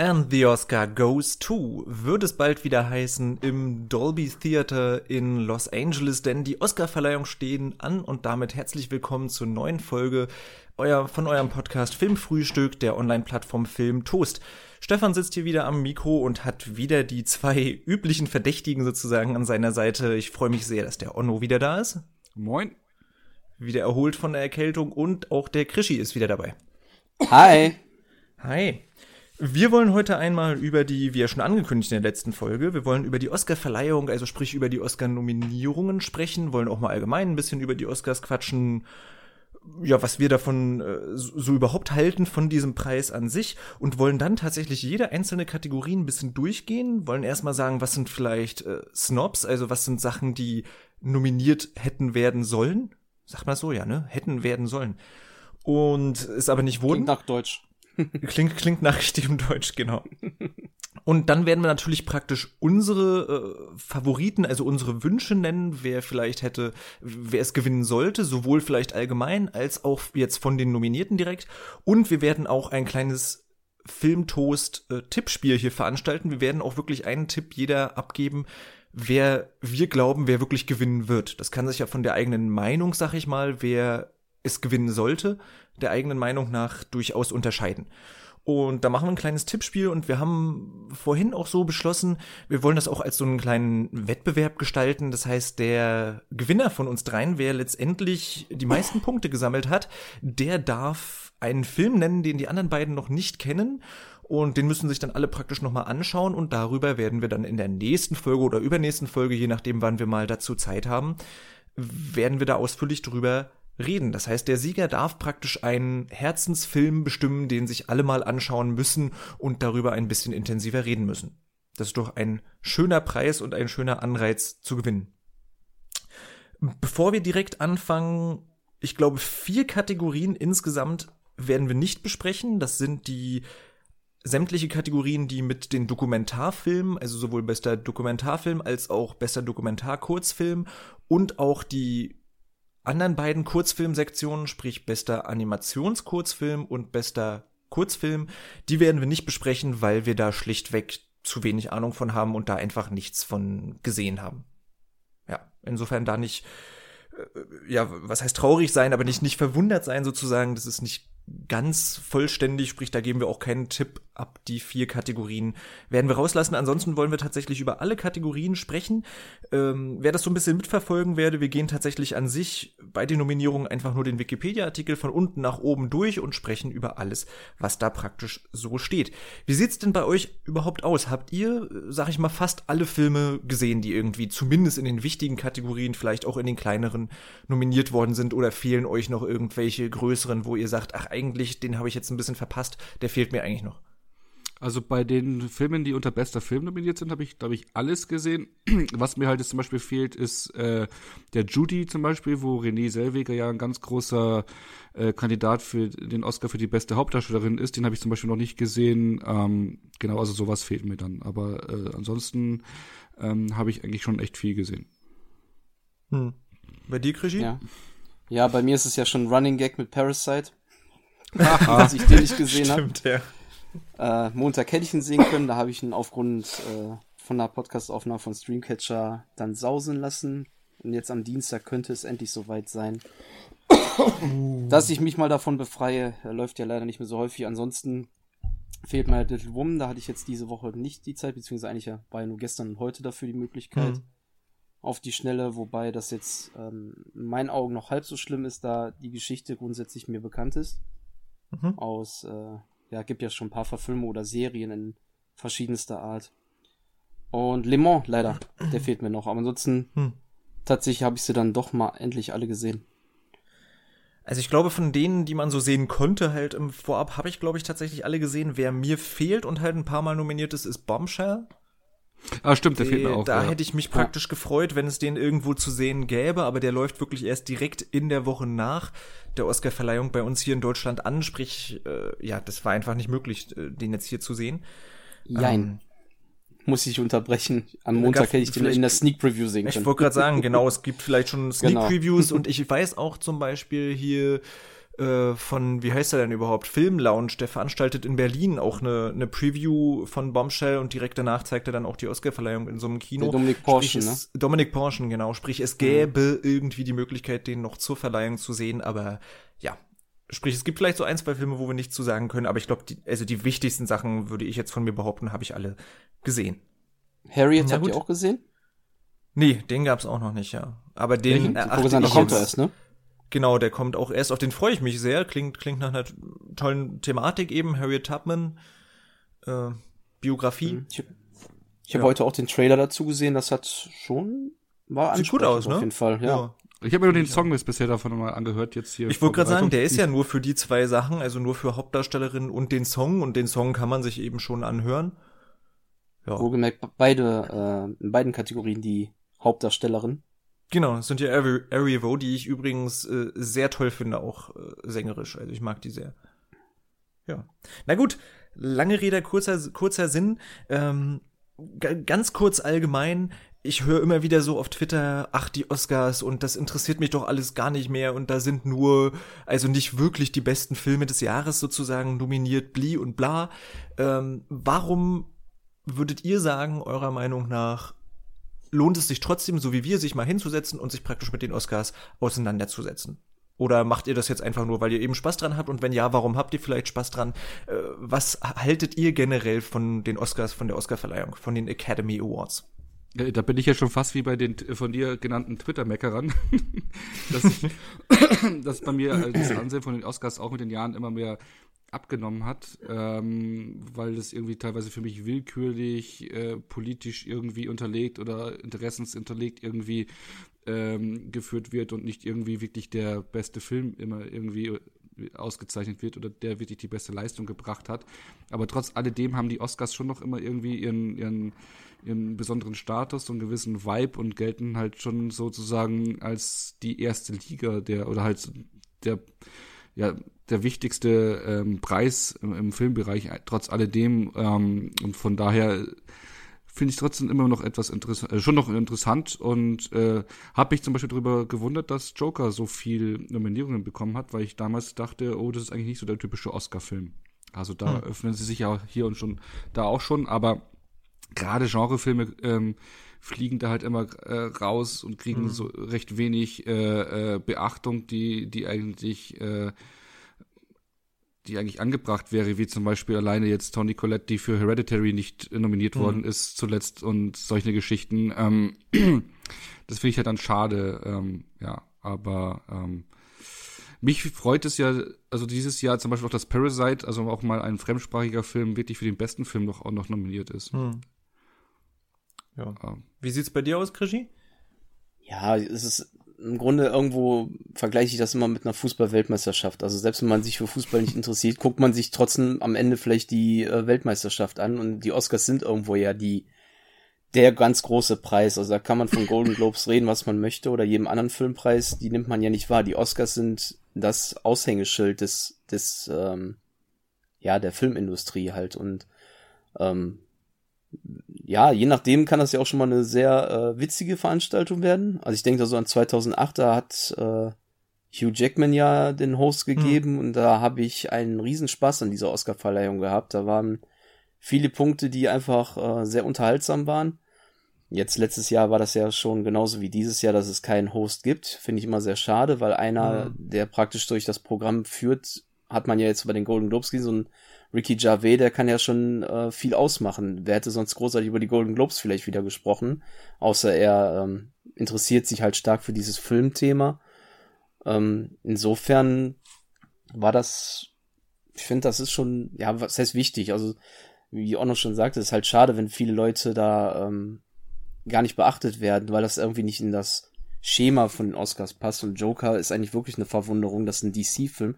And the Oscar goes to wird es bald wieder heißen im Dolby Theater in Los Angeles, denn die Oscarverleihung stehen an und damit herzlich willkommen zur neuen Folge euer, von eurem Podcast Filmfrühstück der Online-Plattform Film Toast. Stefan sitzt hier wieder am Mikro und hat wieder die zwei üblichen Verdächtigen sozusagen an seiner Seite. Ich freue mich sehr, dass der Onno wieder da ist. Moin. Wieder erholt von der Erkältung und auch der Krischi ist wieder dabei. Hi. Hi. Wir wollen heute einmal über die, wie ja schon angekündigt in der letzten Folge, wir wollen über die Oscar-Verleihung, also sprich über die Oscar-Nominierungen sprechen, wollen auch mal allgemein ein bisschen über die Oscars quatschen, ja, was wir davon äh, so überhaupt halten von diesem Preis an sich und wollen dann tatsächlich jede einzelne Kategorie ein bisschen durchgehen, wollen erstmal sagen, was sind vielleicht äh, Snobs, also was sind Sachen, die nominiert hätten werden sollen, sagt man so, ja, ne, hätten werden sollen und es aber nicht wurden. Klingt nach Deutsch. Klingt, klingt nach richtigem Deutsch, genau. Und dann werden wir natürlich praktisch unsere äh, Favoriten, also unsere Wünsche nennen, wer vielleicht hätte, wer es gewinnen sollte, sowohl vielleicht allgemein als auch jetzt von den Nominierten direkt. Und wir werden auch ein kleines Filmtoast-Tippspiel hier veranstalten. Wir werden auch wirklich einen Tipp jeder abgeben, wer wir glauben, wer wirklich gewinnen wird. Das kann sich ja von der eigenen Meinung, sag ich mal, wer es gewinnen sollte, der eigenen Meinung nach durchaus unterscheiden. Und da machen wir ein kleines Tippspiel und wir haben vorhin auch so beschlossen, wir wollen das auch als so einen kleinen Wettbewerb gestalten. Das heißt, der Gewinner von uns dreien, wer letztendlich die meisten Punkte gesammelt hat, der darf einen Film nennen, den die anderen beiden noch nicht kennen. Und den müssen sich dann alle praktisch nochmal anschauen und darüber werden wir dann in der nächsten Folge oder übernächsten Folge, je nachdem wann wir mal dazu Zeit haben, werden wir da ausführlich drüber reden. Das heißt, der Sieger darf praktisch einen Herzensfilm bestimmen, den sich alle mal anschauen müssen und darüber ein bisschen intensiver reden müssen. Das ist doch ein schöner Preis und ein schöner Anreiz zu gewinnen. Bevor wir direkt anfangen, ich glaube, vier Kategorien insgesamt werden wir nicht besprechen. Das sind die sämtliche Kategorien, die mit den Dokumentarfilmen, also sowohl bester Dokumentarfilm als auch bester Dokumentarkurzfilm und auch die anderen beiden Kurzfilmsektionen, sprich bester Animationskurzfilm und bester Kurzfilm, die werden wir nicht besprechen, weil wir da schlichtweg zu wenig Ahnung von haben und da einfach nichts von gesehen haben. Ja, insofern da nicht, äh, ja, was heißt traurig sein, aber nicht, nicht verwundert sein sozusagen, das ist nicht ganz vollständig, sprich, da geben wir auch keinen Tipp ab. Die vier Kategorien werden wir rauslassen. Ansonsten wollen wir tatsächlich über alle Kategorien sprechen. Ähm, wer das so ein bisschen mitverfolgen werde, wir gehen tatsächlich an sich bei den Nominierungen einfach nur den Wikipedia-Artikel von unten nach oben durch und sprechen über alles, was da praktisch so steht. Wie sieht's denn bei euch überhaupt aus? Habt ihr, sag ich mal, fast alle Filme gesehen, die irgendwie zumindest in den wichtigen Kategorien, vielleicht auch in den kleineren nominiert worden sind oder fehlen euch noch irgendwelche größeren, wo ihr sagt, ach, eigentlich, den habe ich jetzt ein bisschen verpasst, der fehlt mir eigentlich noch. Also bei den Filmen, die unter bester Film nominiert sind, habe ich, glaube ich, alles gesehen. Was mir halt jetzt zum Beispiel fehlt, ist äh, der Judy zum Beispiel, wo Renée Selweger ja ein ganz großer äh, Kandidat für den Oscar für die beste Hauptdarstellerin ist. Den habe ich zum Beispiel noch nicht gesehen. Ähm, genau, also sowas fehlt mir dann. Aber äh, ansonsten ähm, habe ich eigentlich schon echt viel gesehen. Hm. Bei dir, Krischi? Ja. ja, bei mir ist es ja schon Running Gag mit Parasite. dass ich den nicht gesehen habe. Stimmt, ja. Äh, Montag hätte ich ihn sehen können, da habe ich ihn aufgrund äh, von der Podcast-Aufnahme von Streamcatcher dann sausen lassen. Und jetzt am Dienstag könnte es endlich soweit sein, dass ich mich mal davon befreie. Er läuft ja leider nicht mehr so häufig. Ansonsten fehlt mir halt Little Woman. Da hatte ich jetzt diese Woche nicht die Zeit, beziehungsweise eigentlich ja, war ja nur gestern und heute dafür die Möglichkeit. Mhm. Auf die Schnelle, wobei das jetzt ähm, in meinen Augen noch halb so schlimm ist, da die Geschichte grundsätzlich mir bekannt ist mhm. aus, äh, ja, gibt ja schon ein paar Verfilme oder Serien in verschiedenster Art. Und Le Mans, leider, der fehlt mir noch. Aber ansonsten, hm. tatsächlich habe ich sie dann doch mal endlich alle gesehen. Also ich glaube, von denen, die man so sehen konnte, halt im Vorab, habe ich, glaube ich, tatsächlich alle gesehen. Wer mir fehlt und halt ein paar Mal nominiert ist, ist Bombshell. Ah, stimmt, der fehlt mir auch. Da ja. hätte ich mich praktisch gefreut, wenn es den irgendwo zu sehen gäbe, aber der läuft wirklich erst direkt in der Woche nach der Oscarverleihung bei uns hier in Deutschland an. Sprich, äh, ja, das war einfach nicht möglich, äh, den jetzt hier zu sehen. Jein. Ähm, muss ich unterbrechen. Am Montag hätte ich den in der Sneak Preview sehen können. Ich wollte gerade sagen, genau, es gibt vielleicht schon Sneak genau. Previews und ich weiß auch zum Beispiel hier äh, von, wie heißt er denn überhaupt, Film Lounge, der veranstaltet in Berlin auch eine, eine Preview von Bombshell und direkt danach zeigt er dann auch die Oscarverleihung in so einem Kino. Der Dominik Porschen, ne? Dominik Porschen, genau. Sprich, es gäbe mhm. irgendwie die Möglichkeit, den noch zur Verleihung zu sehen, aber ja, Sprich, es gibt vielleicht so ein, zwei Filme, wo wir nichts zu sagen können, aber ich glaube, also die wichtigsten Sachen, würde ich jetzt von mir behaupten, habe ich alle gesehen. Harriet habt ihr auch gesehen? Nee, den gab's auch noch nicht, ja. Aber den erachte ich der kommt erst, ne? Genau, der kommt auch erst. Auf den freue ich mich sehr. Klingt, klingt nach einer tollen Thematik eben. Harriet Tubman, äh, Biografie. Mhm. Ich, ich habe ja. heute auch den Trailer dazu gesehen. Das hat schon war Sieht gut aus, ne? Auf jeden Fall, ja. ja. Ich habe mir nur den Song bisher davon mal angehört jetzt hier. Ich wollte gerade sagen, der ist ja nur für die zwei Sachen, also nur für Hauptdarstellerin und den Song und den Song kann man sich eben schon anhören. Ja. Wohlgemerkt beide äh, in beiden Kategorien die Hauptdarstellerin. Genau, sind ja Ari Vo, die ich übrigens äh, sehr toll finde, auch äh, sängerisch. Also ich mag die sehr. Ja. Na gut, lange Rede, kurzer, kurzer Sinn. Ähm, ganz kurz allgemein, ich höre immer wieder so auf Twitter, ach, die Oscars und das interessiert mich doch alles gar nicht mehr und da sind nur, also nicht wirklich die besten Filme des Jahres sozusagen nominiert, bli und bla. Ähm, warum würdet ihr sagen, eurer Meinung nach, lohnt es sich trotzdem, so wie wir, sich mal hinzusetzen und sich praktisch mit den Oscars auseinanderzusetzen? Oder macht ihr das jetzt einfach nur, weil ihr eben Spaß dran habt? Und wenn ja, warum habt ihr vielleicht Spaß dran? Äh, was haltet ihr generell von den Oscars, von der Oscarverleihung, von den Academy Awards? Da bin ich ja schon fast wie bei den von dir genannten Twitter-Meckerern, dass, dass bei mir das Ansehen von den Oscars auch mit den Jahren immer mehr abgenommen hat, ähm, weil das irgendwie teilweise für mich willkürlich äh, politisch irgendwie unterlegt oder interessensinterlegt irgendwie ähm, geführt wird und nicht irgendwie wirklich der beste Film immer irgendwie äh, ausgezeichnet wird oder der wirklich die beste Leistung gebracht hat. Aber trotz alledem haben die Oscars schon noch immer irgendwie ihren, ihren, ihren besonderen Status und gewissen Vibe und gelten halt schon sozusagen als die erste Liga der oder halt der ja der wichtigste ähm, Preis im, im, Filmbereich, trotz alledem. Ähm, und von daher finde ich trotzdem immer noch etwas interessant, äh, schon noch interessant und äh, habe mich zum Beispiel darüber gewundert, dass Joker so viel Nominierungen bekommen hat, weil ich damals dachte, oh, das ist eigentlich nicht so der typische Oscar-Film. Also da hm. öffnen sie sich ja hier und schon da auch schon, aber gerade Genrefilme ähm, fliegen da halt immer äh, raus und kriegen mhm. so recht wenig äh, äh, Beachtung, die die eigentlich äh, die eigentlich angebracht wäre, wie zum Beispiel alleine jetzt Tony Collette, die für Hereditary nicht nominiert mhm. worden ist zuletzt und solche Geschichten. Ähm, das finde ich halt dann schade, ähm, ja, aber ähm, mich freut es ja, also dieses Jahr zum Beispiel auch, dass Parasite, also auch mal ein fremdsprachiger Film, wirklich für den besten Film noch, auch noch nominiert ist. Mhm. Ja. Ähm. Wie sieht's bei dir aus, Krischi? Ja, es ist im Grunde irgendwo vergleiche ich das immer mit einer Fußball-Weltmeisterschaft. Also selbst wenn man sich für Fußball nicht interessiert, guckt man sich trotzdem am Ende vielleicht die äh, Weltmeisterschaft an und die Oscars sind irgendwo ja die der ganz große Preis. Also da kann man von Golden Globes reden, was man möchte oder jedem anderen Filmpreis, die nimmt man ja nicht wahr. Die Oscars sind das Aushängeschild des des ähm, ja der Filmindustrie halt und ähm, ja, je nachdem kann das ja auch schon mal eine sehr äh, witzige Veranstaltung werden. Also ich denke da so an 2008, da hat äh, Hugh Jackman ja den Host gegeben mhm. und da habe ich einen Riesenspaß an dieser Oscarverleihung gehabt. Da waren viele Punkte, die einfach äh, sehr unterhaltsam waren. Jetzt letztes Jahr war das ja schon genauso wie dieses Jahr, dass es keinen Host gibt. Finde ich immer sehr schade, weil einer, mhm. der praktisch durch das Programm führt, hat man ja jetzt bei den Golden Globes gesehen, so ein Ricky Gervais, der kann ja schon äh, viel ausmachen. Wer hätte sonst großartig über die Golden Globes vielleicht wieder gesprochen? Außer er ähm, interessiert sich halt stark für dieses Filmthema. Ähm, insofern war das, ich finde, das ist schon, ja, was heißt wichtig? Also, wie Onno schon sagte, ist halt schade, wenn viele Leute da ähm, gar nicht beachtet werden, weil das irgendwie nicht in das Schema von den Oscars passt. Und Joker ist eigentlich wirklich eine Verwunderung, dass ein DC-Film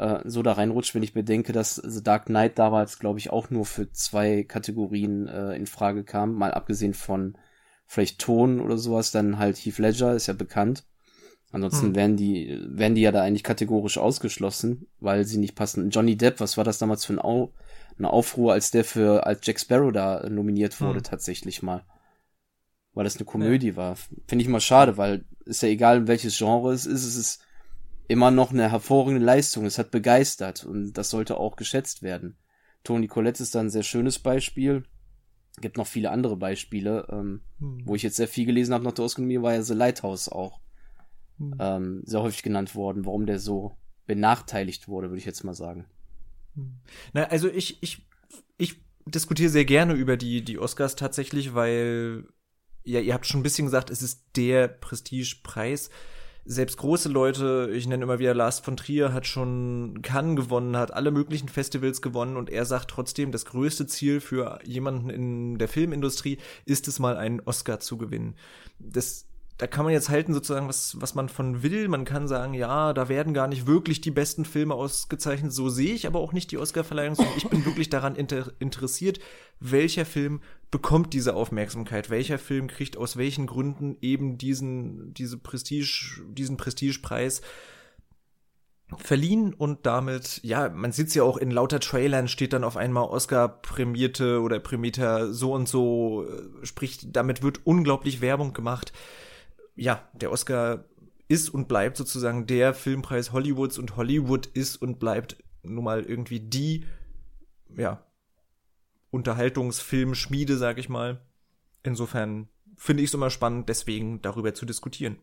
äh, so da reinrutscht, wenn ich bedenke, dass The Dark Knight damals, glaube ich, auch nur für zwei Kategorien äh, in Frage kam, mal abgesehen von vielleicht Ton oder sowas, dann halt Heath Ledger ist ja bekannt. Ansonsten hm. werden die, werden die ja da eigentlich kategorisch ausgeschlossen, weil sie nicht passen. Johnny Depp, was war das damals für ein Au eine Aufruhr, als der für, als Jack Sparrow da nominiert wurde, hm. tatsächlich mal. Weil das eine Komödie ja. war. Finde ich immer schade, weil ist ja egal, welches Genre es ist, es ist immer noch eine hervorragende Leistung. Es hat begeistert und das sollte auch geschätzt werden. Toni Collette ist da ein sehr schönes Beispiel. Gibt noch viele andere Beispiele, ähm, hm. wo ich jetzt sehr viel gelesen habe nach der Oscar war ja The Lighthouse auch hm. ähm, sehr häufig genannt worden, warum der so benachteiligt wurde, würde ich jetzt mal sagen. Hm. Na, also ich, ich, ich diskutiere sehr gerne über die, die Oscars tatsächlich, weil, ja, ihr habt schon ein bisschen gesagt, es ist der Prestigepreis. Selbst große Leute, ich nenne immer wieder Lars von Trier, hat schon Cannes gewonnen, hat alle möglichen Festivals gewonnen und er sagt trotzdem, das größte Ziel für jemanden in der Filmindustrie ist es mal einen Oscar zu gewinnen. Das da kann man jetzt halten sozusagen, was, was man von will. Man kann sagen, ja, da werden gar nicht wirklich die besten Filme ausgezeichnet. So sehe ich aber auch nicht die Oscarverleihung, sondern ich bin wirklich daran inter interessiert, welcher Film bekommt diese Aufmerksamkeit, welcher Film kriegt aus welchen Gründen eben diesen, diese Prestige, diesen Prestigepreis verliehen und damit, ja, man sieht's ja auch in lauter Trailern steht dann auf einmal Oscar prämierte oder prämierter so und so, äh, sprich, damit wird unglaublich Werbung gemacht ja, der Oscar ist und bleibt sozusagen der Filmpreis Hollywoods und Hollywood ist und bleibt nun mal irgendwie die, ja, Unterhaltungsfilmschmiede, sag ich mal. Insofern finde ich es immer spannend, deswegen darüber zu diskutieren.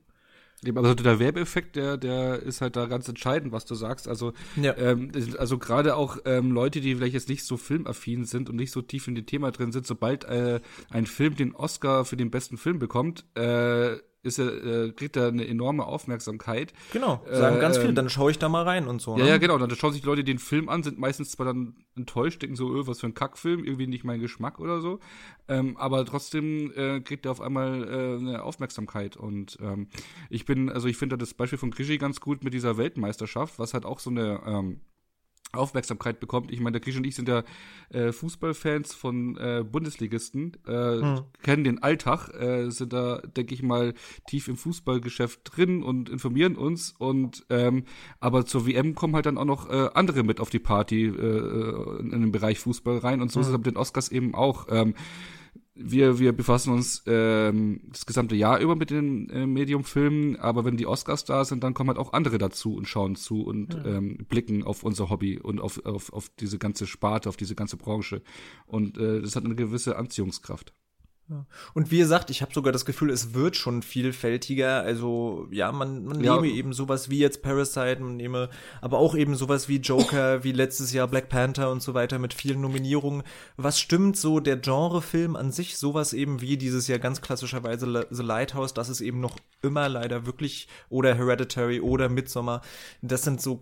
Also der Werbeeffekt, der, der ist halt da ganz entscheidend, was du sagst. Also, ja. ähm, also gerade auch ähm, Leute, die vielleicht jetzt nicht so filmaffin sind und nicht so tief in dem Thema drin sind, sobald äh, ein Film den Oscar für den besten Film bekommt, äh, ist er, äh, kriegt er eine enorme Aufmerksamkeit. Genau, sagen äh, ganz viel, ähm, dann schaue ich da mal rein und so. Ja, ne? ja, genau, dann schauen sich die Leute den Film an, sind meistens zwar dann enttäuscht, denken so, öh, was für ein Kackfilm, irgendwie nicht mein Geschmack oder so, ähm, aber trotzdem äh, kriegt er auf einmal äh, eine Aufmerksamkeit und ähm, ich bin, also ich finde das Beispiel von Krischi ganz gut mit dieser Weltmeisterschaft, was halt auch so eine ähm, Aufmerksamkeit bekommt. Ich meine, der Krisch und ich sind ja äh, Fußballfans von äh, Bundesligisten, äh, hm. kennen den Alltag, äh, sind da, denke ich mal, tief im Fußballgeschäft drin und informieren uns. Und ähm, aber zur WM kommen halt dann auch noch äh, andere mit auf die Party äh, äh in, in den Bereich Fußball rein. Und so hm. ist es mit den Oscars eben auch. Ähm, wir, wir befassen uns ähm, das gesamte Jahr über mit den äh, Mediumfilmen, aber wenn die Oscars da sind, dann kommen halt auch andere dazu und schauen zu und ja. ähm, blicken auf unser Hobby und auf, auf, auf diese ganze Sparte, auf diese ganze Branche. Und äh, das hat eine gewisse Anziehungskraft. Und wie gesagt, ich habe sogar das Gefühl, es wird schon vielfältiger. Also ja, man, man ja. nehme eben sowas wie jetzt Parasite, man nehme aber auch eben sowas wie Joker, wie letztes Jahr Black Panther und so weiter mit vielen Nominierungen. Was stimmt so der Genrefilm an sich, sowas eben wie dieses Jahr ganz klassischerweise The Lighthouse, das ist eben noch immer leider wirklich oder Hereditary oder Midsommar. Das sind so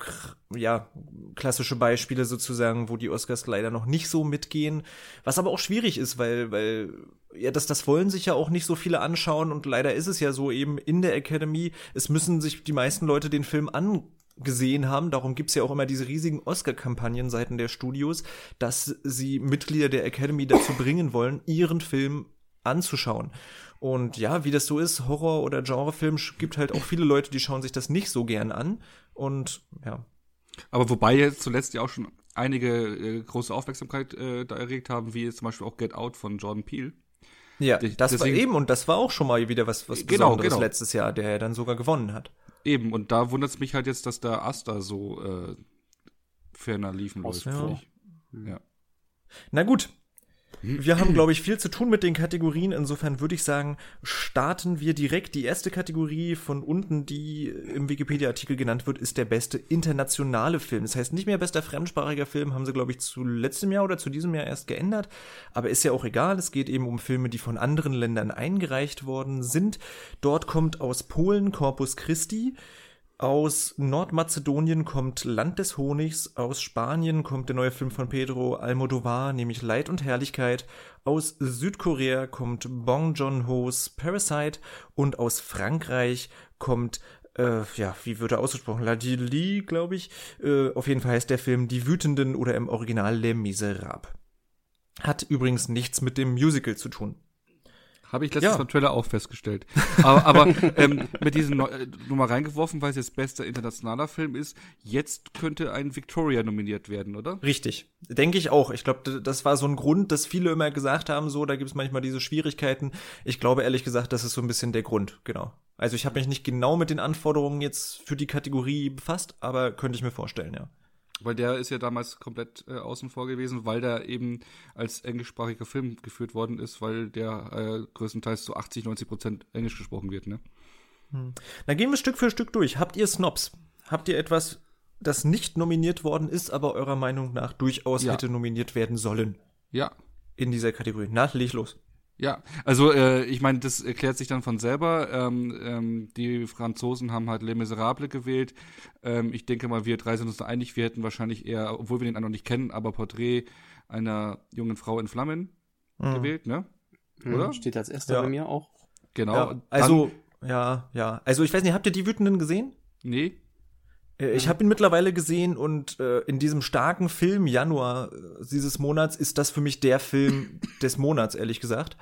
ja klassische Beispiele sozusagen, wo die Oscars leider noch nicht so mitgehen, was aber auch schwierig ist, weil weil ja, das, das wollen sich ja auch nicht so viele anschauen und leider ist es ja so eben in der Academy, es müssen sich die meisten Leute den Film angesehen haben. Darum gibt's ja auch immer diese riesigen Oscar-Kampagnen seiten der Studios, dass sie Mitglieder der Academy dazu bringen wollen, ihren Film anzuschauen. Und ja, wie das so ist, Horror- oder Genrefilm gibt halt auch viele Leute, die schauen sich das nicht so gern an. Und ja. Aber wobei jetzt zuletzt ja auch schon einige äh, große Aufmerksamkeit äh, da erregt haben, wie zum Beispiel auch Get Out von Jordan Peele. Ja, das Deswegen, war eben und das war auch schon mal wieder was, was genau, Besonderes genau. letztes Jahr, der ja dann sogar gewonnen hat. Eben, und da wundert es mich halt jetzt, dass der Asta so äh, ferner liefen läuft. Ja. ja. Na gut, wir haben, glaube ich, viel zu tun mit den Kategorien. Insofern würde ich sagen, starten wir direkt. Die erste Kategorie von unten, die im Wikipedia-Artikel genannt wird, ist der beste internationale Film. Das heißt nicht mehr bester fremdsprachiger Film, haben sie, glaube ich, zu letztem Jahr oder zu diesem Jahr erst geändert. Aber ist ja auch egal. Es geht eben um Filme, die von anderen Ländern eingereicht worden sind. Dort kommt aus Polen Corpus Christi. Aus Nordmazedonien kommt Land des Honigs, aus Spanien kommt der neue Film von Pedro Almodovar, nämlich Leid und Herrlichkeit, aus Südkorea kommt Bong Joon-ho's Parasite und aus Frankreich kommt äh, ja, wie wird er ausgesprochen? La Li, glaube ich. Äh, auf jeden Fall heißt der Film Die Wütenden oder im Original Les Miserables. Hat übrigens nichts mit dem Musical zu tun. Habe ich letztens ja. beim Trailer auch festgestellt. Aber, aber ähm, mit diesem äh, nur mal reingeworfen, weil es jetzt bester internationaler Film ist, jetzt könnte ein Victoria nominiert werden, oder? Richtig. Denke ich auch. Ich glaube, das war so ein Grund, dass viele immer gesagt haben, so, da gibt es manchmal diese Schwierigkeiten. Ich glaube ehrlich gesagt, das ist so ein bisschen der Grund, genau. Also ich habe mich nicht genau mit den Anforderungen jetzt für die Kategorie befasst, aber könnte ich mir vorstellen, ja. Weil der ist ja damals komplett äh, außen vor gewesen, weil der eben als englischsprachiger Film geführt worden ist, weil der äh, größtenteils zu 80, 90 Prozent Englisch gesprochen wird, ne? Hm. Dann gehen wir Stück für Stück durch. Habt ihr Snobs? Habt ihr etwas, das nicht nominiert worden ist, aber eurer Meinung nach durchaus ja. hätte nominiert werden sollen? Ja. In dieser Kategorie. Na, leg los. Ja, also äh, ich meine, das erklärt sich dann von selber. Ähm, ähm, die Franzosen haben halt Les Miserables gewählt. Ähm, ich denke mal, wir drei sind uns da einig. Wir hätten wahrscheinlich eher, obwohl wir den noch nicht kennen, aber Porträt einer jungen Frau in Flammen mhm. gewählt, ne? Mhm. Oder? Steht als erster ja. bei mir auch. Genau. Ja, also, dann, ja, ja. Also ich weiß nicht, habt ihr die Wütenden gesehen? Nee. Äh, ich habe ihn mittlerweile gesehen und äh, in diesem starken Film Januar äh, dieses Monats ist das für mich der Film des Monats, ehrlich gesagt.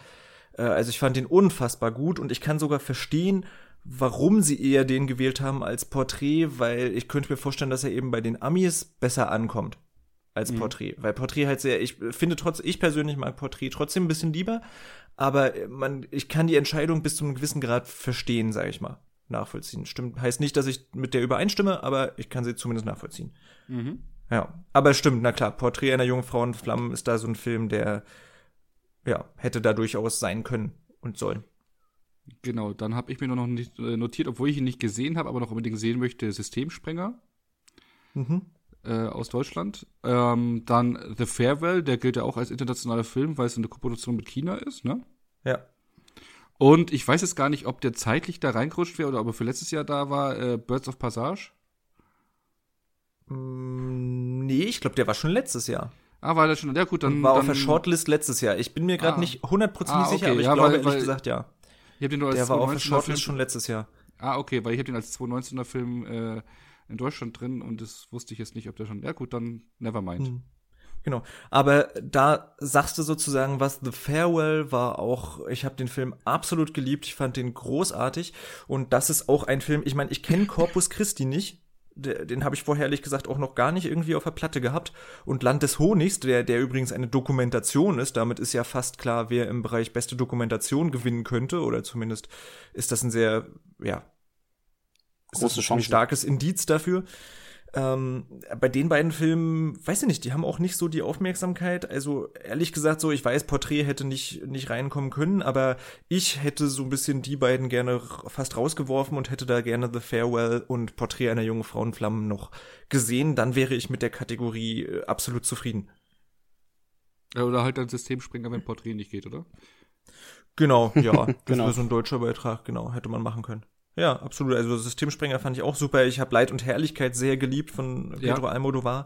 Äh, also ich fand ihn unfassbar gut und ich kann sogar verstehen, warum sie eher den gewählt haben als Porträt, weil ich könnte mir vorstellen, dass er eben bei den Amis besser ankommt als mhm. Porträt, weil Porträt halt sehr, ich finde trotz, ich persönlich mag Porträt trotzdem ein bisschen lieber, aber man, ich kann die Entscheidung bis zu einem gewissen Grad verstehen, sage ich mal nachvollziehen. Stimmt, heißt nicht, dass ich mit der übereinstimme, aber ich kann sie zumindest nachvollziehen. Mhm. Ja, aber stimmt, na klar, Porträt einer jungen Frau in Flammen ist da so ein Film, der ja, hätte da durchaus sein können und sollen. Genau, dann habe ich mir nur noch nicht äh, notiert, obwohl ich ihn nicht gesehen habe, aber noch unbedingt sehen möchte, Systemsprenger. Mhm. Äh, aus Deutschland. Ähm, dann The Farewell, der gilt ja auch als internationaler Film, weil es eine Koproduktion mit China ist, ne? Ja. Und ich weiß jetzt gar nicht, ob der zeitlich da reingerutscht wäre oder ob er für letztes Jahr da war, äh, Birds of Passage. Mm, nee, ich glaube, der war schon letztes Jahr. Ah, war der schon? Ja, gut, dann. War dann, auf der Shortlist letztes Jahr. Ich bin mir gerade ah. nicht hundertprozentig ah, okay. sicher, aber ich ja, glaube weil, ehrlich weil, gesagt ja. Ich hab den nur als der war auf der Shortlist Film. schon letztes Jahr. Ah, okay, weil ich habe den als 2019er Film äh, in Deutschland drin und das wusste ich jetzt nicht, ob der schon. Ja, gut, dann never mind. Hm. Genau. Aber da sagst du sozusagen was, The Farewell war auch, ich habe den Film absolut geliebt, ich fand den großartig und das ist auch ein Film, ich meine, ich kenne Corpus Christi nicht, den habe ich vorher ehrlich gesagt auch noch gar nicht irgendwie auf der Platte gehabt. Und Land des Honigs, der, der übrigens eine Dokumentation ist, damit ist ja fast klar, wer im Bereich beste Dokumentation gewinnen könnte, oder zumindest ist das ein sehr, ja, große Chance. starkes Indiz dafür. Ähm, bei den beiden Filmen, weiß ich nicht, die haben auch nicht so die Aufmerksamkeit. Also ehrlich gesagt, so, ich weiß, Porträt hätte nicht, nicht reinkommen können, aber ich hätte so ein bisschen die beiden gerne fast rausgeworfen und hätte da gerne The Farewell und Porträt einer jungen Frau in Flammen noch gesehen. Dann wäre ich mit der Kategorie äh, absolut zufrieden. Ja, oder halt ein Systemspringer, wenn Porträt nicht geht, oder? Genau, ja. Das genau. wäre so ein deutscher Beitrag, genau, hätte man machen können. Ja, absolut. Also Systemsprenger fand ich auch super. Ich habe Leid und Herrlichkeit sehr geliebt von Pedro ja. Almodovar.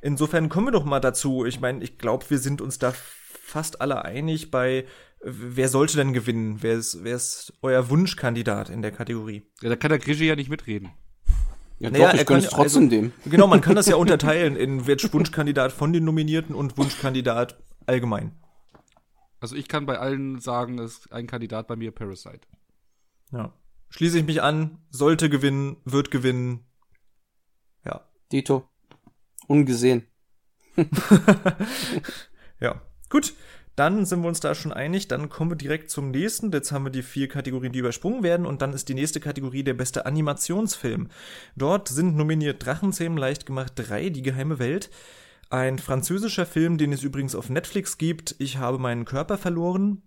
Insofern kommen wir doch mal dazu. Ich meine, ich glaube, wir sind uns da fast alle einig bei, wer sollte denn gewinnen? Wer ist, wer ist euer Wunschkandidat in der Kategorie? Ja, da kann der Grigi ja nicht mitreden. Ja, naja, doch, ich kann trotzdem also, dem. Genau, man kann das ja unterteilen in Wunschkandidat von den Nominierten und Wunschkandidat allgemein. Also ich kann bei allen sagen, es ist ein Kandidat bei mir Parasite. Ja schließe ich mich an, sollte gewinnen, wird gewinnen. Ja. Dito. Ungesehen. ja. Gut. Dann sind wir uns da schon einig. Dann kommen wir direkt zum nächsten. Jetzt haben wir die vier Kategorien, die übersprungen werden. Und dann ist die nächste Kategorie der beste Animationsfilm. Dort sind nominiert Drachenzähmen leicht gemacht 3, Die geheime Welt. Ein französischer Film, den es übrigens auf Netflix gibt. Ich habe meinen Körper verloren.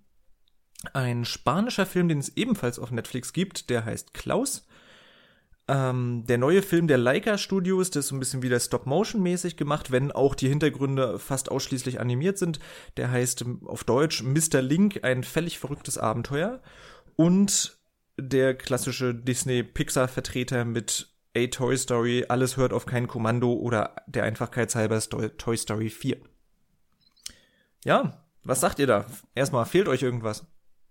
Ein spanischer Film, den es ebenfalls auf Netflix gibt, der heißt Klaus. Ähm, der neue Film der Leica Studios, der ist so ein bisschen wieder Stop-Motion-mäßig gemacht, wenn auch die Hintergründe fast ausschließlich animiert sind. Der heißt auf Deutsch Mr. Link, ein völlig verrücktes Abenteuer. Und der klassische Disney-Pixar-Vertreter mit A Toy Story, alles hört auf kein Kommando oder der Einfachkeitshalber Toy Story 4. Ja, was sagt ihr da? Erstmal, fehlt euch irgendwas?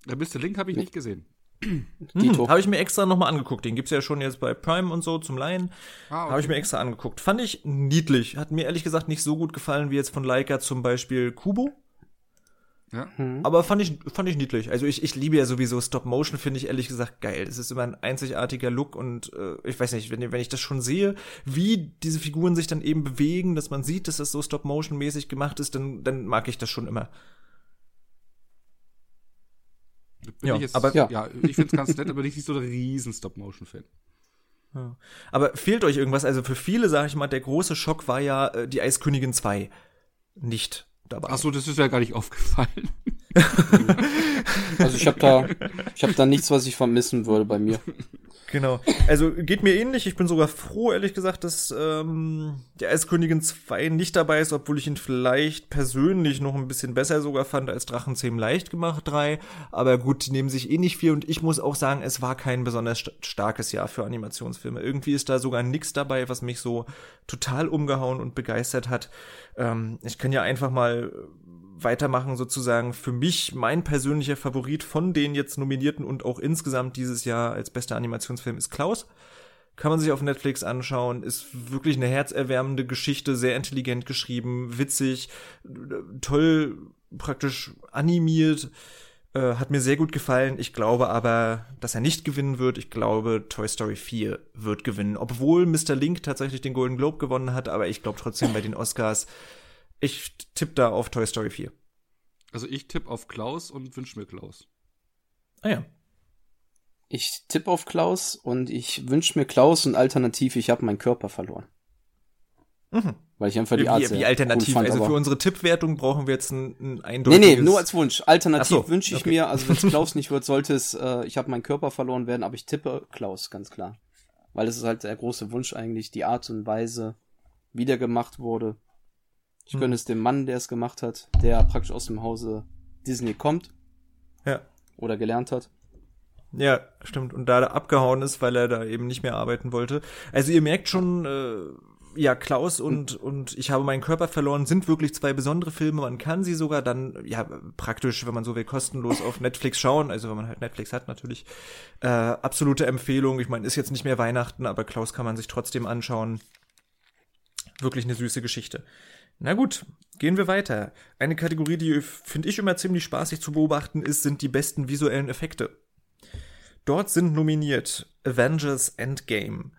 Der Mr. Link habe ich nicht gesehen. Hm, habe ich mir extra nochmal angeguckt. Den gibt's ja schon jetzt bei Prime und so zum Leihen. Ah, okay. Habe ich mir extra angeguckt. Fand ich niedlich. Hat mir ehrlich gesagt nicht so gut gefallen wie jetzt von Leica zum Beispiel Kubo. Ja. Mhm. Aber fand ich, fand ich niedlich. Also ich, ich liebe ja sowieso Stop Motion, finde ich ehrlich gesagt geil. Es ist immer ein einzigartiger Look und äh, ich weiß nicht, wenn, wenn ich das schon sehe, wie diese Figuren sich dann eben bewegen, dass man sieht, dass das so Stop Motion mäßig gemacht ist, dann, dann mag ich das schon immer. Ja, jetzt, aber ja, ja ich finde es ganz nett, aber nicht so ein riesen Stop Motion Fan. Ja. Aber fehlt euch irgendwas? Also für viele, sage ich mal, der große Schock war ja äh, die Eiskönigin 2 nicht dabei. Ach so, das ist ja gar nicht aufgefallen. also ich habe da, ich habe da nichts, was ich vermissen würde bei mir. Genau. Also geht mir ähnlich. Ich bin sogar froh, ehrlich gesagt, dass ähm, der Eiskönigin 2 nicht dabei ist, obwohl ich ihn vielleicht persönlich noch ein bisschen besser sogar fand als Drachenzähm leicht gemacht 3. Aber gut, die nehmen sich eh nicht viel und ich muss auch sagen, es war kein besonders st starkes Jahr für Animationsfilme. Irgendwie ist da sogar nichts dabei, was mich so total umgehauen und begeistert hat. Ähm, ich kann ja einfach mal weitermachen, sozusagen für mich mein persönlicher Favorit von den jetzt Nominierten und auch insgesamt dieses Jahr als bester Animationsfilm ist Klaus. Kann man sich auf Netflix anschauen, ist wirklich eine herzerwärmende Geschichte, sehr intelligent geschrieben, witzig, toll praktisch animiert, äh, hat mir sehr gut gefallen. Ich glaube aber, dass er nicht gewinnen wird. Ich glaube, Toy Story 4 wird gewinnen, obwohl Mr. Link tatsächlich den Golden Globe gewonnen hat, aber ich glaube trotzdem bei den Oscars ich tippe da auf Toy Story 4. Also ich tippe auf Klaus und wünsche mir Klaus. Ah ja. Ich tippe auf Klaus und ich wünsche mir Klaus und alternativ, ich habe meinen Körper verloren. Mhm. Weil ich einfach die Art Wie, wie alternativ? Cool fand, also für unsere Tippwertung brauchen wir jetzt ein, ein eindeutiges... Nee, nee, nur als Wunsch. Alternativ so, wünsche ich okay. mir, also wenn es Klaus nicht wird, sollte es, äh, ich habe meinen Körper verloren werden, aber ich tippe Klaus, ganz klar. Weil es ist halt der große Wunsch eigentlich, die Art und Weise, wie der gemacht wurde. Ich hm. gönne es dem Mann, der es gemacht hat, der praktisch aus dem Hause Disney kommt. Ja. Oder gelernt hat. Ja, stimmt. Und da abgehauen ist, weil er da eben nicht mehr arbeiten wollte. Also ihr merkt schon, äh, ja, Klaus und, hm. und Ich habe meinen Körper verloren sind wirklich zwei besondere Filme. Man kann sie sogar dann, ja, praktisch, wenn man so will, kostenlos auf Netflix schauen. Also wenn man halt Netflix hat, natürlich. Äh, absolute Empfehlung. Ich meine, ist jetzt nicht mehr Weihnachten, aber Klaus kann man sich trotzdem anschauen. Wirklich eine süße Geschichte. Na gut, gehen wir weiter. Eine Kategorie, die finde ich immer ziemlich spaßig zu beobachten ist, sind die besten visuellen Effekte. Dort sind nominiert Avengers Endgame,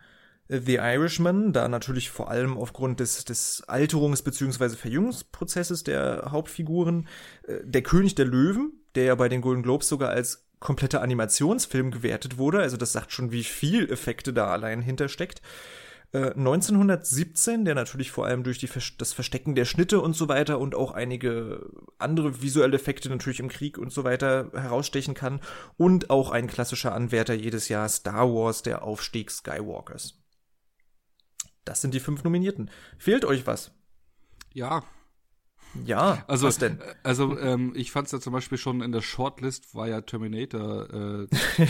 The Irishman, da natürlich vor allem aufgrund des, des Alterungs- bzw. Verjüngungsprozesses der Hauptfiguren, äh, Der König der Löwen, der ja bei den Golden Globes sogar als kompletter Animationsfilm gewertet wurde, also das sagt schon, wie viel Effekte da allein hintersteckt. 1917, äh, der natürlich vor allem durch die, das Verstecken der Schnitte und so weiter und auch einige andere visuelle Effekte natürlich im Krieg und so weiter herausstechen kann. Und auch ein klassischer Anwärter jedes Jahr Star Wars, der Aufstieg Skywalkers. Das sind die fünf Nominierten. Fehlt euch was? Ja, ja, also, was denn? Also ähm, ich fand es ja zum Beispiel schon in der Shortlist war ja Terminator äh,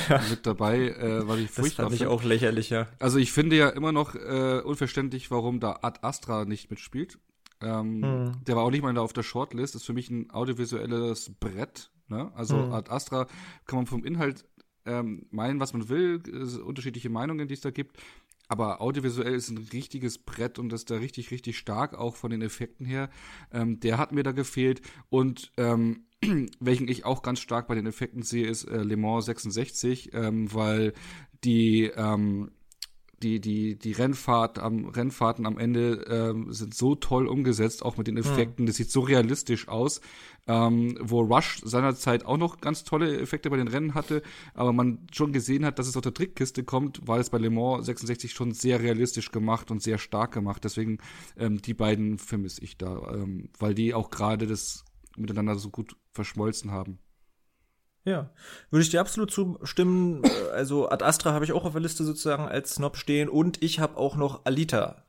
ja. mit dabei, äh, weil ich furchtbar Das fand ich auch lächerlich, ja. Also ich finde ja immer noch äh, unverständlich, warum da Ad Astra nicht mitspielt. Ähm, hm. Der war auch nicht mal auf der Shortlist. Das ist für mich ein audiovisuelles Brett. Ne? Also hm. Ad Astra kann man vom Inhalt ähm, meinen, was man will, unterschiedliche Meinungen, die es da gibt. Aber audiovisuell ist ein richtiges Brett und ist da richtig, richtig stark, auch von den Effekten her. Ähm, der hat mir da gefehlt. Und ähm, welchen ich auch ganz stark bei den Effekten sehe, ist äh, Le Mans 66, ähm, weil die ähm, die, die, die Rennfahrt am, Rennfahrten am Ende ähm, sind so toll umgesetzt, auch mit den Effekten. Mhm. Das sieht so realistisch aus. Ähm, wo Rush seinerzeit auch noch ganz tolle Effekte bei den Rennen hatte, aber man schon gesehen hat, dass es aus der Trickkiste kommt, war es bei Le Mans 66 schon sehr realistisch gemacht und sehr stark gemacht. Deswegen ähm, die beiden vermisse ich da, ähm, weil die auch gerade das miteinander so gut verschmolzen haben. Ja, würde ich dir absolut zustimmen. Äh, also Ad Astra habe ich auch auf der Liste sozusagen als Snob stehen und ich habe auch noch Alita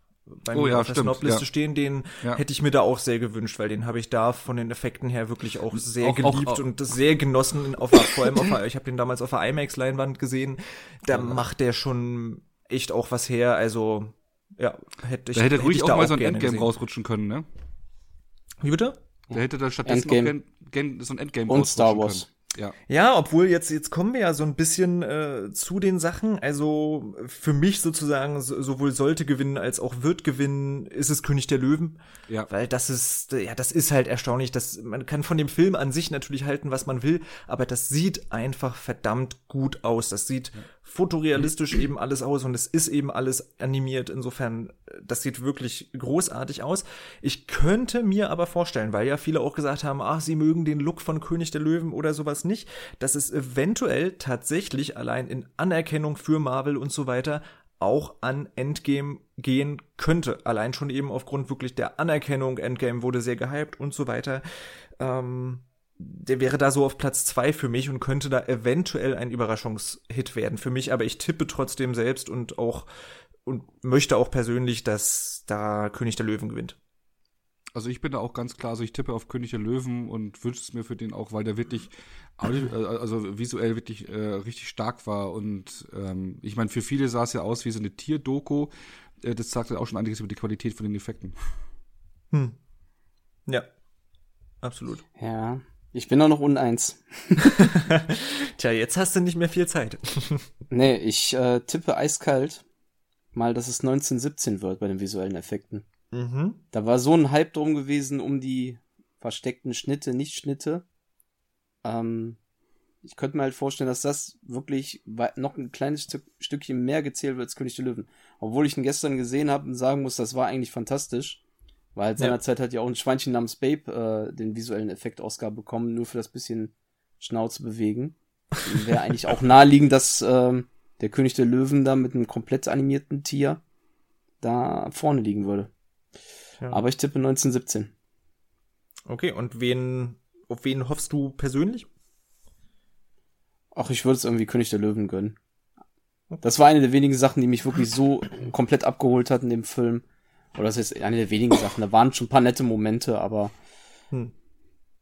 bei oh, mir ja, auf der Snob-Liste ja. stehen. Den ja. hätte ich mir da auch sehr gewünscht, weil den habe ich da von den Effekten her wirklich auch sehr auch, geliebt auch, auch. und sehr genossen. Auf, vor allem auf, ich habe den damals auf der IMAX-Leinwand gesehen. Da macht der schon echt auch was her. Also ja, hätte ich. Da hätte ruhig ich auch mal so ein Endgame gesehen. rausrutschen können, ne? Wie bitte? Der hätte da stattdessen Endgame. auch gern, gern so ein Endgame Und Star Wars. Können. Ja. ja, obwohl jetzt, jetzt kommen wir ja so ein bisschen äh, zu den Sachen. Also für mich sozusagen so, sowohl sollte gewinnen als auch wird gewinnen, ist es König der Löwen. Ja. Weil das ist, ja, das ist halt erstaunlich. dass man kann von dem Film an sich natürlich halten, was man will, aber das sieht einfach verdammt gut aus. Das sieht ja. Fotorealistisch eben alles aus und es ist eben alles animiert. Insofern, das sieht wirklich großartig aus. Ich könnte mir aber vorstellen, weil ja viele auch gesagt haben, ach, sie mögen den Look von König der Löwen oder sowas nicht, dass es eventuell tatsächlich allein in Anerkennung für Marvel und so weiter auch an Endgame gehen könnte. Allein schon eben aufgrund wirklich der Anerkennung. Endgame wurde sehr gehypt und so weiter. Ähm, der wäre da so auf Platz zwei für mich und könnte da eventuell ein Überraschungshit werden für mich, aber ich tippe trotzdem selbst und auch und möchte auch persönlich, dass da König der Löwen gewinnt. Also ich bin da auch ganz klar, also ich tippe auf König der Löwen und wünsche es mir für den auch, weil der wirklich, äh, also visuell wirklich äh, richtig stark war und ähm, ich meine, für viele sah es ja aus wie so eine Tierdoku. Äh, das sagt ja auch schon einiges über die Qualität von den Effekten. Hm. Ja, absolut. Ja, ich bin auch noch uneins. Tja, jetzt hast du nicht mehr viel Zeit. nee, ich äh, tippe eiskalt mal, dass es 1917 wird bei den visuellen Effekten. Mhm. Da war so ein Hype drum gewesen um die versteckten Schnitte, Nicht-Schnitte. Ähm, ich könnte mir halt vorstellen, dass das wirklich noch ein kleines Stück, Stückchen mehr gezählt wird als König der Löwen. Obwohl ich ihn gestern gesehen habe und sagen muss, das war eigentlich fantastisch. Weil halt seinerzeit ja. hat ja auch ein Schweinchen namens Babe äh, den visuellen Effekt Oscar bekommen, nur für das bisschen Schnauze bewegen. Wäre eigentlich auch naheliegend, dass äh, der König der Löwen da mit einem komplett animierten Tier da vorne liegen würde. Ja. Aber ich tippe 1917. Okay, und wen, auf wen hoffst du persönlich? Ach, ich würde es irgendwie König der Löwen gönnen. Das war eine der wenigen Sachen, die mich wirklich so komplett abgeholt hat in dem Film. Oder das ist eine der wenigen Sachen. Da waren schon ein paar nette Momente, aber hm.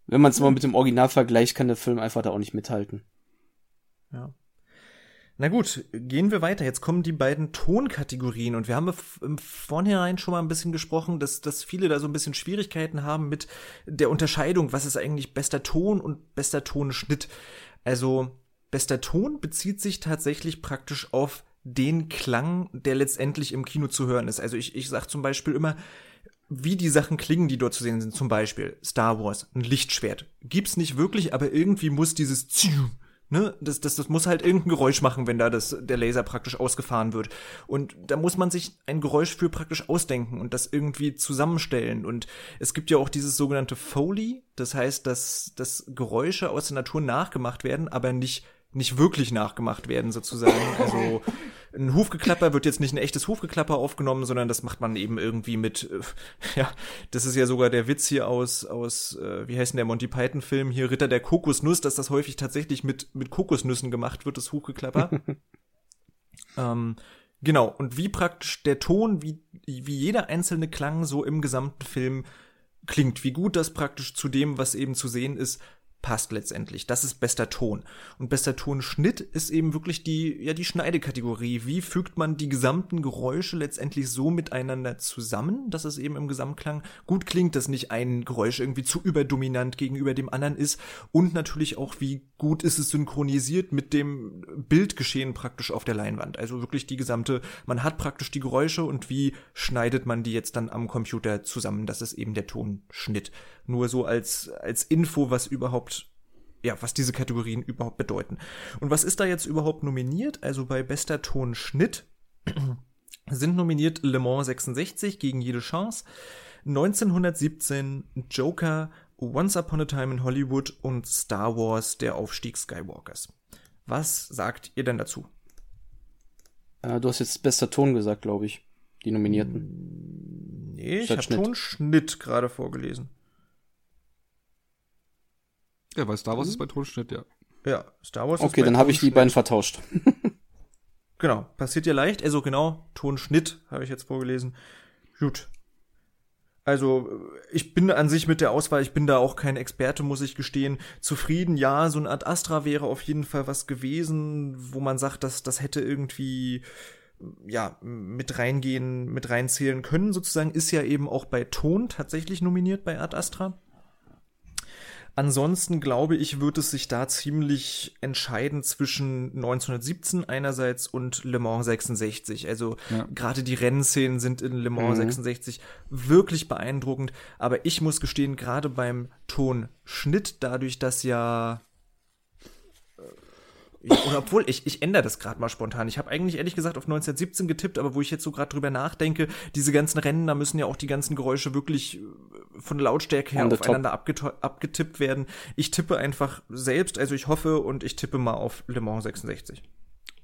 wenn man es mal mit dem Original vergleicht, kann der Film einfach da auch nicht mithalten. Ja. Na gut, gehen wir weiter. Jetzt kommen die beiden Tonkategorien und wir haben im Vornherein schon mal ein bisschen gesprochen, dass, dass viele da so ein bisschen Schwierigkeiten haben mit der Unterscheidung, was ist eigentlich bester Ton und bester Tonschnitt. Also bester Ton bezieht sich tatsächlich praktisch auf den Klang, der letztendlich im Kino zu hören ist. Also ich, ich sag zum Beispiel immer, wie die Sachen klingen, die dort zu sehen sind. Zum Beispiel Star Wars, ein Lichtschwert. Gibt's nicht wirklich, aber irgendwie muss dieses Ne? Das, das, das muss halt irgendein Geräusch machen, wenn da das, der Laser praktisch ausgefahren wird. Und da muss man sich ein Geräusch für praktisch ausdenken und das irgendwie zusammenstellen. Und es gibt ja auch dieses sogenannte Foley, das heißt, dass, dass Geräusche aus der Natur nachgemacht werden, aber nicht nicht wirklich nachgemacht werden sozusagen. Also ein Hufgeklapper wird jetzt nicht ein echtes Hufgeklapper aufgenommen, sondern das macht man eben irgendwie mit, äh, ja, das ist ja sogar der Witz hier aus, aus äh, wie heißt denn der Monty Python Film hier, Ritter der Kokosnuss, dass das häufig tatsächlich mit, mit Kokosnüssen gemacht wird, das Hufgeklapper. ähm, genau, und wie praktisch der Ton, wie, wie jeder einzelne Klang so im gesamten Film klingt, wie gut das praktisch zu dem, was eben zu sehen ist, passt letztendlich. Das ist bester Ton. Und bester Tonschnitt ist eben wirklich die, ja, die Schneidekategorie. Wie fügt man die gesamten Geräusche letztendlich so miteinander zusammen, dass es eben im Gesamtklang gut klingt, dass nicht ein Geräusch irgendwie zu überdominant gegenüber dem anderen ist. Und natürlich auch, wie gut ist es synchronisiert mit dem Bildgeschehen praktisch auf der Leinwand. Also wirklich die gesamte, man hat praktisch die Geräusche und wie schneidet man die jetzt dann am Computer zusammen. Das ist eben der Tonschnitt. Nur so als, als Info, was überhaupt ja, was diese Kategorien überhaupt bedeuten. Und was ist da jetzt überhaupt nominiert? Also bei bester Tonschnitt sind nominiert Le Mans 66 gegen jede Chance, 1917 Joker, Once Upon a Time in Hollywood und Star Wars, der Aufstieg Skywalkers. Was sagt ihr denn dazu? Äh, du hast jetzt bester Ton gesagt, glaube ich. Die Nominierten. Nee, ich habe Tonschnitt gerade vorgelesen. Ja, weil Star Wars ist bei Tonschnitt, ja. Ja, Star Wars Okay, dann habe ich die beiden vertauscht. genau, passiert ja leicht. Also genau, Tonschnitt habe ich jetzt vorgelesen. Gut. Also, ich bin an sich mit der Auswahl, ich bin da auch kein Experte, muss ich gestehen. Zufrieden, ja, so eine Art Astra wäre auf jeden Fall was gewesen, wo man sagt, dass das hätte irgendwie ja, mit reingehen, mit reinzählen können, sozusagen, ist ja eben auch bei Ton tatsächlich nominiert bei Ad Astra. Ansonsten glaube ich, wird es sich da ziemlich entscheiden zwischen 1917 einerseits und Le Mans 66. Also ja. gerade die Rennszenen sind in Le Mans mhm. 66 wirklich beeindruckend. Aber ich muss gestehen, gerade beim Tonschnitt, dadurch, dass ja ich, oder obwohl, ich, ich ändere das gerade mal spontan. Ich habe eigentlich ehrlich gesagt auf 1917 getippt, aber wo ich jetzt so gerade drüber nachdenke, diese ganzen Rennen, da müssen ja auch die ganzen Geräusche wirklich äh, von Lautstärke her aufeinander abgetippt werden. Ich tippe einfach selbst, also ich hoffe und ich tippe mal auf Le Mans 66.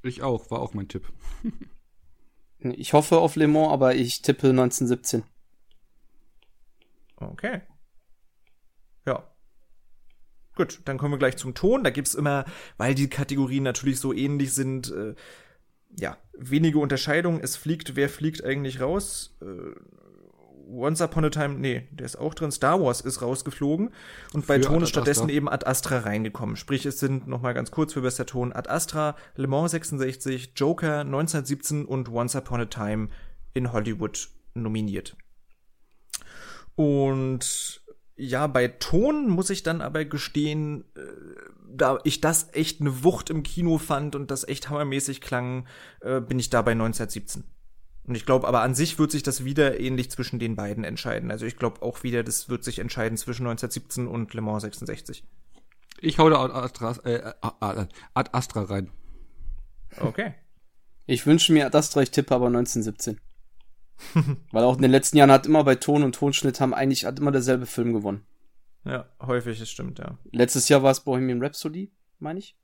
Ich auch, war auch mein Tipp. ich hoffe auf Le Mans, aber ich tippe 1917. Okay. Gut, dann kommen wir gleich zum Ton. Da gibt's immer, weil die Kategorien natürlich so ähnlich sind, äh, ja, wenige Unterscheidungen. Es fliegt, wer fliegt eigentlich raus? Äh, Once Upon a Time, nee, der ist auch drin. Star Wars ist rausgeflogen und bei für Ton ist stattdessen eben Ad Astra reingekommen. Sprich, es sind noch mal ganz kurz für bester Ton Ad Astra, Le Mans 66, Joker 1917 und Once Upon a Time in Hollywood nominiert. Und ja, bei Ton muss ich dann aber gestehen, äh, da ich das echt eine Wucht im Kino fand und das echt hammermäßig klang, äh, bin ich da bei 1917. Und ich glaube, aber an sich wird sich das wieder ähnlich zwischen den beiden entscheiden. Also ich glaube auch wieder, das wird sich entscheiden zwischen 1917 und Le Mans 66. Ich hau da Ad Astra, äh, Ad Astra rein. Okay. Ich wünsche mir Ad Astra, ich tippe aber 1917. Weil auch in den letzten Jahren hat immer bei Ton und Tonschnitt haben eigentlich hat immer derselbe Film gewonnen. Ja, häufig, das stimmt, ja. Letztes Jahr war es Bohemian Rhapsody, meine ich.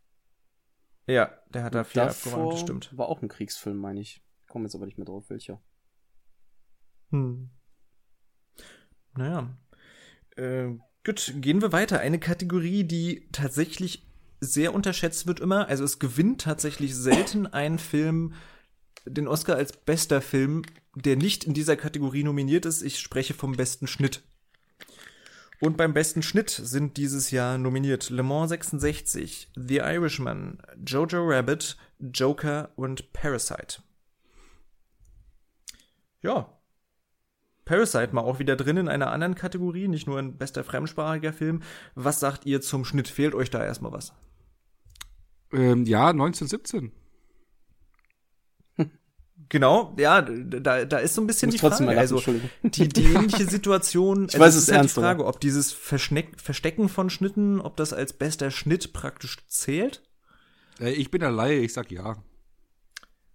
Ja, der hat da viel abgeräumt, das stimmt. War auch ein Kriegsfilm, meine ich. Komme jetzt aber nicht mehr drauf, welcher. Hm. Naja. Äh, gut, gehen wir weiter. Eine Kategorie, die tatsächlich sehr unterschätzt wird immer. Also es gewinnt tatsächlich selten ein Film den Oscar als bester Film der nicht in dieser Kategorie nominiert ist. Ich spreche vom besten Schnitt. Und beim besten Schnitt sind dieses Jahr nominiert Le Mans 66, The Irishman, Jojo Rabbit, Joker und Parasite. Ja. Parasite mal auch wieder drin in einer anderen Kategorie, nicht nur ein bester fremdsprachiger Film. Was sagt ihr zum Schnitt? Fehlt euch da erstmal was? Ähm, ja, 1917. Genau, ja, da, da ist so ein bisschen die Frage. Also die, die ähnliche Situation. ich also weiß es ist halt die Frage, ob dieses Verschneck, Verstecken von Schnitten, ob das als bester Schnitt praktisch zählt. Äh, ich bin der Laie, ich sag ja.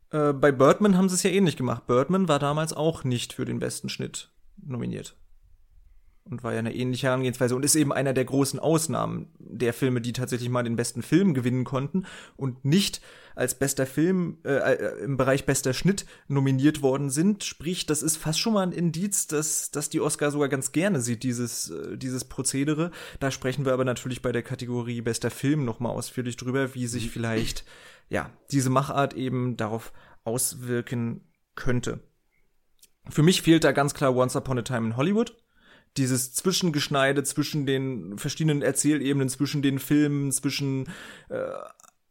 Äh, bei Birdman haben sie es ja ähnlich gemacht. Birdman war damals auch nicht für den besten Schnitt nominiert und war ja eine ähnliche Herangehensweise und ist eben einer der großen Ausnahmen der Filme, die tatsächlich mal den besten Film gewinnen konnten und nicht als bester Film äh, äh, im Bereich bester Schnitt nominiert worden sind. Sprich, das ist fast schon mal ein Indiz, dass, dass die Oscar sogar ganz gerne sieht, dieses, äh, dieses Prozedere. Da sprechen wir aber natürlich bei der Kategorie bester Film nochmal ausführlich drüber, wie sich vielleicht, ja, diese Machart eben darauf auswirken könnte. Für mich fehlt da ganz klar Once Upon a Time in Hollywood dieses Zwischengeschneide zwischen den verschiedenen Erzählebenen, zwischen den Filmen, zwischen äh,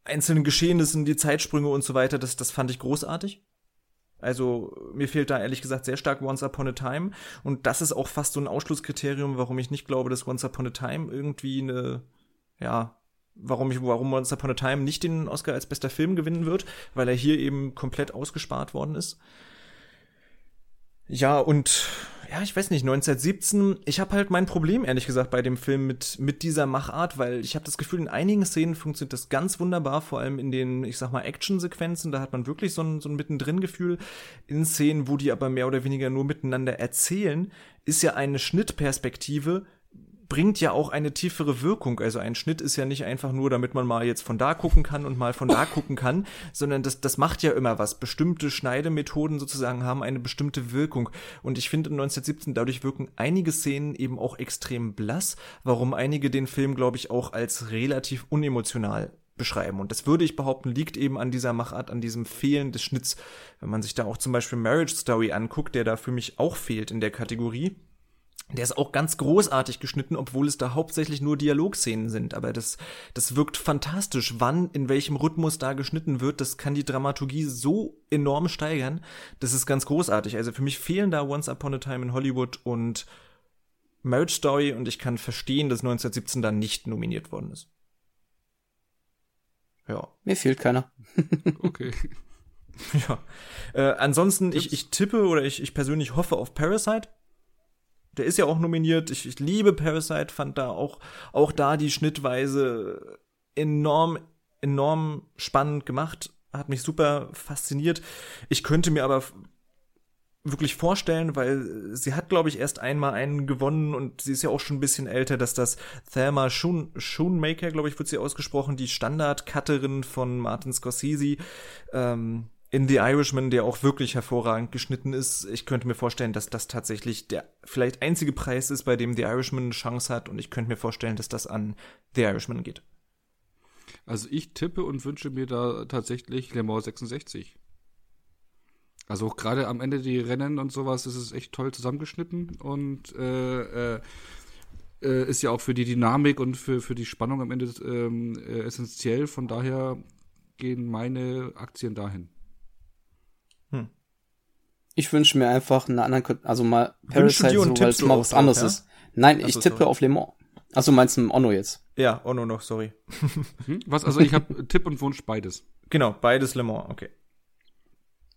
einzelnen Geschehnissen, die Zeitsprünge und so weiter, das, das fand ich großartig. Also mir fehlt da ehrlich gesagt sehr stark Once Upon a Time und das ist auch fast so ein Ausschlusskriterium, warum ich nicht glaube, dass Once Upon a Time irgendwie eine, ja, warum ich, warum Once Upon a Time nicht den Oscar als bester Film gewinnen wird, weil er hier eben komplett ausgespart worden ist. Ja, und ja, ich weiß nicht, 1917, ich habe halt mein Problem, ehrlich gesagt, bei dem Film mit, mit dieser Machart, weil ich habe das Gefühl, in einigen Szenen funktioniert das ganz wunderbar, vor allem in den, ich sag mal, Action-Sequenzen, da hat man wirklich so ein, so ein Mittendrin-Gefühl. In Szenen, wo die aber mehr oder weniger nur miteinander erzählen, ist ja eine Schnittperspektive bringt ja auch eine tiefere Wirkung. Also ein Schnitt ist ja nicht einfach nur, damit man mal jetzt von da gucken kann und mal von da gucken kann, sondern das, das macht ja immer was. Bestimmte Schneidemethoden sozusagen haben eine bestimmte Wirkung. Und ich finde in 1917 dadurch wirken einige Szenen eben auch extrem blass, warum einige den Film, glaube ich, auch als relativ unemotional beschreiben. Und das würde ich behaupten, liegt eben an dieser Machart, an diesem Fehlen des Schnitts. Wenn man sich da auch zum Beispiel Marriage Story anguckt, der da für mich auch fehlt in der Kategorie, der ist auch ganz großartig geschnitten, obwohl es da hauptsächlich nur Dialogszenen sind. Aber das, das wirkt fantastisch. Wann, in welchem Rhythmus da geschnitten wird, das kann die Dramaturgie so enorm steigern. Das ist ganz großartig. Also für mich fehlen da Once Upon a Time in Hollywood und Marriage Story und ich kann verstehen, dass 1917 da nicht nominiert worden ist. Ja. Mir fehlt keiner. okay. Ja. Äh, ansonsten, ich, ich tippe oder ich, ich persönlich hoffe auf Parasite. Der ist ja auch nominiert. Ich, ich liebe Parasite, fand da auch, auch da die Schnittweise enorm, enorm spannend gemacht. Hat mich super fasziniert. Ich könnte mir aber wirklich vorstellen, weil sie hat, glaube ich, erst einmal einen gewonnen und sie ist ja auch schon ein bisschen älter, dass das Thelma Schoon, Schoonmaker, glaube ich, wird sie ausgesprochen, die Standard-Cutterin von Martin Scorsese, ähm, in The Irishman, der auch wirklich hervorragend geschnitten ist. Ich könnte mir vorstellen, dass das tatsächlich der vielleicht einzige Preis ist, bei dem The Irishman eine Chance hat und ich könnte mir vorstellen, dass das an The Irishman geht. Also ich tippe und wünsche mir da tatsächlich Le Mans 66. Also auch gerade am Ende die Rennen und sowas ist es echt toll zusammengeschnitten und äh, äh, äh, ist ja auch für die Dynamik und für, für die Spannung am Ende ähm, äh, essentiell. Von daher gehen meine Aktien dahin. Ich wünsche mir einfach einen anderen, also mal Parasite, so, weil es mal was anderes auch, ja? ist. Nein, also, ich tippe sorry. auf Le Mans. Also meinst du Onno jetzt? Ja, Onno noch, sorry. Hm? Was? Also ich habe Tipp und Wunsch beides. Genau, beides Le Mans, okay.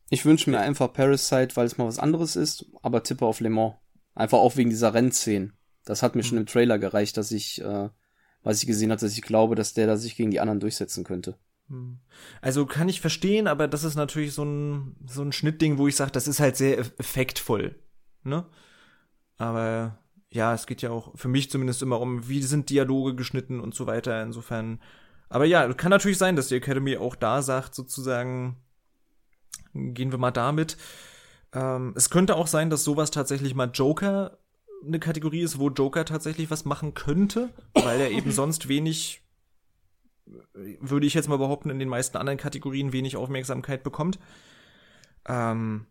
Ich wünsche mir einfach Parasite, weil es mal was anderes ist, aber tippe auf Le Mans. Einfach auch wegen dieser Rennszenen. Das hat mir mhm. schon im Trailer gereicht, dass ich, äh, was ich gesehen habe, dass ich glaube, dass der da sich gegen die anderen durchsetzen könnte. Hm. Also kann ich verstehen, aber das ist natürlich so ein, so ein Schnittding, wo ich sage, das ist halt sehr effektvoll. Ne? Aber ja, es geht ja auch für mich zumindest immer um, wie sind Dialoge geschnitten und so weiter. Insofern. Aber ja, kann natürlich sein, dass die Academy auch da sagt, sozusagen, gehen wir mal damit. Ähm, es könnte auch sein, dass sowas tatsächlich mal Joker eine Kategorie ist, wo Joker tatsächlich was machen könnte, weil er eben sonst wenig, würde ich jetzt mal behaupten, in den meisten anderen Kategorien wenig Aufmerksamkeit bekommt. Ähm,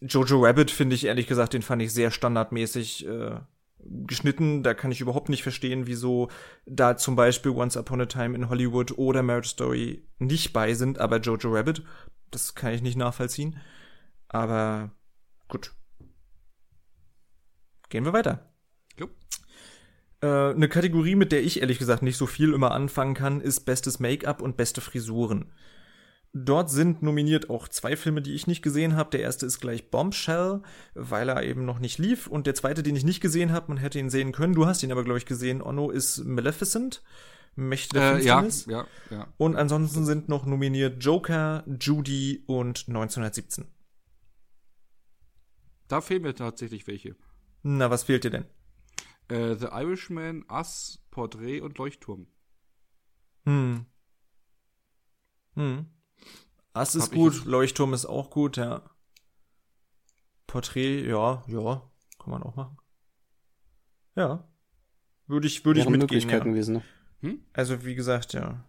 Jojo Rabbit finde ich ehrlich gesagt, den fand ich sehr standardmäßig äh, geschnitten. Da kann ich überhaupt nicht verstehen, wieso da zum Beispiel Once Upon a Time in Hollywood oder Marriage Story nicht bei sind, aber Jojo Rabbit das kann ich nicht nachvollziehen. Aber gut. Gehen wir weiter. Äh, eine Kategorie, mit der ich ehrlich gesagt nicht so viel immer anfangen kann, ist bestes Make-up und beste Frisuren. Dort sind nominiert auch zwei Filme, die ich nicht gesehen habe. Der erste ist gleich Bombshell, weil er eben noch nicht lief. Und der zweite, den ich nicht gesehen habe, man hätte ihn sehen können. Du hast ihn aber, glaube ich, gesehen, Onno, ist Maleficent. Mächte der äh, Finsternis. Ja, ja, ja. Und ansonsten sind noch nominiert Joker, Judy und 1917. Da fehlen mir tatsächlich welche. Na, was fehlt dir denn? Äh, The Irishman, Us, Porträt und Leuchtturm. Hm. Hm. Us ist Hab gut, Leuchtturm ist auch gut, ja. Porträt, ja, ja, kann man auch machen. Ja. Würde ich, würde ich mitgehen. Möglichkeiten ja. gewesen, ne? Hm? Also wie gesagt, ja.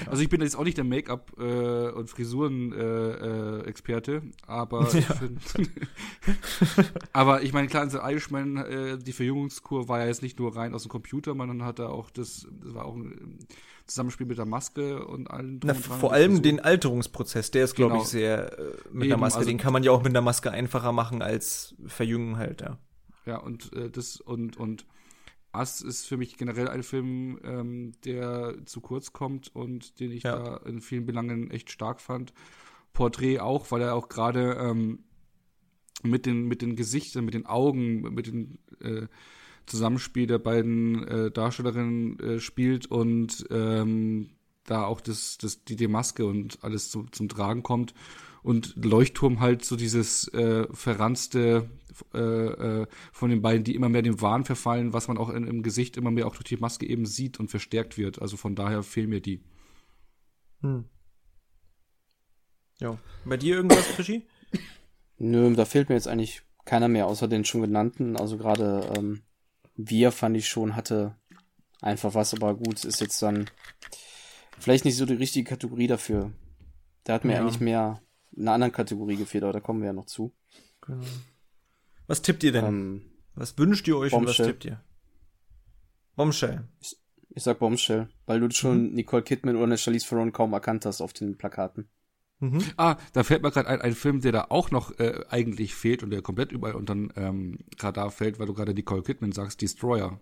Ja. Also ich bin jetzt auch nicht der Make-up äh, und Frisuren-Experte, äh, äh, aber ja. ich find, aber ich meine klar, in The Irishman, äh, die Verjüngungskur war ja jetzt nicht nur rein aus dem Computer, man hat da auch das, das war auch ein Zusammenspiel mit der Maske und allen. Na, vor allem den Alterungsprozess, der ist glaube genau. ich sehr äh, mit Eben, der Maske, also, den kann man ja auch mit der Maske einfacher machen als verjüngen halt, ja. Ja und das und und Ass ist für mich generell ein Film, ähm, der zu kurz kommt und den ich ja. da in vielen Belangen echt stark fand. Porträt auch, weil er auch gerade ähm, mit den mit den Gesichtern, mit den Augen, mit dem äh, Zusammenspiel der beiden äh, Darstellerinnen äh, spielt und ähm, da auch das, das, die, Maske und alles zu, zum Tragen kommt und Leuchtturm halt so dieses äh, verranzte äh, äh, von den beiden, die immer mehr dem Wahn verfallen, was man auch in, im Gesicht immer mehr auch durch die Maske eben sieht und verstärkt wird. Also von daher fehlen mir die. Hm. Ja. Bei dir irgendwas, Krischi? Nö, da fehlt mir jetzt eigentlich keiner mehr, außer den schon genannten. Also gerade ähm, wir fand ich schon, hatte einfach was, aber gut, ist jetzt dann vielleicht nicht so die richtige Kategorie dafür. Da hat mir ja. eigentlich mehr in einer anderen Kategorie gefehlt, aber da kommen wir ja noch zu. Genau. Was tippt ihr denn? Ähm, was wünscht ihr euch Bombshell. und was tippt ihr? Bombshell. Ich, ich sag Bombshell, weil du schon mhm. Nicole Kidman oder Charlize Theron kaum erkannt hast auf den Plakaten. Mhm. Ah, da fällt mir gerade ein, ein Film, der da auch noch äh, eigentlich fehlt und der komplett überall unter den ähm, Radar fällt, weil du gerade Nicole Kidman sagst, Destroyer.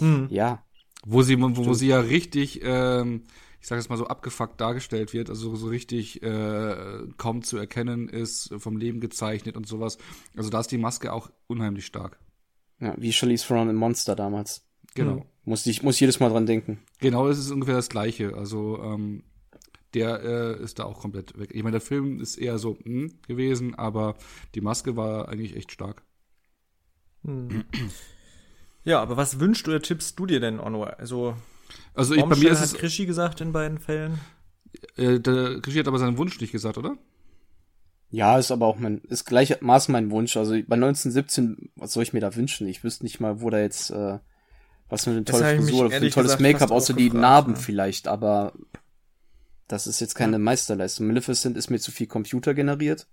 Mhm. Ja. Wo sie, wo, wo sie ja richtig, ähm, ich sage es mal so, abgefuckt dargestellt wird, also so richtig äh, kaum zu erkennen ist, vom Leben gezeichnet und sowas. Also da ist die Maske auch unheimlich stark. Ja, wie Charlize Theron im Monster damals. Genau. Mhm. Muss ich muss jedes Mal dran denken. Genau, es ist ungefähr das Gleiche. Also ähm, der äh, ist da auch komplett weg. Ich meine, der Film ist eher so mh, hm, gewesen, aber die Maske war eigentlich echt stark. Hm. Ja, aber was wünschst oder tippst du dir denn, Onur? Also, also ich, bei mir ist es Krischi gesagt in beiden Fällen. Äh, der Krischi hat aber seinen Wunsch nicht gesagt, oder? Ja, ist aber auch mein, ist gleichermaßen mein Wunsch. Also bei 1917, was soll ich mir da wünschen? Ich wüsste nicht mal, wo da jetzt äh, was für eine tolle Frisur oder für ein tolles Make-up, außer die Narben ja. vielleicht, aber das ist jetzt keine ja. Meisterleistung. Maleficent ist mir zu viel Computer generiert.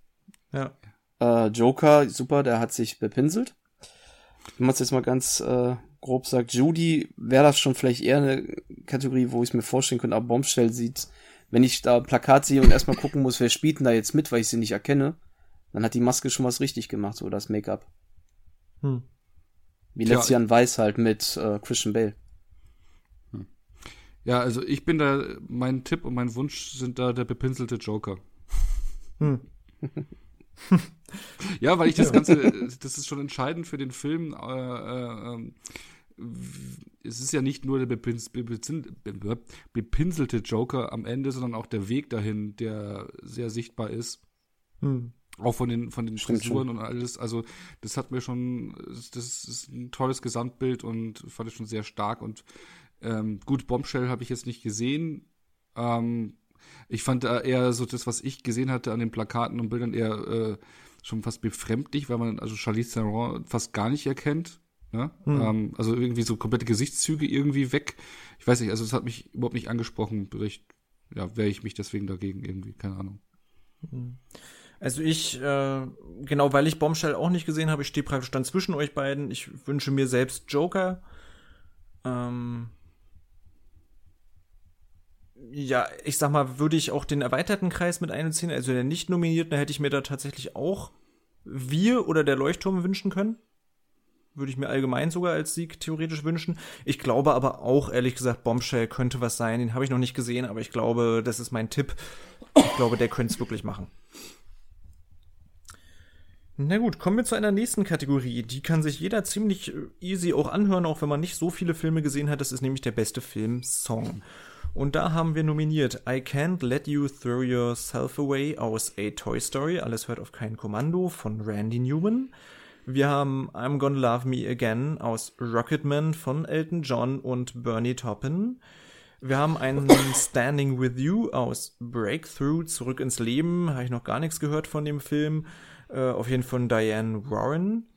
Ja. Äh, Joker, super, der hat sich bepinselt. Wenn man es jetzt mal ganz äh, grob sagt, Judy wäre das schon vielleicht eher eine Kategorie, wo ich es mir vorstellen könnte, aber Bombshell sieht, wenn ich da Plakat sehe und erstmal gucken muss, wer spielt denn da jetzt mit, weil ich sie nicht erkenne, dann hat die Maske schon was richtig gemacht, so das Make-up. Hm. Wie letztes ja. Jahr in Weiß halt mit äh, Christian Bale. Ja, also ich bin da, mein Tipp und mein Wunsch sind da der bepinselte Joker. Hm. ja, weil ich das Ganze, das ist schon entscheidend für den Film. Äh, äh, ähm, es ist ja nicht nur der bepinselte Joker am Ende, sondern auch der Weg dahin, der sehr sichtbar ist. Hm. Auch von den, von den Frisuren und alles. Also, das hat mir schon, das ist ein tolles Gesamtbild und fand ich schon sehr stark und ähm, gut, Bombshell habe ich jetzt nicht gesehen. Ähm, ich fand da eher so das, was ich gesehen hatte an den Plakaten und Bildern, eher äh, schon fast befremdlich, weil man also Charlize Theron fast gar nicht erkennt. Ne? Hm. Ähm, also irgendwie so komplette Gesichtszüge irgendwie weg. Ich weiß nicht, also es hat mich überhaupt nicht angesprochen. Vielleicht ja, wehre ich mich deswegen dagegen irgendwie, keine Ahnung. Hm. Also ich, äh, genau, weil ich Bombshell auch nicht gesehen habe, ich stehe praktisch dann zwischen euch beiden. Ich wünsche mir selbst Joker. Ähm, ja, ich sag mal, würde ich auch den erweiterten Kreis mit einbeziehen, also der nicht nominierten, hätte ich mir da tatsächlich auch wir oder der Leuchtturm wünschen können. Würde ich mir allgemein sogar als Sieg theoretisch wünschen. Ich glaube aber auch, ehrlich gesagt, Bombshell könnte was sein. Den habe ich noch nicht gesehen, aber ich glaube, das ist mein Tipp. Ich glaube, der könnte es wirklich machen. Na gut, kommen wir zu einer nächsten Kategorie. Die kann sich jeder ziemlich easy auch anhören, auch wenn man nicht so viele Filme gesehen hat. Das ist nämlich der beste Film Song. Und da haben wir nominiert I Can't Let You Throw Yourself Away aus A Toy Story, alles hört auf kein Kommando von Randy Newman. Wir haben I'm Gonna Love Me Again aus Rocketman von Elton John und Bernie Taupin. Wir haben einen Standing With You aus Breakthrough, Zurück ins Leben. Habe ich noch gar nichts gehört von dem Film. Äh, auf jeden Fall von Diane Warren.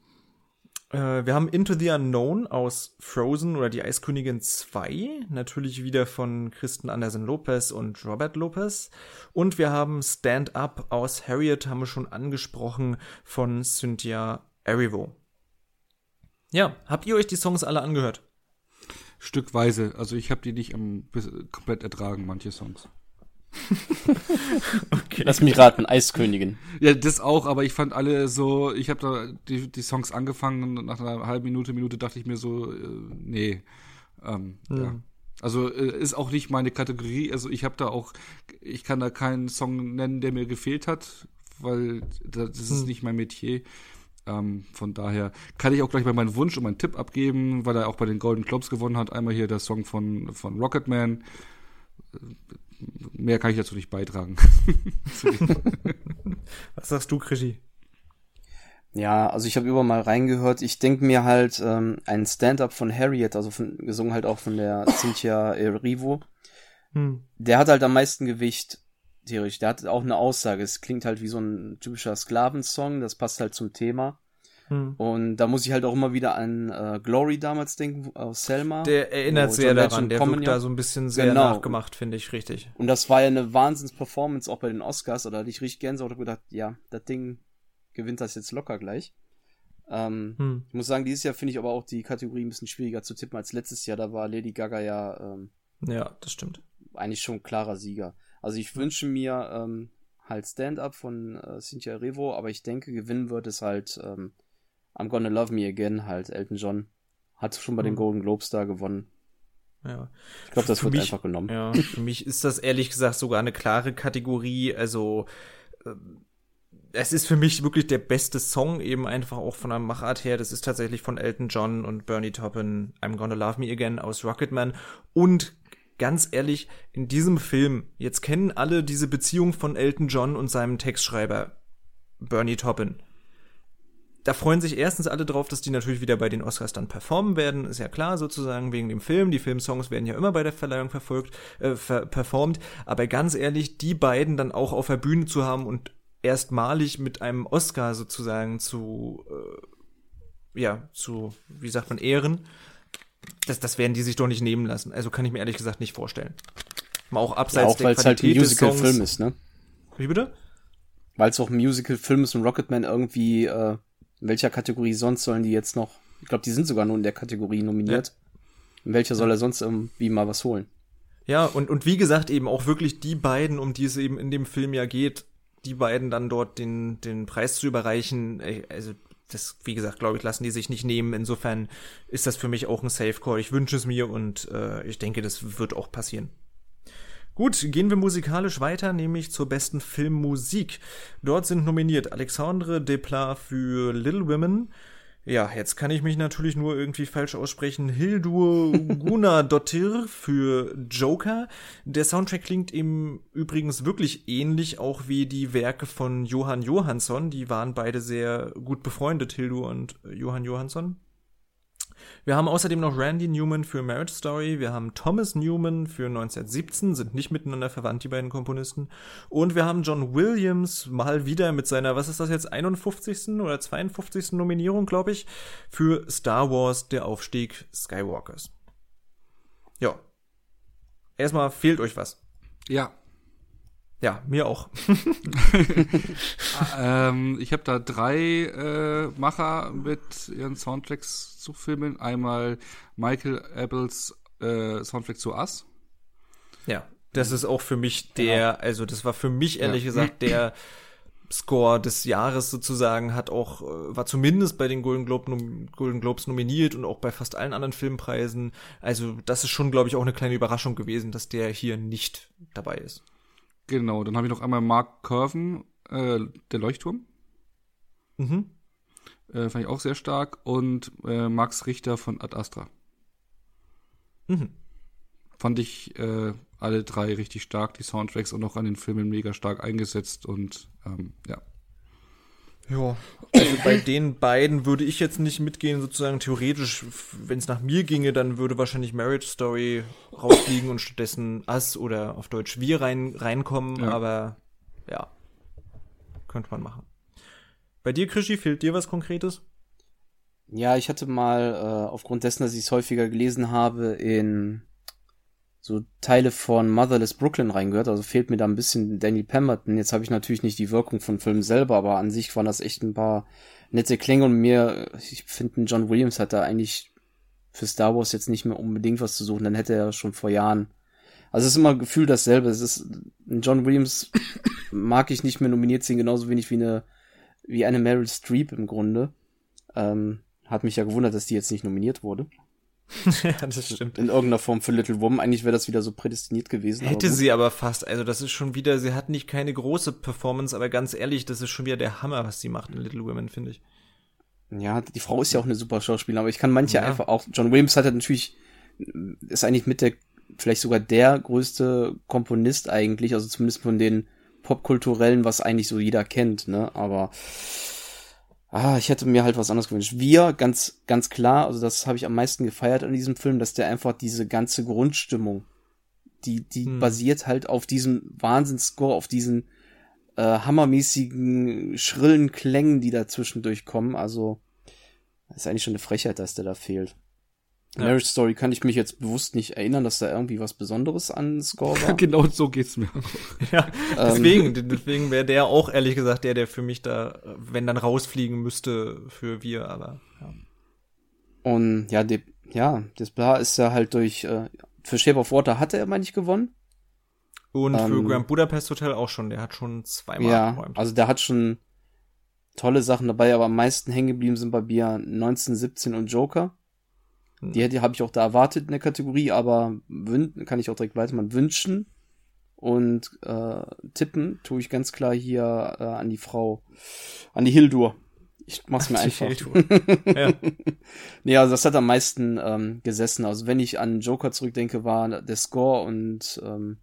Äh, wir haben Into the Unknown aus Frozen oder Die Eiskönigin 2, natürlich wieder von Kristen Anderson Lopez und Robert Lopez. Und wir haben Stand Up aus Harriet, haben wir schon angesprochen, von Cynthia Erivo. Ja, habt ihr euch die Songs alle angehört? Stückweise, also ich habe die nicht um, komplett ertragen, manche Songs. okay. Lass mich raten, Eiskönigin. Ja, das auch, aber ich fand alle so, ich habe da die, die Songs angefangen und nach einer halben Minute, Minute dachte ich mir so, äh, nee. Ähm, mhm. ja. Also äh, ist auch nicht meine Kategorie. Also ich habe da auch, ich kann da keinen Song nennen, der mir gefehlt hat, weil das ist mhm. nicht mein Metier. Ähm, von daher kann ich auch gleich mal meinen Wunsch und meinen Tipp abgeben, weil er auch bei den Golden Globes gewonnen hat. Einmal hier der Song von, von Rocketman mehr kann ich dazu nicht beitragen. Was sagst du, Krischi? Ja, also ich habe über mal reingehört. Ich denke mir halt ähm, ein Stand-up von Harriet, also von, gesungen halt auch von der Cynthia Erivo. Hm. Der hat halt am meisten Gewicht, theoretisch. Der hat auch eine Aussage. Es klingt halt wie so ein typischer Sklavensong. Das passt halt zum Thema. Hm. Und da muss ich halt auch immer wieder an äh, Glory damals denken, aus Selma. Der erinnert sehr daran, der wirkt da so ein bisschen sehr genau. nachgemacht, finde ich, richtig. Und das war ja eine Wahnsinns-Performance auch bei den Oscars, oder hatte ich richtig Gänsehaut und gedacht, ja, das Ding gewinnt das jetzt locker gleich. Ähm, hm. Ich muss sagen, dieses Jahr finde ich aber auch die Kategorie ein bisschen schwieriger zu tippen als letztes Jahr. Da war Lady Gaga ja. Ähm, ja, das stimmt. Eigentlich schon klarer Sieger. Also ich wünsche mir ähm, halt Stand-Up von äh, Cynthia Revo, aber ich denke, gewinnen wird es halt ähm, I'm Gonna Love Me Again, halt Elton John. Hat schon bei mhm. den Golden Globes da gewonnen. Ja. Ich glaube, das für wird mich, einfach genommen. Ja, für mich ist das ehrlich gesagt sogar eine klare Kategorie. Also äh, es ist für mich wirklich der beste Song, eben einfach auch von der Machart her. Das ist tatsächlich von Elton John und Bernie Taupin, I'm Gonna Love Me Again aus Rocketman. Und ganz ehrlich, in diesem Film, jetzt kennen alle diese Beziehung von Elton John und seinem Textschreiber Bernie Taupin da freuen sich erstens alle drauf, dass die natürlich wieder bei den Oscars dann performen werden, ist ja klar sozusagen wegen dem Film. Die Filmsongs werden ja immer bei der Verleihung verfolgt, äh, performt. Aber ganz ehrlich, die beiden dann auch auf der Bühne zu haben und erstmalig mit einem Oscar sozusagen zu, äh, ja, zu, wie sagt man, Ehren, das, das werden die sich doch nicht nehmen lassen. Also kann ich mir ehrlich gesagt nicht vorstellen. Mal auch abseits ja, auch, der Qualität halt ein Musical-Film ist, ne? Wie bitte? Weil es auch ein Musical-Film ist und Rocketman irgendwie äh, in welcher Kategorie sonst sollen die jetzt noch? Ich glaube, die sind sogar nur in der Kategorie nominiert. Ja. In welcher soll er sonst irgendwie mal was holen? Ja, und, und wie gesagt, eben auch wirklich die beiden, um die es eben in dem Film ja geht, die beiden dann dort den, den Preis zu überreichen, also das, wie gesagt, glaube ich, lassen die sich nicht nehmen. Insofern ist das für mich auch ein Safe Call. Ich wünsche es mir und äh, ich denke, das wird auch passieren. Gut, gehen wir musikalisch weiter, nämlich zur besten Filmmusik. Dort sind nominiert Alexandre Desplat für Little Women. Ja, jetzt kann ich mich natürlich nur irgendwie falsch aussprechen. Hildur Gunadottir für Joker. Der Soundtrack klingt ihm übrigens wirklich ähnlich, auch wie die Werke von Johann Johansson. Die waren beide sehr gut befreundet, Hildur und Johann Johansson. Wir haben außerdem noch Randy Newman für Marriage Story, wir haben Thomas Newman für 1917, sind nicht miteinander verwandt, die beiden Komponisten. Und wir haben John Williams mal wieder mit seiner, was ist das jetzt, 51. oder 52. Nominierung, glaube ich, für Star Wars, der Aufstieg Skywalkers. Ja. Erstmal fehlt euch was. Ja, ja, mir auch. ähm, ich habe da drei äh, Macher mit ihren Soundtracks zu filmen. Einmal Michael Apples äh, Soundtrack zu Us. Ja, das ist auch für mich der, genau. also das war für mich ehrlich ja. gesagt der Score des Jahres sozusagen, hat auch, äh, war zumindest bei den Golden, Globe, Golden Globes nominiert und auch bei fast allen anderen Filmpreisen. Also das ist schon, glaube ich, auch eine kleine Überraschung gewesen, dass der hier nicht dabei ist. Genau, dann habe ich noch einmal Mark Curven, äh, der Leuchtturm. Mhm. Äh, fand ich auch sehr stark. Und äh, Max Richter von Ad Astra. Mhm. Fand ich äh, alle drei richtig stark, die Soundtracks und auch an den Filmen mega stark eingesetzt und ähm, ja. Ja, also bei den beiden würde ich jetzt nicht mitgehen, sozusagen theoretisch, wenn es nach mir ginge, dann würde wahrscheinlich Marriage Story rausfliegen und stattdessen Us oder auf Deutsch Wir rein, reinkommen, ja. aber ja, könnte man machen. Bei dir, Krischi, fehlt dir was Konkretes? Ja, ich hatte mal, äh, aufgrund dessen, dass ich es häufiger gelesen habe, in so Teile von Motherless Brooklyn reingehört, also fehlt mir da ein bisschen Danny Pemberton. Jetzt habe ich natürlich nicht die Wirkung von Film selber, aber an sich waren das echt ein paar nette Klänge und mir, ich finde, John Williams hat da eigentlich für Star Wars jetzt nicht mehr unbedingt was zu suchen, dann hätte er schon vor Jahren. Also es ist immer Gefühl dasselbe. Es ist John Williams mag ich nicht mehr nominiert sehen, genauso wenig wie eine wie eine Meryl Streep im Grunde. Ähm, hat mich ja gewundert, dass die jetzt nicht nominiert wurde. ja, das stimmt. In irgendeiner Form für Little Woman. Eigentlich wäre das wieder so prädestiniert gewesen. Hätte aber sie aber fast. Also das ist schon wieder, sie hat nicht keine große Performance, aber ganz ehrlich, das ist schon wieder der Hammer, was sie macht in Little Women, finde ich. Ja, die Frau ist ja auch eine super Schauspielerin, aber ich kann manche ja. einfach auch, John Williams hat natürlich, ist eigentlich mit der, vielleicht sogar der größte Komponist eigentlich, also zumindest von den popkulturellen, was eigentlich so jeder kennt, ne, aber ah, ich hätte mir halt was anderes gewünscht. Wir, ganz, ganz klar, also das habe ich am meisten gefeiert an diesem Film, dass der einfach diese ganze Grundstimmung, die, die hm. basiert halt auf diesem Wahnsinnsscore, auf diesen äh, hammermäßigen, schrillen Klängen, die da zwischendurch kommen. Also, das ist eigentlich schon eine Frechheit, dass der da fehlt. Ja. Marriage Story kann ich mich jetzt bewusst nicht erinnern, dass da irgendwie was Besonderes an Score war. genau so geht's mir. ja, deswegen, ähm, deswegen wäre der auch ehrlich gesagt der, der für mich da, wenn dann rausfliegen müsste für wir, aber ja. Und ja, de, ja, das Bla ist ja halt durch, äh, für Shape of Water hatte er, meine ich, gewonnen. Und für ähm, Grand Budapest Hotel auch schon. Der hat schon zweimal ja, abgeräumt. Also der hat schon tolle Sachen dabei, aber am meisten hängen geblieben sind bei mir 1917 und Joker. Hm. Die, die habe ich auch da erwartet in der Kategorie, aber kann ich auch direkt weitermachen. Wünschen und äh, tippen tue ich ganz klar hier äh, an die Frau, an die Hildur. Ich mach's mir einfach. ja. nee, also das hat am meisten ähm, gesessen. Also wenn ich an Joker zurückdenke, war der Score und ähm,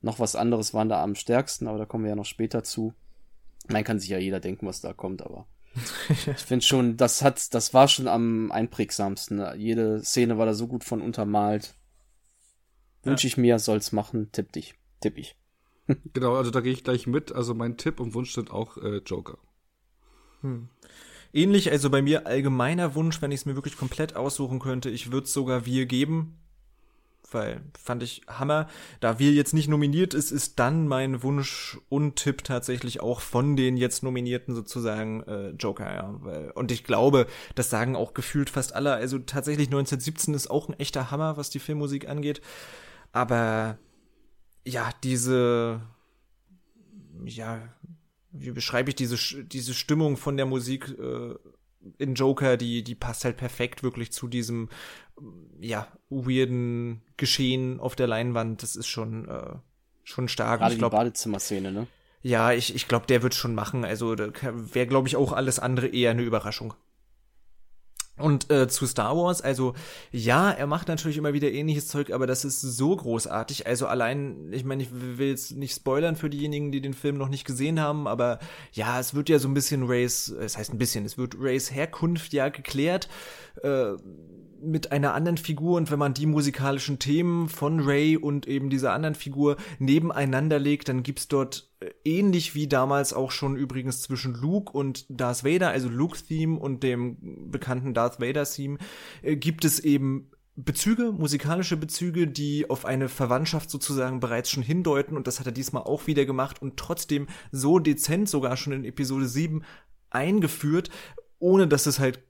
noch was anderes waren da am stärksten, aber da kommen wir ja noch später zu. Man kann sich ja jeder denken, was da kommt, aber ich finde schon, das hat, das war schon am einprägsamsten. Jede Szene war da so gut von untermalt. Wünsche ich mir, soll's machen, tipp dich, tipp ich. genau, also da gehe ich gleich mit. Also mein Tipp und Wunsch sind auch äh, Joker. Hm. Ähnlich, also bei mir allgemeiner Wunsch, wenn ich es mir wirklich komplett aussuchen könnte, ich würde es sogar wir geben weil fand ich Hammer. Da wir jetzt nicht nominiert ist, ist dann mein Wunsch und Tipp tatsächlich auch von den jetzt Nominierten sozusagen äh, Joker, ja. Und ich glaube, das sagen auch gefühlt fast alle. Also tatsächlich 1917 ist auch ein echter Hammer, was die Filmmusik angeht. Aber ja, diese, ja, wie beschreibe ich diese, diese Stimmung von der Musik äh, in Joker, die, die passt halt perfekt wirklich zu diesem, ja, weirden Geschehen auf der Leinwand. Das ist schon, äh, schon stark. Gerade ich glaub, die Badezimmerszene, ne? Ja, ich, ich glaube, der wird schon machen. Also wäre, glaube ich, auch alles andere eher eine Überraschung. Und äh, zu Star Wars, also ja, er macht natürlich immer wieder ähnliches Zeug, aber das ist so großartig. Also allein, ich meine, ich will jetzt nicht spoilern für diejenigen, die den Film noch nicht gesehen haben, aber ja, es wird ja so ein bisschen Rays, es heißt ein bisschen, es wird Rays Herkunft ja geklärt. Äh, mit einer anderen Figur und wenn man die musikalischen Themen von Ray und eben dieser anderen Figur nebeneinander legt, dann gibt's dort ähnlich wie damals auch schon übrigens zwischen Luke und Darth Vader, also Luke Theme und dem bekannten Darth Vader Theme, äh, gibt es eben Bezüge, musikalische Bezüge, die auf eine Verwandtschaft sozusagen bereits schon hindeuten und das hat er diesmal auch wieder gemacht und trotzdem so dezent sogar schon in Episode 7 eingeführt, ohne dass es halt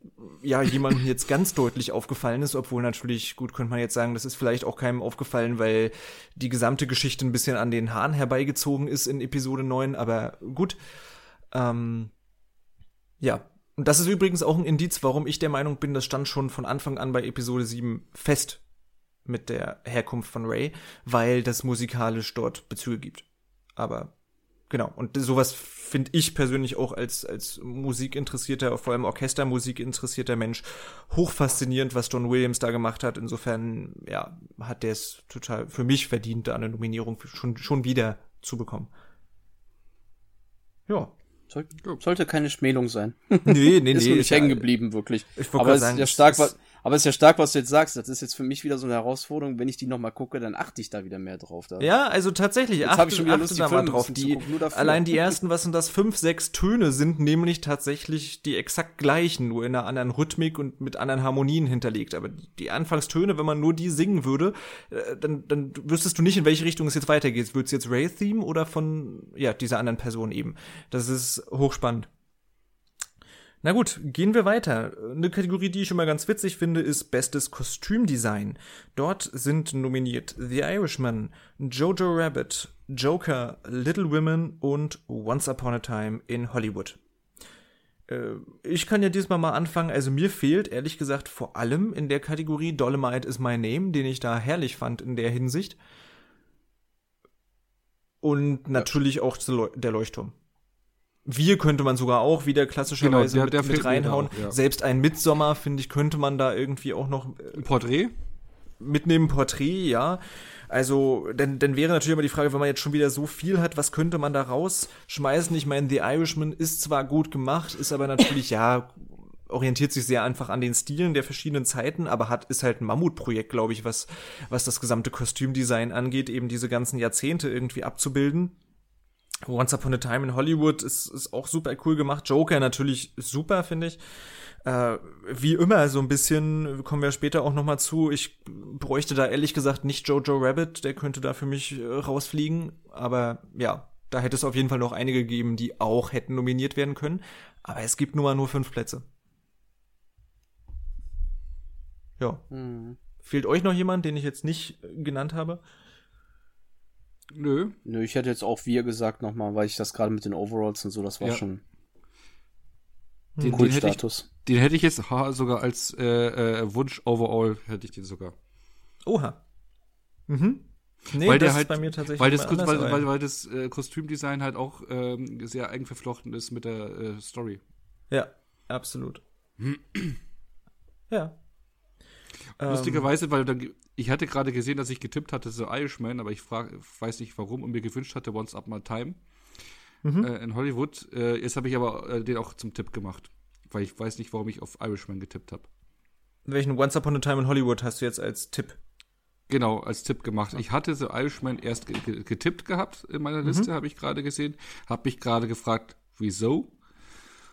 ja jemandem jetzt ganz deutlich aufgefallen ist, obwohl natürlich, gut, könnte man jetzt sagen, das ist vielleicht auch keinem aufgefallen, weil die gesamte Geschichte ein bisschen an den Haaren herbeigezogen ist in Episode 9, aber gut. Ähm, ja. Und das ist übrigens auch ein Indiz, warum ich der Meinung bin, das stand schon von Anfang an bei Episode 7 fest mit der Herkunft von Ray, weil das musikalisch dort Bezüge gibt. Aber genau, und sowas finde ich persönlich auch als, als musikinteressierter, vor allem Orchestermusik interessierter Mensch hochfaszinierend, was John Williams da gemacht hat. Insofern, ja, hat der es total für mich verdient, da eine Nominierung schon, schon wieder zu bekommen. Ja. Sollte keine Schmähung sein. Nee, nee, nee. ist nee. Ist nicht hängen geblieben, wirklich. Ich Aber sagen, ja stark, was, aber es ist ja stark, was du jetzt sagst. Das ist jetzt für mich wieder so eine Herausforderung. Wenn ich die nochmal gucke, dann achte ich da wieder mehr drauf. Da. Ja, also tatsächlich, jetzt achte, ich schon wieder Lust, da mal drauf. Die, allein die ersten, was sind das, fünf, sechs Töne sind nämlich tatsächlich die exakt gleichen, nur in einer anderen Rhythmik und mit anderen Harmonien hinterlegt. Aber die Anfangstöne, wenn man nur die singen würde, äh, dann, dann wüsstest du nicht, in welche Richtung es jetzt weitergeht. Wird es jetzt Ray-Theme oder von, ja, dieser anderen Person eben. Das ist hochspannend. Na gut, gehen wir weiter. Eine Kategorie, die ich immer ganz witzig finde, ist Bestes Kostümdesign. Dort sind nominiert The Irishman, Jojo Rabbit, Joker, Little Women und Once Upon a Time in Hollywood. Äh, ich kann ja diesmal mal anfangen. Also mir fehlt ehrlich gesagt vor allem in der Kategorie Dolomite is my name, den ich da herrlich fand in der Hinsicht. Und natürlich auch der Leuchtturm. Wir könnte man sogar auch wieder klassischerweise genau, der, der mit, mit reinhauen. Auch, ja. Selbst ein Midsommer, finde ich, könnte man da irgendwie auch noch. Ein Porträt? Mitnehmen Porträt, ja. Also, denn, dann wäre natürlich immer die Frage, wenn man jetzt schon wieder so viel hat, was könnte man da rausschmeißen? Ich meine, The Irishman ist zwar gut gemacht, ist aber natürlich, ja, orientiert sich sehr einfach an den Stilen der verschiedenen Zeiten, aber hat, ist halt ein Mammutprojekt, glaube ich, was, was das gesamte Kostümdesign angeht, eben diese ganzen Jahrzehnte irgendwie abzubilden. Once Upon a Time in Hollywood ist, ist auch super cool gemacht. Joker natürlich super, finde ich. Äh, wie immer, so ein bisschen, kommen wir später auch nochmal zu. Ich bräuchte da ehrlich gesagt nicht Jojo Rabbit, der könnte da für mich äh, rausfliegen. Aber ja, da hätte es auf jeden Fall noch einige gegeben, die auch hätten nominiert werden können. Aber es gibt nun mal nur fünf Plätze. Ja. Mhm. Fehlt euch noch jemand, den ich jetzt nicht genannt habe? Nö. Nö, ich hätte jetzt auch wir gesagt nochmal, weil ich das gerade mit den Overalls und so, das war ja. schon den, den, hätte ich, den hätte ich jetzt sogar als äh, äh, Wunsch Overall hätte ich den sogar. Oha. Mhm. Nee, weil der halt, bei mir tatsächlich weil das, anders, weil, weil, weil, das äh, Kostümdesign halt auch ähm, sehr eng verflochten ist mit der äh, Story. Ja, absolut. ja. Lustigerweise, weil dann, ich hatte gerade gesehen, dass ich getippt hatte, so Irishman, aber ich frag, weiß nicht warum und mir gewünscht hatte, Once Up My Time mhm. äh, in Hollywood. Äh, jetzt habe ich aber äh, den auch zum Tipp gemacht, weil ich weiß nicht, warum ich auf Irishman getippt habe. Welchen Once Upon a Time in Hollywood hast du jetzt als Tipp? Genau, als Tipp gemacht. Ich hatte The Irishman erst getippt gehabt in meiner mhm. Liste, mhm. habe ich gerade gesehen. Habe mich gerade gefragt, wieso?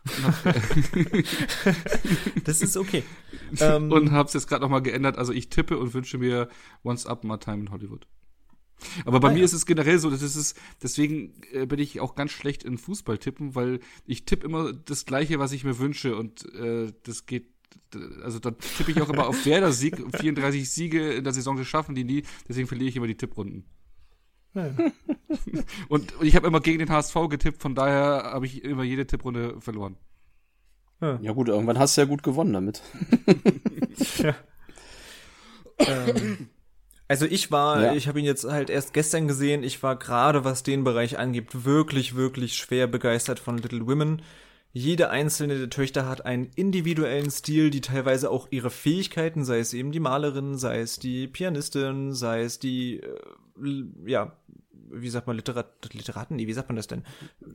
das ist okay. Ähm, und habe es jetzt gerade nochmal geändert. Also ich tippe und wünsche mir Once Up My Time in Hollywood. Aber bei ah, mir ja. ist es generell so, dass es ist, deswegen äh, bin ich auch ganz schlecht in Fußball tippen, weil ich tippe immer das Gleiche, was ich mir wünsche und äh, das geht also da tippe ich auch immer auf Werder Sieg, 34 Siege in der Saison, das schaffen die nie, deswegen verliere ich immer die Tipprunden. Ja. und, und, ich habe immer gegen den HSV getippt, von daher habe ich immer jede Tipprunde verloren. Ja. ja. gut, irgendwann hast du ja gut gewonnen damit. ja. ähm, also ich war, ja. ich habe ihn jetzt halt erst gestern gesehen, ich war gerade, was den Bereich angibt, wirklich, wirklich schwer begeistert von Little Women. Jede einzelne der Töchter hat einen individuellen Stil, die teilweise auch ihre Fähigkeiten, sei es eben die Malerin, sei es die Pianistin, sei es die, äh, ja, wie sagt man, Literat Literaten? Nee, wie sagt man das denn?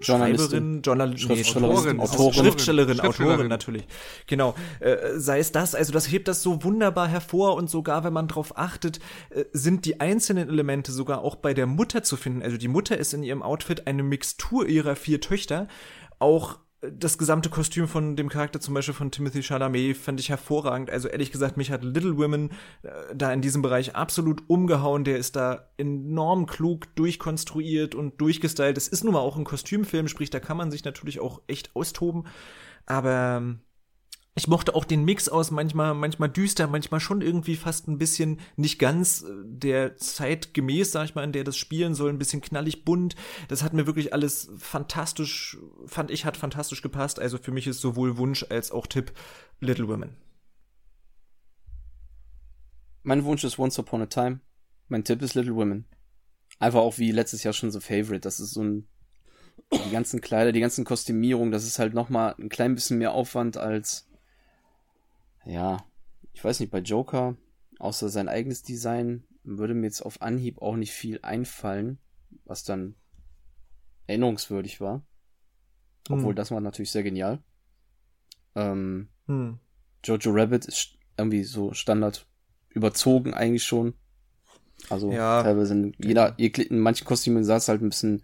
Schreiberin, Journal Schriftstellerin, nee, Autorin, Schriftstellerin, Schriftstellerin, Autorin natürlich. Genau. Äh, sei es das, also das hebt das so wunderbar hervor und sogar, wenn man drauf achtet, äh, sind die einzelnen Elemente sogar auch bei der Mutter zu finden. Also die Mutter ist in ihrem Outfit eine Mixtur ihrer vier Töchter. Auch das gesamte Kostüm von dem Charakter zum Beispiel von Timothy Chalamet fand ich hervorragend. Also ehrlich gesagt, mich hat Little Women äh, da in diesem Bereich absolut umgehauen. Der ist da enorm klug durchkonstruiert und durchgestylt. Es ist nun mal auch ein Kostümfilm, sprich, da kann man sich natürlich auch echt austoben. Aber ähm, ich mochte auch den Mix aus manchmal, manchmal düster, manchmal schon irgendwie fast ein bisschen nicht ganz äh, der Zeit gemäß, sag ich mal, in der das spielen soll, ein bisschen knallig bunt. Das hat mir wirklich alles fantastisch, fand ich, hat fantastisch gepasst. Also für mich ist sowohl Wunsch als auch Tipp Little Women. Mein Wunsch ist Once Upon a Time. Mein Tipp ist Little Women. Einfach auch wie letztes Jahr schon so Favorite. Das ist so ein, die ganzen Kleider, die ganzen Kostümierungen, das ist halt nochmal ein klein bisschen mehr Aufwand als ja, ich weiß nicht, bei Joker, außer sein eigenes Design, würde mir jetzt auf Anhieb auch nicht viel einfallen, was dann erinnerungswürdig war. Obwohl, hm. das war natürlich sehr genial. Ähm, hm. Jojo Rabbit ist irgendwie so Standard überzogen eigentlich schon. Also ja. teilweise in jeder, in manchen Kostümen sah es halt ein bisschen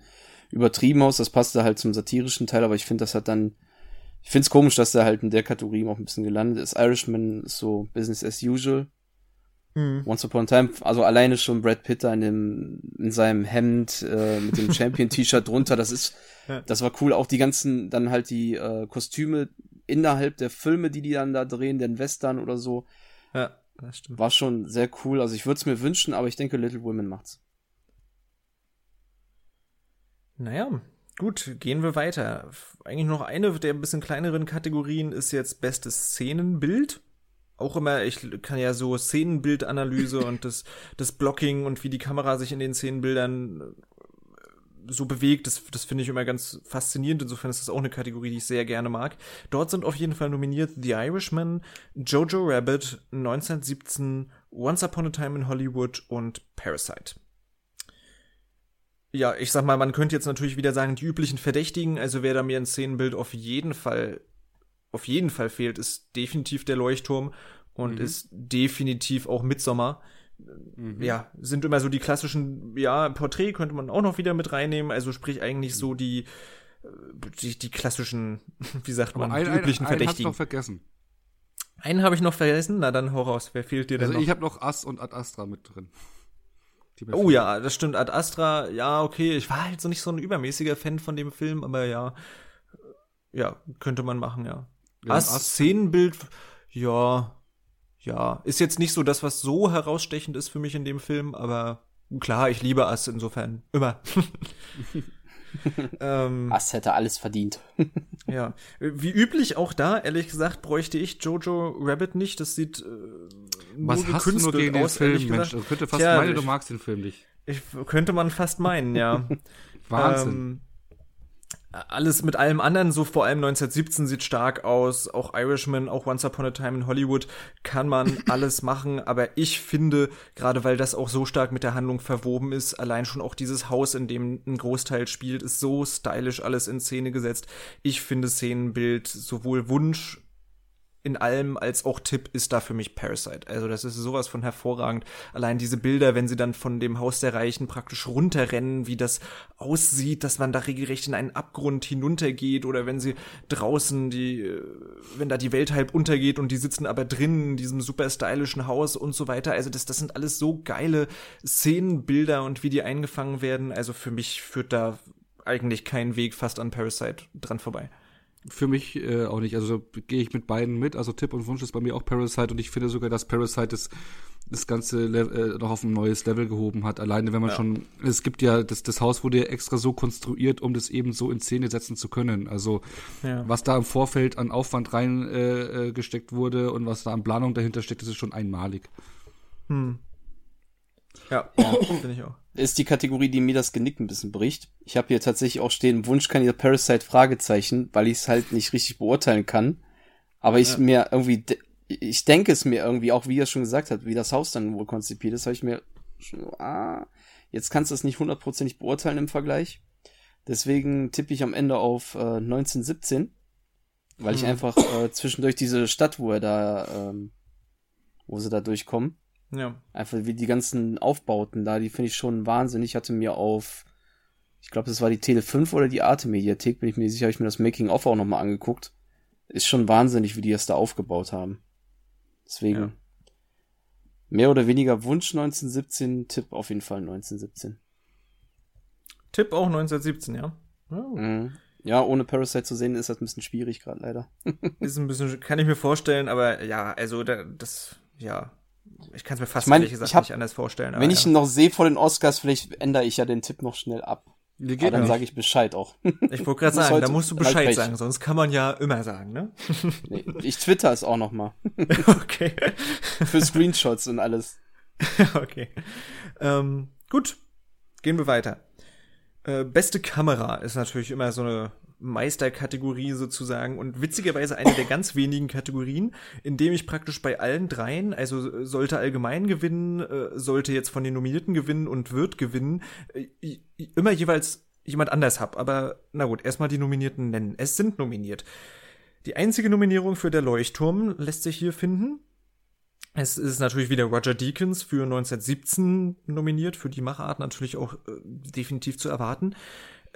übertrieben aus. Das passte halt zum satirischen Teil, aber ich finde, das hat dann ich find's komisch, dass der halt in der Kategorie auch ein bisschen gelandet ist. Irishman ist so Business as usual. Mhm. Once Upon a Time, also alleine schon Brad Pitt da in dem, in seinem Hemd, äh, mit dem Champion-T-Shirt drunter, das ist, ja. das war cool. Auch die ganzen, dann halt die äh, Kostüme innerhalb der Filme, die die dann da drehen, den Western oder so. Ja, das stimmt. War schon sehr cool. Also ich würde es mir wünschen, aber ich denke, Little Women macht's. Naja, Gut, gehen wir weiter. Eigentlich noch eine der ein bisschen kleineren Kategorien ist jetzt bestes Szenenbild. Auch immer, ich kann ja so Szenenbildanalyse und das, das Blocking und wie die Kamera sich in den Szenenbildern äh, so bewegt, das, das finde ich immer ganz faszinierend. Insofern ist das auch eine Kategorie, die ich sehr gerne mag. Dort sind auf jeden Fall nominiert The Irishman, Jojo Rabbit, 1917, Once Upon a Time in Hollywood und Parasite ja, ich sag mal, man könnte jetzt natürlich wieder sagen, die üblichen Verdächtigen, also wer da mir ein Szenenbild auf jeden Fall, auf jeden Fall fehlt, ist definitiv der Leuchtturm und mhm. ist definitiv auch Midsommer. Mhm. Ja, sind immer so die klassischen, ja, Porträt könnte man auch noch wieder mit reinnehmen, also sprich eigentlich so die, äh, die, die klassischen, wie sagt man, ein, die üblichen ein, ein, Verdächtigen. Einen noch vergessen. Einen habe ich noch vergessen, na dann hau raus, wer fehlt dir denn also noch? ich habe noch Ass und Ad Astra mit drin. Oh ja, das stimmt. Ad Astra, ja, okay. Ich war halt so nicht so ein übermäßiger Fan von dem Film, aber ja, ja, könnte man machen, ja. ja Szenenbild, ja, ja. Ist jetzt nicht so das, was so herausstechend ist für mich in dem Film, aber klar, ich liebe Ass insofern. Immer. ähm, Ass hätte alles verdient. ja. Wie üblich auch da, ehrlich gesagt, bräuchte ich Jojo Rabbit nicht. Das sieht äh, nur Was hast du nur gegen aus, den Film, Mensch? Das könnte fast Tja, meinen, du magst den Film nicht. Ich, könnte man fast meinen, ja. Wahnsinn. Ähm, alles mit allem anderen, so vor allem 1917 sieht stark aus, auch Irishman, auch Once Upon a Time in Hollywood kann man alles machen, aber ich finde, gerade weil das auch so stark mit der Handlung verwoben ist, allein schon auch dieses Haus, in dem ein Großteil spielt, ist so stylisch alles in Szene gesetzt. Ich finde Szenenbild sowohl Wunsch in allem als auch Tipp ist da für mich Parasite. Also das ist sowas von hervorragend. Allein diese Bilder, wenn sie dann von dem Haus der Reichen praktisch runterrennen, wie das aussieht, dass man da regelrecht in einen Abgrund hinuntergeht oder wenn sie draußen die, äh, wenn da die Welt halb untergeht und die sitzen aber drinnen in diesem super stylischen Haus und so weiter. Also das, das sind alles so geile Szenenbilder und wie die eingefangen werden. Also für mich führt da eigentlich kein Weg fast an Parasite dran vorbei. Für mich äh, auch nicht. Also gehe ich mit beiden mit. Also Tipp und Wunsch ist bei mir auch Parasite und ich finde sogar, dass Parasite das, das ganze Le äh, noch auf ein neues Level gehoben hat. Alleine, wenn man ja. schon, es gibt ja, das, das Haus wurde ja extra so konstruiert, um das eben so in Szene setzen zu können. Also ja. was da im Vorfeld an Aufwand reingesteckt äh, äh wurde und was da an Planung dahinter steckt, das ist schon einmalig. Hm. Ja, ja finde ich auch ist die Kategorie, die mir das Genick ein bisschen bricht. Ich habe hier tatsächlich auch stehen Wunschkandidat Parasite Fragezeichen, weil ich es halt nicht richtig beurteilen kann. Aber ich ja. mir irgendwie, ich denke es mir irgendwie, auch wie er schon gesagt hat, wie das Haus dann wohl konzipiert ist, habe ich mir schon, ah, jetzt kannst du es nicht hundertprozentig beurteilen im Vergleich. Deswegen tippe ich am Ende auf äh, 1917, weil hm. ich einfach äh, zwischendurch diese Stadt, wo er da, ähm, wo sie da durchkommen, ja. Einfach wie die ganzen Aufbauten da, die finde ich schon wahnsinnig. Ich hatte mir auf, ich glaube, das war die Tele 5 oder die Arte Mediathek, bin ich mir sicher, habe ich mir das Making of auch nochmal angeguckt. Ist schon wahnsinnig, wie die das da aufgebaut haben. Deswegen ja. mehr oder weniger Wunsch 1917, Tipp auf jeden Fall 1917. Tipp auch 1917, ja. Oh. Mhm. Ja, ohne Parasite zu sehen, ist das ein bisschen schwierig gerade leider. ist ein bisschen, kann ich mir vorstellen, aber ja, also das, ja, ich kann es mir fast ich mein, ehrlich gesagt hab, nicht anders vorstellen. Wenn ich ihn noch sehe vor den Oscars, vielleicht ändere ich ja den Tipp noch schnell ab. Geht aber dann sage ich Bescheid auch. Ich wollte gerade sagen, da musst du Bescheid sagen, sonst kann man ja immer sagen, ne? Nee, ich twitter es auch noch mal. okay. Für Screenshots und alles. okay. Ähm, gut, gehen wir weiter. Äh, beste Kamera ist natürlich immer so eine Meisterkategorie sozusagen und witzigerweise eine der ganz wenigen Kategorien, in dem ich praktisch bei allen dreien, also sollte allgemein gewinnen, äh, sollte jetzt von den Nominierten gewinnen und wird gewinnen, äh, immer jeweils jemand anders hab. Aber na gut, erstmal die Nominierten nennen. Es sind nominiert. Die einzige Nominierung für der Leuchtturm lässt sich hier finden. Es ist natürlich wieder Roger Deakins für 1917 nominiert, für die Machart natürlich auch äh, definitiv zu erwarten.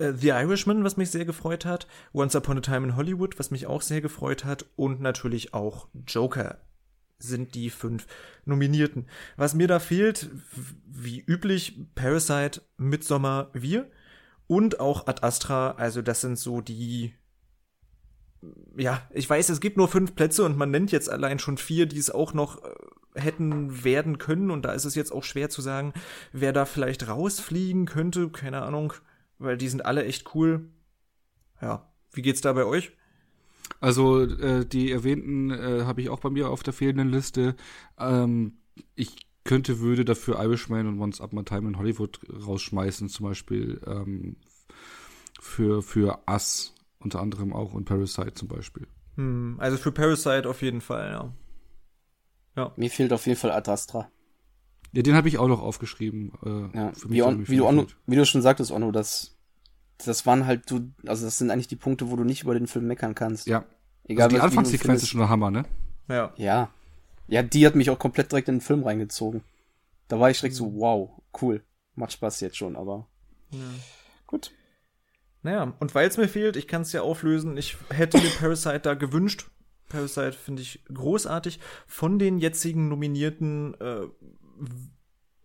Äh, The Irishman, was mich sehr gefreut hat, Once Upon a Time in Hollywood, was mich auch sehr gefreut hat, und natürlich auch Joker sind die fünf Nominierten. Was mir da fehlt, wie üblich, Parasite, Midsommar, wir. Und auch Ad Astra, also das sind so die ja, ich weiß, es gibt nur fünf Plätze und man nennt jetzt allein schon vier, die es auch noch äh, hätten werden können. Und da ist es jetzt auch schwer zu sagen, wer da vielleicht rausfliegen könnte, keine Ahnung weil die sind alle echt cool. Ja, wie geht's da bei euch? Also äh, die erwähnten äh, habe ich auch bei mir auf der fehlenden Liste. Ähm, ich könnte, würde dafür Irishman und Once Up My Time in Hollywood rausschmeißen, zum Beispiel ähm, für, für Us unter anderem auch und Parasite zum Beispiel. Hm, also für Parasite auf jeden Fall, ja. ja. Mir fehlt auf jeden Fall Ad Astra. Ja, den habe ich auch noch aufgeschrieben. Äh, ja, wie, on, wie, du Onno, wie du schon sagtest, Onno, das, das waren halt, du, also das sind eigentlich die Punkte, wo du nicht über den Film meckern kannst. Ja. Egal, also die Anfangssequenz ist schon der Hammer, ne? Ja. Ja. Ja, die hat mich auch komplett direkt in den Film reingezogen. Da war ich direkt so, wow, cool. Macht Spaß jetzt schon, aber. Ja. Gut. Naja, und weil es mir fehlt, ich kann es ja auflösen, ich hätte mir Parasite da gewünscht. Parasite finde ich großartig. Von den jetzigen Nominierten äh,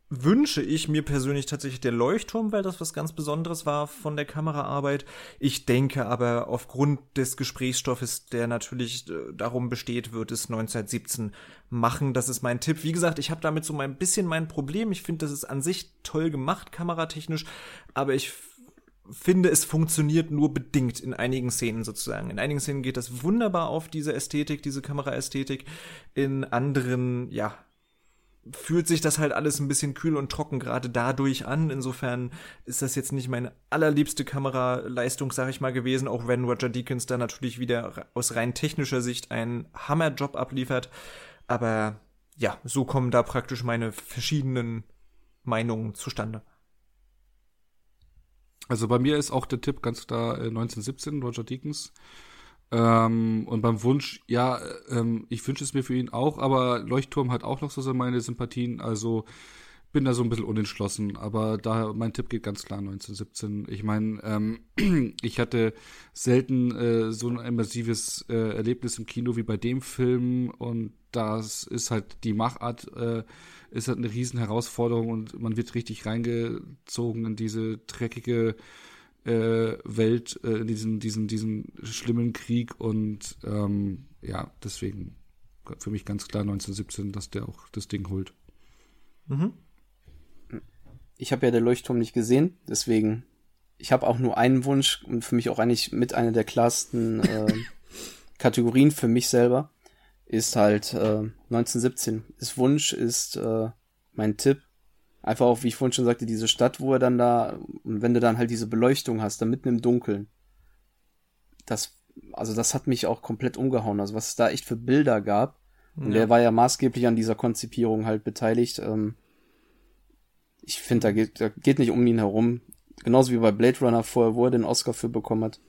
wünsche ich mir persönlich tatsächlich der Leuchtturm, weil das was ganz Besonderes war von der Kameraarbeit. Ich denke aber aufgrund des Gesprächsstoffes, der natürlich äh, darum besteht, wird es 1917 machen. Das ist mein Tipp. Wie gesagt, ich habe damit so ein bisschen mein Problem. Ich finde, das ist an sich toll gemacht, kameratechnisch, aber ich finde, es funktioniert nur bedingt in einigen Szenen sozusagen. In einigen Szenen geht das wunderbar auf diese Ästhetik, diese Kameraästhetik. In anderen, ja, fühlt sich das halt alles ein bisschen kühl und trocken gerade dadurch an. Insofern ist das jetzt nicht meine allerliebste Kameraleistung, sag ich mal, gewesen, auch wenn Roger Deakins da natürlich wieder aus rein technischer Sicht einen Hammerjob abliefert. Aber ja, so kommen da praktisch meine verschiedenen Meinungen zustande. Also bei mir ist auch der Tipp ganz klar äh, 1917, Roger Deakins. Ähm, und beim Wunsch, ja, ähm, ich wünsche es mir für ihn auch, aber Leuchtturm hat auch noch so meine Sympathien, also bin da so ein bisschen unentschlossen, aber da mein Tipp geht ganz klar 1917. Ich meine, ähm, ich hatte selten äh, so ein immersives äh, Erlebnis im Kino wie bei dem Film und das ist halt die Machart äh, ist halt eine riesen Herausforderung und man wird richtig reingezogen in diese dreckige äh, Welt, äh, in diesen, diesen, diesen schlimmen Krieg und ähm, ja, deswegen für mich ganz klar 1917, dass der auch das Ding holt. Mhm. Ich habe ja der Leuchtturm nicht gesehen, deswegen ich habe auch nur einen Wunsch und für mich auch eigentlich mit einer der klarsten äh, Kategorien für mich selber ist halt äh, 1917. Ist Wunsch, ist äh, mein Tipp einfach auch, wie ich vorhin schon sagte, diese Stadt, wo er dann da, und wenn du dann halt diese Beleuchtung hast, da mitten im Dunkeln, das, also das hat mich auch komplett umgehauen. Also was es da echt für Bilder gab. Und ja. der war ja maßgeblich an dieser Konzipierung halt beteiligt. Ähm, ich finde, da geht, da geht nicht um ihn herum. Genauso wie bei Blade Runner vorher, wo er den Oscar für bekommen hat.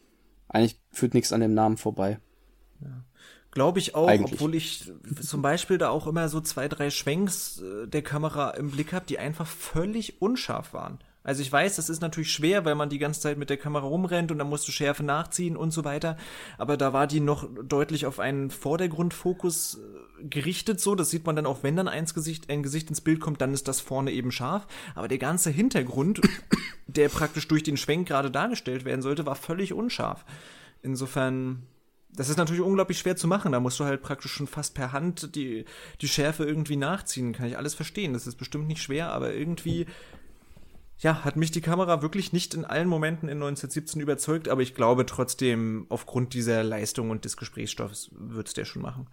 Eigentlich führt nichts an dem Namen vorbei. Ja. Glaube ich auch, Eigentlich. obwohl ich zum Beispiel da auch immer so zwei, drei Schwenks äh, der Kamera im Blick habe, die einfach völlig unscharf waren. Also ich weiß, das ist natürlich schwer, weil man die ganze Zeit mit der Kamera rumrennt und dann musst du Schärfe nachziehen und so weiter. Aber da war die noch deutlich auf einen Vordergrundfokus äh, gerichtet so. Das sieht man dann auch, wenn dann eins Gesicht, ein Gesicht ins Bild kommt, dann ist das vorne eben scharf. Aber der ganze Hintergrund, der praktisch durch den Schwenk gerade dargestellt werden sollte, war völlig unscharf. Insofern das ist natürlich unglaublich schwer zu machen. Da musst du halt praktisch schon fast per Hand die, die Schärfe irgendwie nachziehen. Kann ich alles verstehen. Das ist bestimmt nicht schwer, aber irgendwie, ja, hat mich die Kamera wirklich nicht in allen Momenten in 1917 überzeugt. Aber ich glaube trotzdem, aufgrund dieser Leistung und des Gesprächsstoffs wird es der schon machen.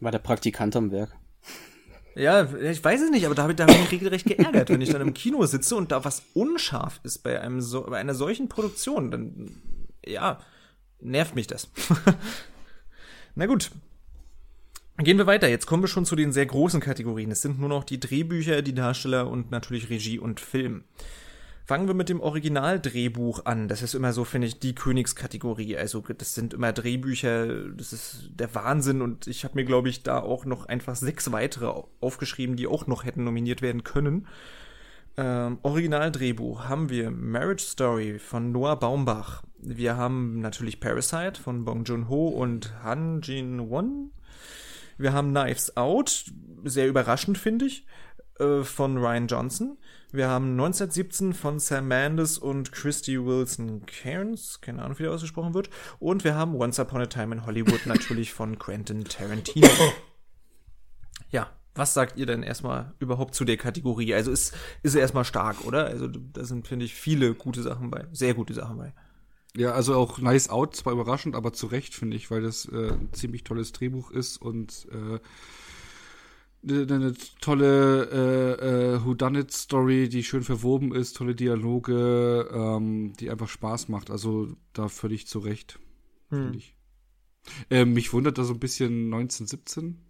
War der Praktikant am Werk? Ja, ich weiß es nicht, aber da habe ich, hab ich mich regelrecht geärgert, wenn ich dann im Kino sitze und da was unscharf ist bei einem so, bei einer solchen Produktion, dann ja, nervt mich das. Na gut. Gehen wir weiter. Jetzt kommen wir schon zu den sehr großen Kategorien. Es sind nur noch die Drehbücher, die Darsteller und natürlich Regie und Film. Fangen wir mit dem Originaldrehbuch an. Das ist immer so, finde ich, die Königskategorie. Also das sind immer Drehbücher, das ist der Wahnsinn und ich habe mir, glaube ich, da auch noch einfach sechs weitere aufgeschrieben, die auch noch hätten nominiert werden können. Ähm, Originaldrehbuch haben wir Marriage Story von Noah Baumbach, wir haben natürlich Parasite von Bong Joon-ho und Han Jin-won. Wir haben Knives Out, sehr überraschend finde ich, äh, von Ryan Johnson. Wir haben 1917 von Sam Mendes und Christy Wilson Cairns, keine Ahnung, wie der ausgesprochen wird. Und wir haben Once Upon a Time in Hollywood natürlich von Quentin Tarantino. Was sagt ihr denn erstmal überhaupt zu der Kategorie? Also ist, ist erstmal stark, oder? Also da sind, finde ich, viele gute Sachen bei, sehr gute Sachen bei. Ja, also auch Nice Out, zwar überraschend, aber zu Recht, finde ich, weil das äh, ein ziemlich tolles Drehbuch ist und äh, eine, eine tolle äh, äh, Whodunit-Story, die schön verwoben ist, tolle Dialoge, ähm, die einfach Spaß macht. Also da völlig zu Recht, hm. finde ich. Äh, mich wundert da so ein bisschen 1917.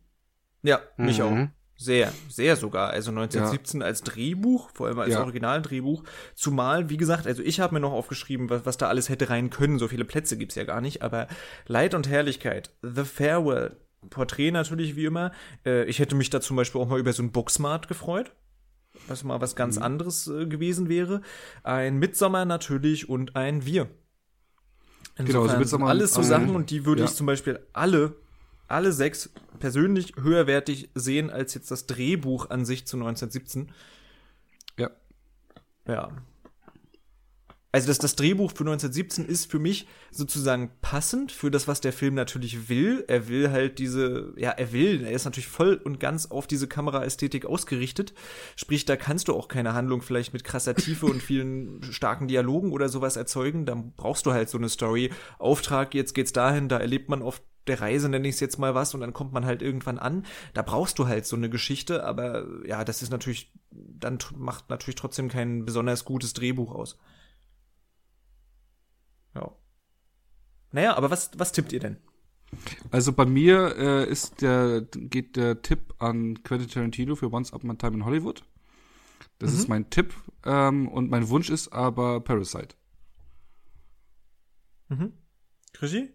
Ja, mich mhm. auch. Sehr, sehr sogar. Also 1917 ja. als Drehbuch, vor allem als ja. Originaldrehbuch. Zumal, wie gesagt, also ich habe mir noch aufgeschrieben, was, was da alles hätte rein können. So viele Plätze gibt's ja gar nicht. Aber Leid und Herrlichkeit, The Farewell, Porträt natürlich wie immer. Äh, ich hätte mich da zum Beispiel auch mal über so ein Booksmart gefreut. Was mal was ganz mhm. anderes äh, gewesen wäre. Ein Midsommer natürlich und ein Wir. Insofern genau, also Midsommer alles so Sachen und die würde ja. ich zum Beispiel alle alle sechs persönlich höherwertig sehen als jetzt das Drehbuch an sich zu 1917. Ja. Ja. Also das, das Drehbuch für 1917 ist für mich sozusagen passend für das, was der Film natürlich will. Er will halt diese, ja, er will, er ist natürlich voll und ganz auf diese Kameraästhetik ausgerichtet. Sprich, da kannst du auch keine Handlung vielleicht mit krasser Tiefe und vielen starken Dialogen oder sowas erzeugen. Da brauchst du halt so eine Story. Auftrag, jetzt geht's dahin, da erlebt man auf der Reise, nenne ich es jetzt mal was, und dann kommt man halt irgendwann an. Da brauchst du halt so eine Geschichte, aber ja, das ist natürlich, dann macht natürlich trotzdem kein besonders gutes Drehbuch aus. Ja. Naja, aber was, was tippt ihr denn? Also bei mir äh, ist der, geht der Tipp an Quentin Tarantino für Once Upon a Time in Hollywood. Das mhm. ist mein Tipp. Ähm, und mein Wunsch ist aber Parasite. Mhm. Krischi?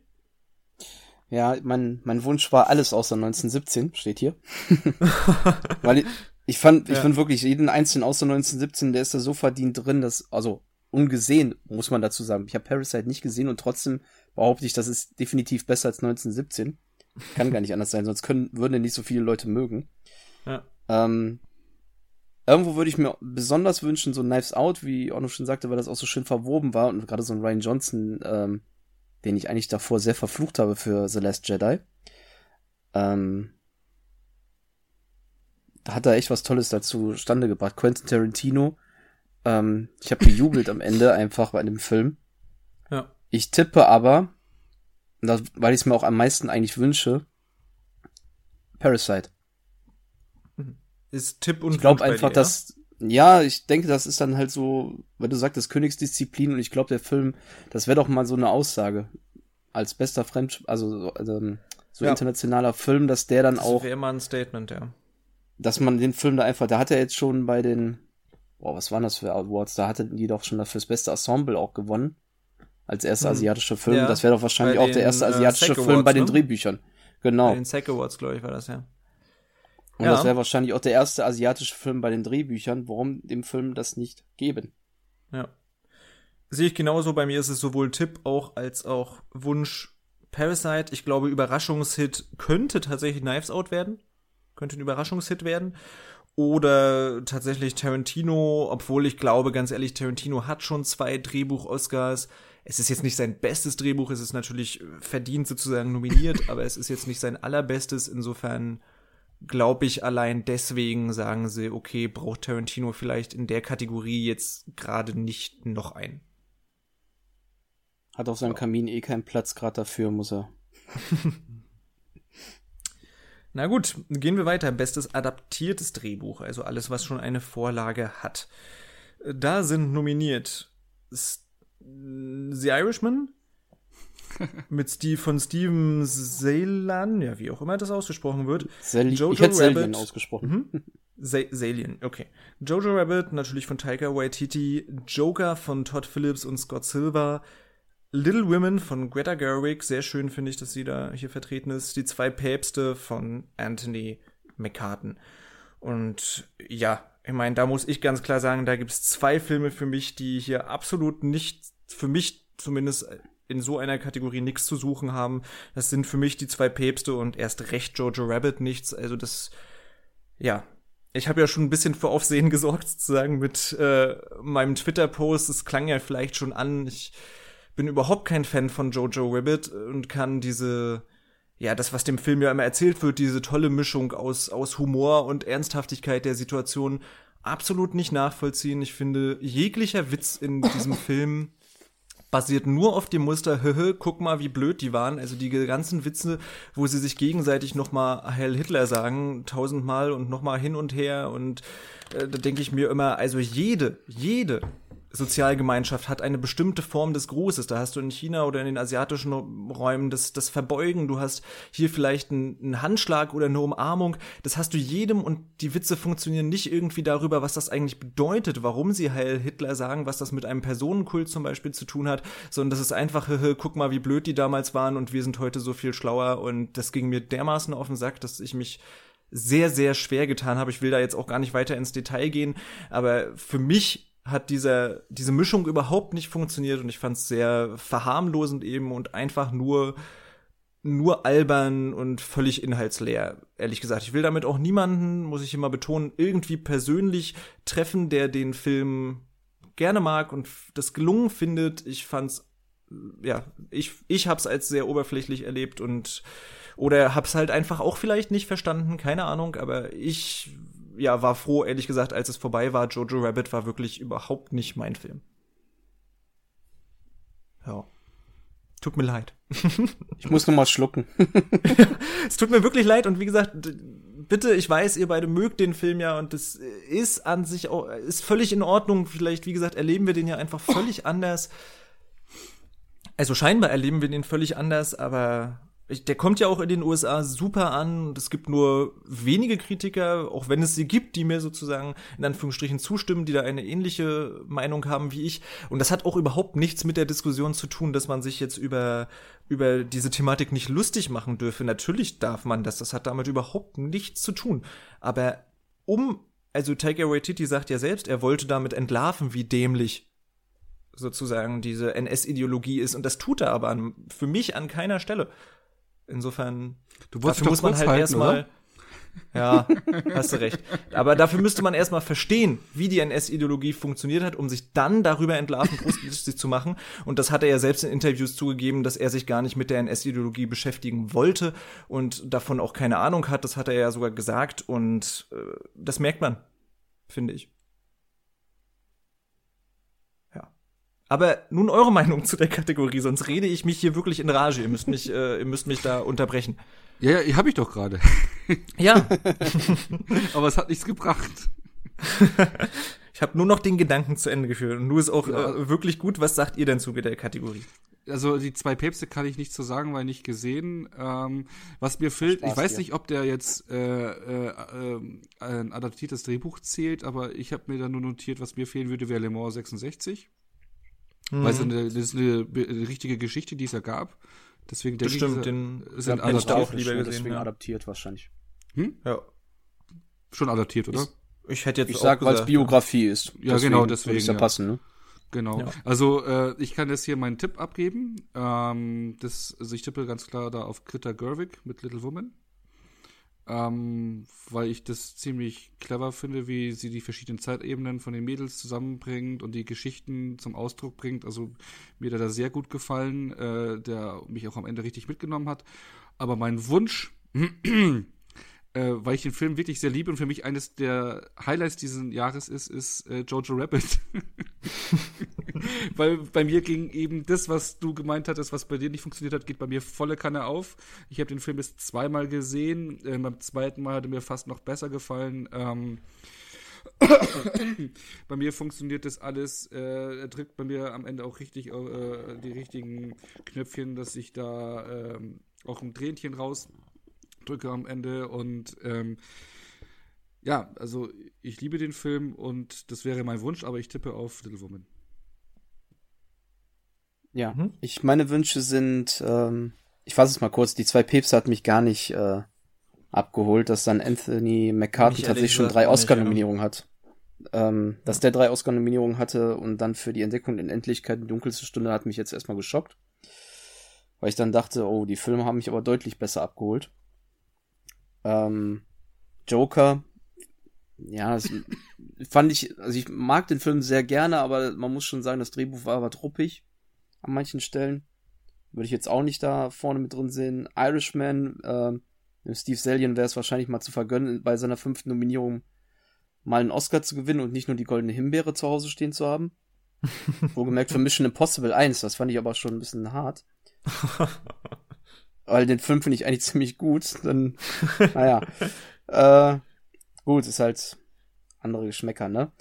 Ja, mein, mein Wunsch war alles außer 1917, steht hier. Weil ich, ich fand, ja. ich finde wirklich jeden einzelnen außer 1917, der ist da so verdient drin, dass, also ungesehen, muss man dazu sagen. Ich habe Parasite nicht gesehen und trotzdem behaupte ich, das ist definitiv besser als 1917. Kann gar nicht anders sein, sonst können, würden nicht so viele Leute mögen. Ja. Ähm, irgendwo würde ich mir besonders wünschen, so Knives Out, wie Orno schon sagte, weil das auch so schön verwoben war und gerade so ein Ryan Johnson, ähm, den ich eigentlich davor sehr verflucht habe für The Last Jedi. Ähm, da hat er echt was Tolles dazu stande gebracht. Quentin Tarantino ähm, ich habe gejubelt am Ende einfach bei dem Film. Ja. Ich tippe aber, das, weil ich es mir auch am meisten eigentlich wünsche, Parasite. Mhm. Ist Tipp und Ich glaube einfach, dir, dass ja? ich denke, das ist dann halt so, weil du sagtest Königsdisziplin und ich glaube, der Film, das wäre doch mal so eine Aussage als bester Fremd, also, also so ja. internationaler Film, dass der dann das auch. Das wäre immer ein Statement, ja. Dass man den Film da einfach, da hat er jetzt schon bei den boah, was waren das für Awards? Da hatten die doch schon dafür das beste Ensemble auch gewonnen. Als erster hm. asiatischer Film. Ja, das wäre doch wahrscheinlich auch den, der erste äh, asiatische Film bei den ne? Drehbüchern. Genau. Bei den SAG Awards, glaube ich, war das ja. Und ja. das wäre wahrscheinlich auch der erste asiatische Film bei den Drehbüchern. Warum dem Film das nicht geben? Ja. Sehe ich genauso. Bei mir ist es sowohl Tipp auch als auch Wunsch Parasite. Ich glaube, Überraschungshit könnte tatsächlich Knives Out werden. Könnte ein Überraschungshit werden oder tatsächlich Tarantino, obwohl ich glaube, ganz ehrlich, Tarantino hat schon zwei Drehbuch-Oscars. Es ist jetzt nicht sein bestes Drehbuch, es ist natürlich verdient sozusagen nominiert, aber es ist jetzt nicht sein allerbestes. Insofern glaube ich, allein deswegen sagen sie, okay, braucht Tarantino vielleicht in der Kategorie jetzt gerade nicht noch ein. Hat auf seinem Kamin eh keinen Platz gerade dafür, muss er. Na gut, gehen wir weiter. Bestes adaptiertes Drehbuch, also alles, was schon eine Vorlage hat. Da sind nominiert The Irishman mit Steve von Steven Zalian, ja, wie auch immer das ausgesprochen wird. Sal Jojo ich hätte Rabbit ausgesprochen. Mhm. Zalian, okay. Jojo Rabbit natürlich von Taika Waititi, Joker von Todd Phillips und Scott Silver, Little Women von Greta Gerwig, sehr schön finde ich, dass sie da hier vertreten ist. Die zwei Päpste von Anthony McCartan. Und ja, ich meine, da muss ich ganz klar sagen, da gibt es zwei Filme für mich, die hier absolut nicht, für mich zumindest in so einer Kategorie nichts zu suchen haben. Das sind für mich die zwei Päpste und erst recht Jojo Rabbit nichts. Also das, ja, ich habe ja schon ein bisschen für Aufsehen gesorgt, sozusagen, mit äh, meinem Twitter-Post. Es klang ja vielleicht schon an. Ich bin überhaupt kein Fan von Jojo Rabbit und kann diese, ja, das, was dem Film ja immer erzählt wird, diese tolle Mischung aus, aus Humor und Ernsthaftigkeit der Situation absolut nicht nachvollziehen. Ich finde, jeglicher Witz in diesem Film basiert nur auf dem Muster, höhö, guck mal, wie blöd die waren. Also die ganzen Witze, wo sie sich gegenseitig nochmal Heil Hitler sagen, tausendmal und nochmal hin und her. Und äh, da denke ich mir immer, also jede, jede Sozialgemeinschaft hat eine bestimmte Form des Grußes. Da hast du in China oder in den asiatischen Räumen das, das Verbeugen, du hast hier vielleicht einen, einen Handschlag oder eine Umarmung. Das hast du jedem und die Witze funktionieren nicht irgendwie darüber, was das eigentlich bedeutet, warum sie Heil Hitler sagen, was das mit einem Personenkult zum Beispiel zu tun hat, sondern das ist einfach, guck mal, wie blöd die damals waren und wir sind heute so viel schlauer und das ging mir dermaßen auf den Sack, dass ich mich sehr, sehr schwer getan habe. Ich will da jetzt auch gar nicht weiter ins Detail gehen, aber für mich hat dieser, diese Mischung überhaupt nicht funktioniert und ich fand es sehr verharmlosend eben und einfach nur nur albern und völlig inhaltsleer, ehrlich gesagt. Ich will damit auch niemanden, muss ich immer betonen, irgendwie persönlich treffen, der den Film gerne mag und das gelungen findet. Ich fand's, ja, ich, ich hab's als sehr oberflächlich erlebt und oder hab's halt einfach auch vielleicht nicht verstanden, keine Ahnung, aber ich, ja, war froh, ehrlich gesagt, als es vorbei war. Jojo Rabbit war wirklich überhaupt nicht mein Film. Ja. Tut mir leid. ich muss nur mal schlucken. es tut mir wirklich leid und wie gesagt, bitte, ich weiß, ihr beide mögt den Film ja und das ist an sich auch, ist völlig in Ordnung. Vielleicht, wie gesagt, erleben wir den ja einfach völlig anders. Also scheinbar erleben wir den völlig anders, aber der kommt ja auch in den USA super an. Es gibt nur wenige Kritiker, auch wenn es sie gibt, die mir sozusagen in Anführungsstrichen zustimmen, die da eine ähnliche Meinung haben wie ich. Und das hat auch überhaupt nichts mit der Diskussion zu tun, dass man sich jetzt über, über diese Thematik nicht lustig machen dürfe. Natürlich darf man das. Das hat damit überhaupt nichts zu tun. Aber um, also Taika Waititi sagt ja selbst, er wollte damit entlarven, wie dämlich sozusagen diese NS-Ideologie ist. Und das tut er aber an, für mich an keiner Stelle. Insofern, du dafür muss man halt erstmal. Ja, hast du recht. Aber dafür müsste man erstmal verstehen, wie die NS-Ideologie funktioniert hat, um sich dann darüber entlarven, lustig zu machen. Und das hat er ja selbst in Interviews zugegeben, dass er sich gar nicht mit der NS-Ideologie beschäftigen wollte und davon auch keine Ahnung hat. Das hat er ja sogar gesagt. Und äh, das merkt man, finde ich. Aber nun eure Meinung zu der Kategorie, sonst rede ich mich hier wirklich in Rage. Ihr müsst mich, äh, ihr müsst mich da unterbrechen. Ja, ja, hab ich doch gerade. Ja. Aber es hat nichts gebracht. ich habe nur noch den Gedanken zu Ende geführt. Und du ist auch ja. äh, wirklich gut. Was sagt ihr denn zu der Kategorie? Also die zwei Päpste kann ich nicht so sagen, weil nicht gesehen. Ähm, was mir fehlt, ich weiß hier. nicht, ob der jetzt äh, äh, äh, ein adaptiertes Drehbuch zählt, aber ich habe mir da nur notiert, was mir fehlen würde, wäre Le Mans 66. Mhm. Weil es eine, das ist eine, eine, richtige Geschichte, die es ja gab. Deswegen denke Bestimmt, ich, den sind adaptiert, auch lieber gesehen. Deswegen ja. adaptiert wahrscheinlich. Hm? Ja. Schon adaptiert, oder? Ich, ich hätte jetzt Ich sag, weil es Biografie ist. Ja, deswegen genau, deswegen. Würde ja passen, ne? Genau. Ja. Also äh, ich kann jetzt hier meinen Tipp abgeben. Ähm, das, also ich tippe ganz klar da auf Greta Gerwig mit Little Woman ähm, weil ich das ziemlich clever finde, wie sie die verschiedenen Zeitebenen von den Mädels zusammenbringt und die Geschichten zum Ausdruck bringt. Also mir hat er da sehr gut gefallen, äh, der mich auch am Ende richtig mitgenommen hat. Aber mein Wunsch äh, weil ich den Film wirklich sehr liebe und für mich eines der Highlights dieses Jahres ist, ist äh, Jojo Rabbit. weil bei mir ging eben das, was du gemeint hattest, was bei dir nicht funktioniert hat, geht bei mir volle Kanne auf. Ich habe den Film jetzt zweimal gesehen. Äh, beim zweiten Mal hat er mir fast noch besser gefallen. Ähm, bei mir funktioniert das alles. Äh, er drückt bei mir am Ende auch richtig äh, die richtigen Knöpfchen, dass ich da äh, auch ein Tränchen raus drücke am Ende und ähm, ja, also ich liebe den Film und das wäre mein Wunsch, aber ich tippe auf Little Woman. Ja, mhm. ich meine Wünsche sind, ähm, ich fasse es mal kurz, die zwei Päpste hat mich gar nicht äh, abgeholt, dass dann Anthony McCarthy tatsächlich schon drei Oscar-Nominierungen hat. Ähm, dass der drei Oscar-Nominierungen hatte und dann für die Entdeckung in Endlichkeit die dunkelste Stunde hat mich jetzt erstmal geschockt. Weil ich dann dachte, oh, die Filme haben mich aber deutlich besser abgeholt. Ähm, Joker, ja, das fand ich, also ich mag den Film sehr gerne, aber man muss schon sagen, das Drehbuch war aber truppig an manchen Stellen. Würde ich jetzt auch nicht da vorne mit drin sehen. Irishman, äh, Steve Sellian wäre es wahrscheinlich mal zu vergönnen, bei seiner fünften Nominierung mal einen Oscar zu gewinnen und nicht nur die goldene Himbeere zu Hause stehen zu haben. Wohlgemerkt für Mission Impossible 1, das fand ich aber schon ein bisschen hart. weil den Film finde ich eigentlich ziemlich gut. Dann, naja. äh, gut, ist halt andere Geschmäcker, ne?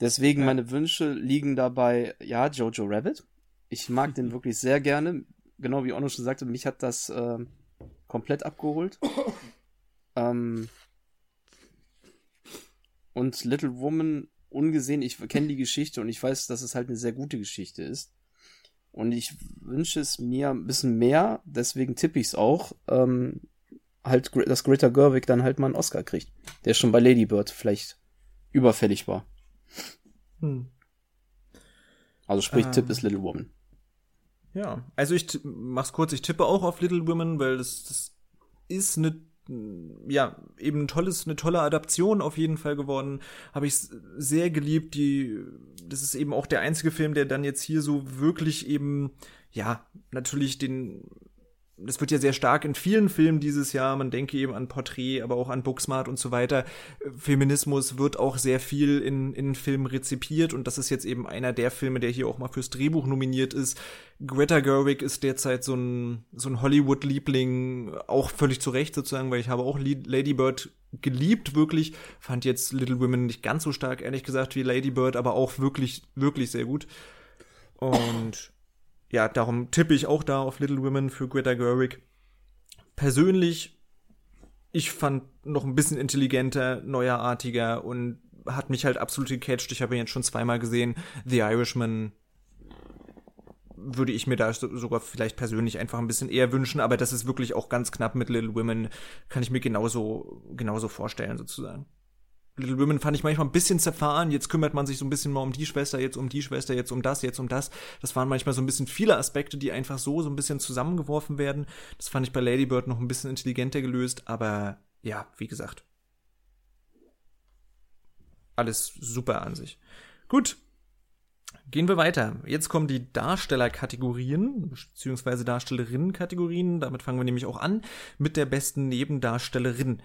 Deswegen ja. meine Wünsche liegen dabei, ja, Jojo Rabbit. Ich mag den wirklich sehr gerne. Genau wie Ono schon sagte, mich hat das äh, komplett abgeholt. ähm, und Little Woman, ungesehen, ich kenne die Geschichte und ich weiß, dass es halt eine sehr gute Geschichte ist. Und ich wünsche es mir ein bisschen mehr, deswegen tippe ich es auch, ähm, halt, dass Greta Gerwig dann halt mal einen Oscar kriegt. Der schon bei Lady Bird vielleicht überfällig war. Hm. Also sprich, ähm, Tipp ist Little Woman. Ja, also ich mach's kurz, ich tippe auch auf Little Women, weil das, das ist eine ja, eben ein tolles, eine tolle Adaption auf jeden Fall geworden. Habe ich sehr geliebt. Die, das ist eben auch der einzige Film, der dann jetzt hier so wirklich eben, ja, natürlich den das wird ja sehr stark in vielen Filmen dieses Jahr, man denke eben an Porträt, aber auch an Booksmart und so weiter. Feminismus wird auch sehr viel in, in Filmen rezipiert und das ist jetzt eben einer der Filme, der hier auch mal fürs Drehbuch nominiert ist. Greta Gerwig ist derzeit so ein, so ein Hollywood-Liebling, auch völlig zu Recht sozusagen, weil ich habe auch Lady Bird geliebt, wirklich. Fand jetzt Little Women nicht ganz so stark, ehrlich gesagt, wie Lady Bird, aber auch wirklich, wirklich sehr gut. Und ja, darum tippe ich auch da auf Little Women für Greta Gerwig. Persönlich, ich fand noch ein bisschen intelligenter, neuerartiger und hat mich halt absolut gecatcht. Ich habe ihn jetzt schon zweimal gesehen. The Irishman würde ich mir da sogar vielleicht persönlich einfach ein bisschen eher wünschen, aber das ist wirklich auch ganz knapp mit Little Women, kann ich mir genauso, genauso vorstellen sozusagen. Little Women fand ich manchmal ein bisschen zerfahren. Jetzt kümmert man sich so ein bisschen mal um die Schwester, jetzt um die Schwester, jetzt um das, jetzt um das. Das waren manchmal so ein bisschen viele Aspekte, die einfach so, so ein bisschen zusammengeworfen werden. Das fand ich bei Lady Bird noch ein bisschen intelligenter gelöst, aber ja, wie gesagt. Alles super an sich. Gut. Gehen wir weiter. Jetzt kommen die Darstellerkategorien, beziehungsweise Darstellerinnenkategorien. Damit fangen wir nämlich auch an mit der besten Nebendarstellerin.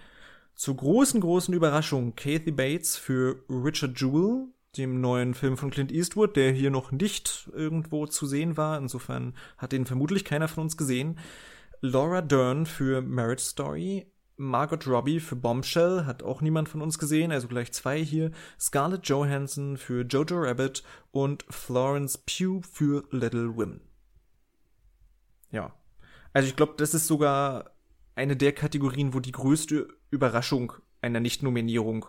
Zur großen, großen Überraschung Kathy Bates für Richard Jewell, dem neuen Film von Clint Eastwood, der hier noch nicht irgendwo zu sehen war. Insofern hat den vermutlich keiner von uns gesehen. Laura Dern für Marriage Story. Margot Robbie für Bombshell hat auch niemand von uns gesehen, also gleich zwei hier. Scarlett Johansson für Jojo Rabbit und Florence Pugh für Little Women. Ja. Also ich glaube, das ist sogar eine der Kategorien, wo die größte Überraschung einer Nicht-Nominierung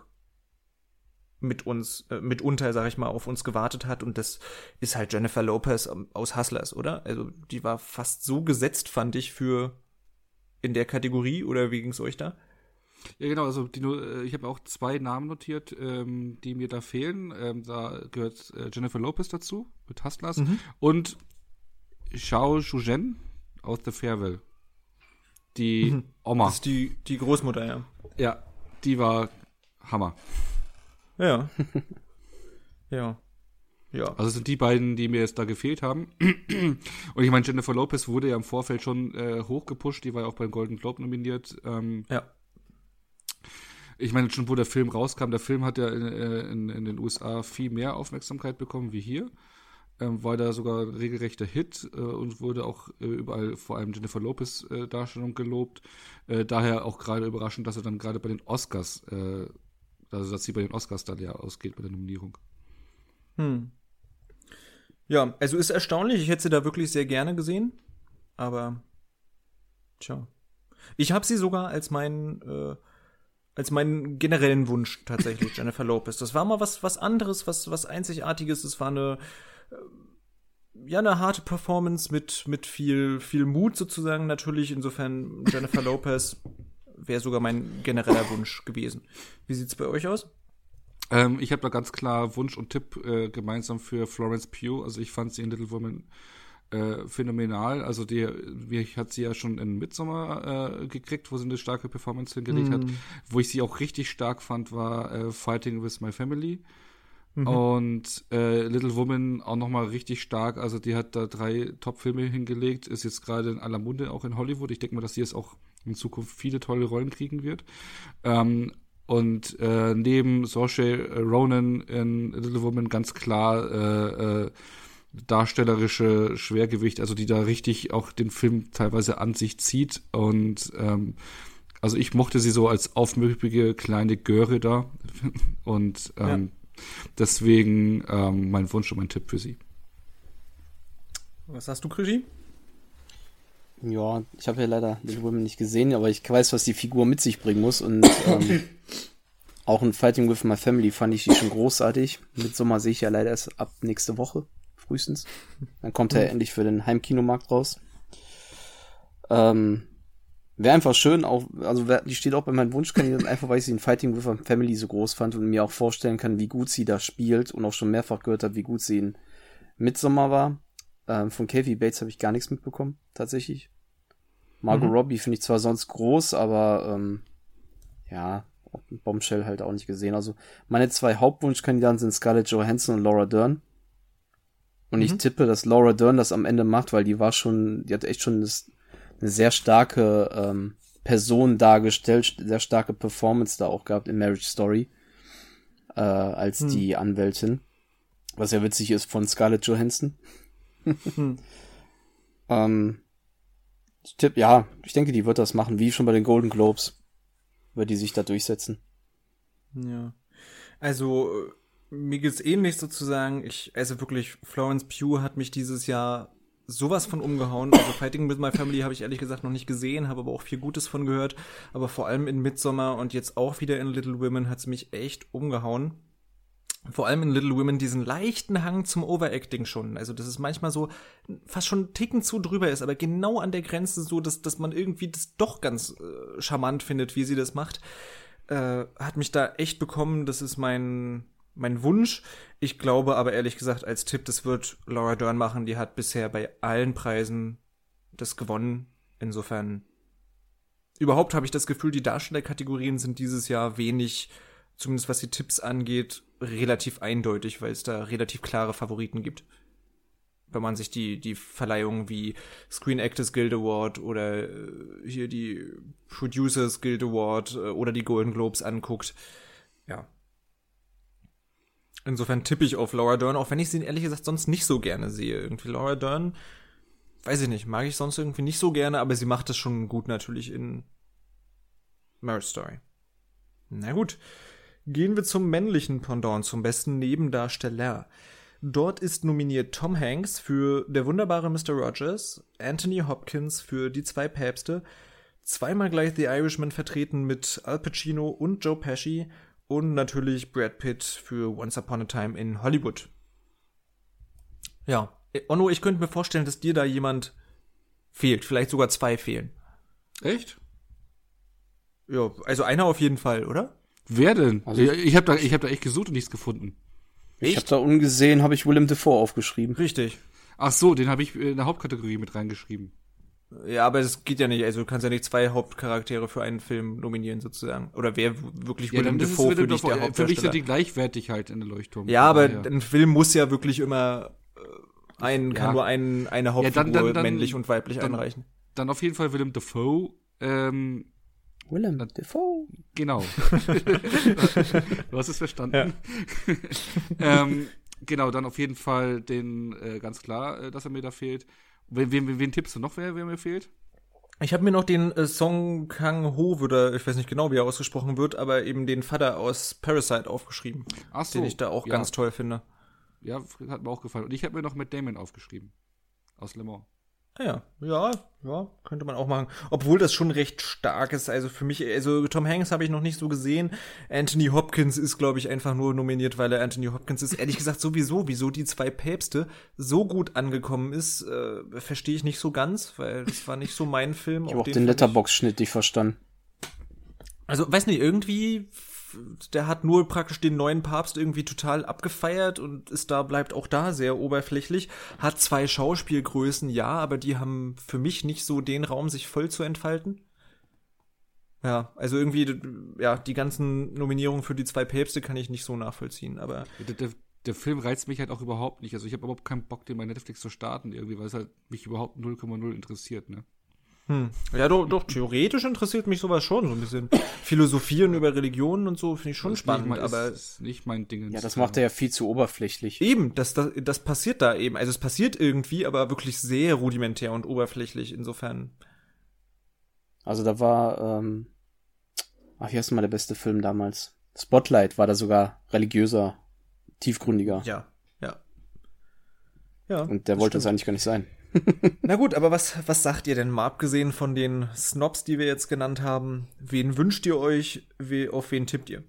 mit uns, äh, mitunter, sag ich mal, auf uns gewartet hat. Und das ist halt Jennifer Lopez aus Hustlers, oder? Also die war fast so gesetzt, fand ich, für in der Kategorie. Oder wie ging's euch da? Ja, genau, also die, äh, ich habe auch zwei Namen notiert, ähm, die mir da fehlen. Ähm, da gehört äh, Jennifer Lopez dazu, mit Hustlers. Mhm. Und Xiao Zhugen aus The Farewell. Die mhm. Oma. Das ist die, die Großmutter, ja. Ja, die war Hammer. Ja. ja. Ja. Also sind die beiden, die mir jetzt da gefehlt haben. Und ich meine, Jennifer Lopez wurde ja im Vorfeld schon äh, hochgepusht, die war ja auch beim Golden Globe nominiert. Ähm, ja. Ich meine, schon wo der Film rauskam, der Film hat ja in, äh, in, in den USA viel mehr Aufmerksamkeit bekommen wie hier ähm, war da sogar ein regelrechter Hit äh, und wurde auch äh, überall vor allem Jennifer Lopez äh, Darstellung gelobt. Äh, daher auch gerade überraschend, dass er dann gerade bei den Oscars, äh, also dass sie bei den Oscars dann ja ausgeht bei der Nominierung. Hm. Ja, also ist erstaunlich. Ich hätte sie da wirklich sehr gerne gesehen, aber tja. Ich habe sie sogar als meinen äh, als meinen generellen Wunsch tatsächlich Jennifer Lopez. Das war mal was was anderes, was was einzigartiges. Es war eine ja, eine harte Performance mit, mit viel, viel Mut sozusagen natürlich. Insofern Jennifer Lopez wäre sogar mein genereller Wunsch gewesen. Wie sieht's bei euch aus? Ähm, ich habe da ganz klar Wunsch und Tipp äh, gemeinsam für Florence Pugh. Also ich fand sie in Little Woman äh, phänomenal. Also die, ich hat sie ja schon in Midsommar äh, gekriegt, wo sie eine starke Performance hingelegt mm. hat. Wo ich sie auch richtig stark fand, war äh, Fighting with My Family. Mhm. Und äh, Little Woman auch nochmal richtig stark. Also die hat da drei Top-Filme hingelegt, ist jetzt gerade in aller Munde auch in Hollywood. Ich denke mal, dass sie jetzt auch in Zukunft viele tolle Rollen kriegen wird. Ähm, und äh, neben Saoirse Ronan in Little Woman ganz klar äh, äh, darstellerische Schwergewicht, also die da richtig auch den Film teilweise an sich zieht. Und ähm, also ich mochte sie so als aufmüpfige kleine Göre da. Und ähm, ja Deswegen ähm, mein Wunsch und mein Tipp für sie. Was hast du, Krischi? Ja, ich habe ja leider Little Women nicht gesehen, aber ich weiß, was die Figur mit sich bringen muss. Und ähm, auch in Fighting with My Family fand ich die schon großartig. Mit Sommer sehe ich ja leider erst ab nächste Woche, frühestens. Dann kommt er mhm. endlich für den Heimkinomarkt raus. Ähm, Wäre einfach schön, auch, also die steht auch bei meinen Wunschkandidaten, einfach weil ich sie in Fighting with a Family so groß fand und mir auch vorstellen kann, wie gut sie da spielt und auch schon mehrfach gehört habe, wie gut sie in Midsommar war. Ähm, von Kathy Bates habe ich gar nichts mitbekommen, tatsächlich. Margot mhm. Robbie finde ich zwar sonst groß, aber ähm, ja, Bombshell halt auch nicht gesehen. Also meine zwei Hauptwunschkandidaten sind Scarlett Johansson und Laura Dern. Und mhm. ich tippe, dass Laura Dern das am Ende macht, weil die war schon, die hat echt schon das, eine sehr starke ähm, Person dargestellt, sehr starke Performance da auch gehabt in Marriage Story äh, als hm. die Anwältin. Was ja witzig ist von Scarlett Johansson. hm. ähm, tipp, ja, ich denke, die wird das machen, wie schon bei den Golden Globes. Wird die sich da durchsetzen. Ja. Also, mir geht's ähnlich sozusagen. Ich, also wirklich, Florence Pugh hat mich dieses Jahr sowas von umgehauen. Also Fighting with My Family habe ich ehrlich gesagt noch nicht gesehen, habe aber auch viel Gutes von gehört. Aber vor allem in Midsommar und jetzt auch wieder in Little Women hat es mich echt umgehauen. Vor allem in Little Women diesen leichten Hang zum Overacting schon. Also, dass es manchmal so fast schon einen Ticken zu drüber ist, aber genau an der Grenze so, dass, dass man irgendwie das doch ganz äh, charmant findet, wie sie das macht. Äh, hat mich da echt bekommen. Das ist mein, mein Wunsch. Ich glaube aber ehrlich gesagt als Tipp, das wird Laura Dern machen. Die hat bisher bei allen Preisen das gewonnen. Insofern überhaupt habe ich das Gefühl, die Darstellerkategorien sind dieses Jahr wenig, zumindest was die Tipps angeht, relativ eindeutig, weil es da relativ klare Favoriten gibt. Wenn man sich die, die Verleihungen wie Screen Actors Guild Award oder äh, hier die Producers Guild Award äh, oder die Golden Globes anguckt. Ja, Insofern tippe ich auf Laura Dern, auch wenn ich sie ehrlich gesagt sonst nicht so gerne sehe. Irgendwie Laura Dern, weiß ich nicht, mag ich sonst irgendwie nicht so gerne, aber sie macht es schon gut natürlich in Marriage Story. Na gut. Gehen wir zum männlichen Pendant, zum besten Nebendarsteller. Dort ist nominiert Tom Hanks für Der wunderbare Mr. Rogers, Anthony Hopkins für Die zwei Päpste, zweimal gleich The Irishman vertreten mit Al Pacino und Joe Pesci und natürlich Brad Pitt für Once Upon a Time in Hollywood. Ja, Onno, ich könnte mir vorstellen, dass dir da jemand fehlt, vielleicht sogar zwei fehlen. Echt? Ja, also einer auf jeden Fall, oder? Wer denn? Also ich, ich habe da, ich hab da echt gesucht und nichts gefunden. Ich habe da ungesehen, habe ich Willem Dafoe aufgeschrieben. Richtig. Ach so, den habe ich in der Hauptkategorie mit reingeschrieben. Ja, aber es geht ja nicht. Also du kannst ja nicht zwei Hauptcharaktere für einen Film nominieren sozusagen. Oder wer wirklich ja, Willem Dafoe für dich der Hauptdarsteller. Für mich sind die gleichwertig halt in der Leuchtturm. Ja, aber ja. ein Film muss ja wirklich immer äh, ein kann ja. nur ein, eine Hauptfigur ja, dann, dann, dann, männlich und weiblich einreichen. Dann auf jeden Fall Willem Dafoe. Ähm, Willem Dafoe. Genau. du hast es verstanden. ähm, genau, dann auf jeden Fall den äh, ganz klar, äh, dass er mir da fehlt. Wen, wen, wen tippst du noch, wer, wer mir fehlt? Ich habe mir noch den äh, Song Kang Ho, oder ich weiß nicht genau, wie er ausgesprochen wird, aber eben den Vater aus Parasite aufgeschrieben. Ach so, den ich da auch ja. ganz toll finde. Ja, hat mir auch gefallen. Und ich habe mir noch mit Damon aufgeschrieben. Aus Le Mans. Ja, ja, ja, könnte man auch machen. Obwohl das schon recht stark ist. Also für mich, also Tom Hanks habe ich noch nicht so gesehen. Anthony Hopkins ist, glaube ich, einfach nur nominiert, weil er Anthony Hopkins ist. Ehrlich gesagt, sowieso, wieso die zwei Päpste so gut angekommen ist, äh, verstehe ich nicht so ganz, weil das war nicht so mein Film. Ich habe auch den Letterbox-Schnitt nicht verstanden. Also, weiß nicht, irgendwie der hat nur praktisch den neuen Papst irgendwie total abgefeiert und ist da, bleibt auch da sehr oberflächlich. Hat zwei Schauspielgrößen, ja, aber die haben für mich nicht so den Raum, sich voll zu entfalten. Ja, also irgendwie, ja, die ganzen Nominierungen für die zwei Päpste kann ich nicht so nachvollziehen, aber. Der, der, der Film reizt mich halt auch überhaupt nicht. Also ich habe überhaupt keinen Bock, den bei Netflix zu starten, irgendwie, weil es halt mich überhaupt 0,0 interessiert, ne? Hm. Ja, doch, doch, theoretisch interessiert mich sowas schon, so ein bisschen. Philosophieren über Religionen und so finde ich schon das spannend, mein, aber. Ist nicht mein Ding. Ja, das macht er ja viel zu oberflächlich. Eben, das, das, das passiert da eben. Also es passiert irgendwie, aber wirklich sehr rudimentär und oberflächlich, insofern. Also da war, ähm, ach, hier ist mal der beste Film damals. Spotlight war da sogar religiöser, tiefgründiger. Ja, ja. Ja. Und der wollte es eigentlich gar nicht sein. Na gut, aber was, was sagt ihr denn mal, abgesehen von den Snobs, die wir jetzt genannt haben? Wen wünscht ihr euch? Wie, auf wen tippt ihr?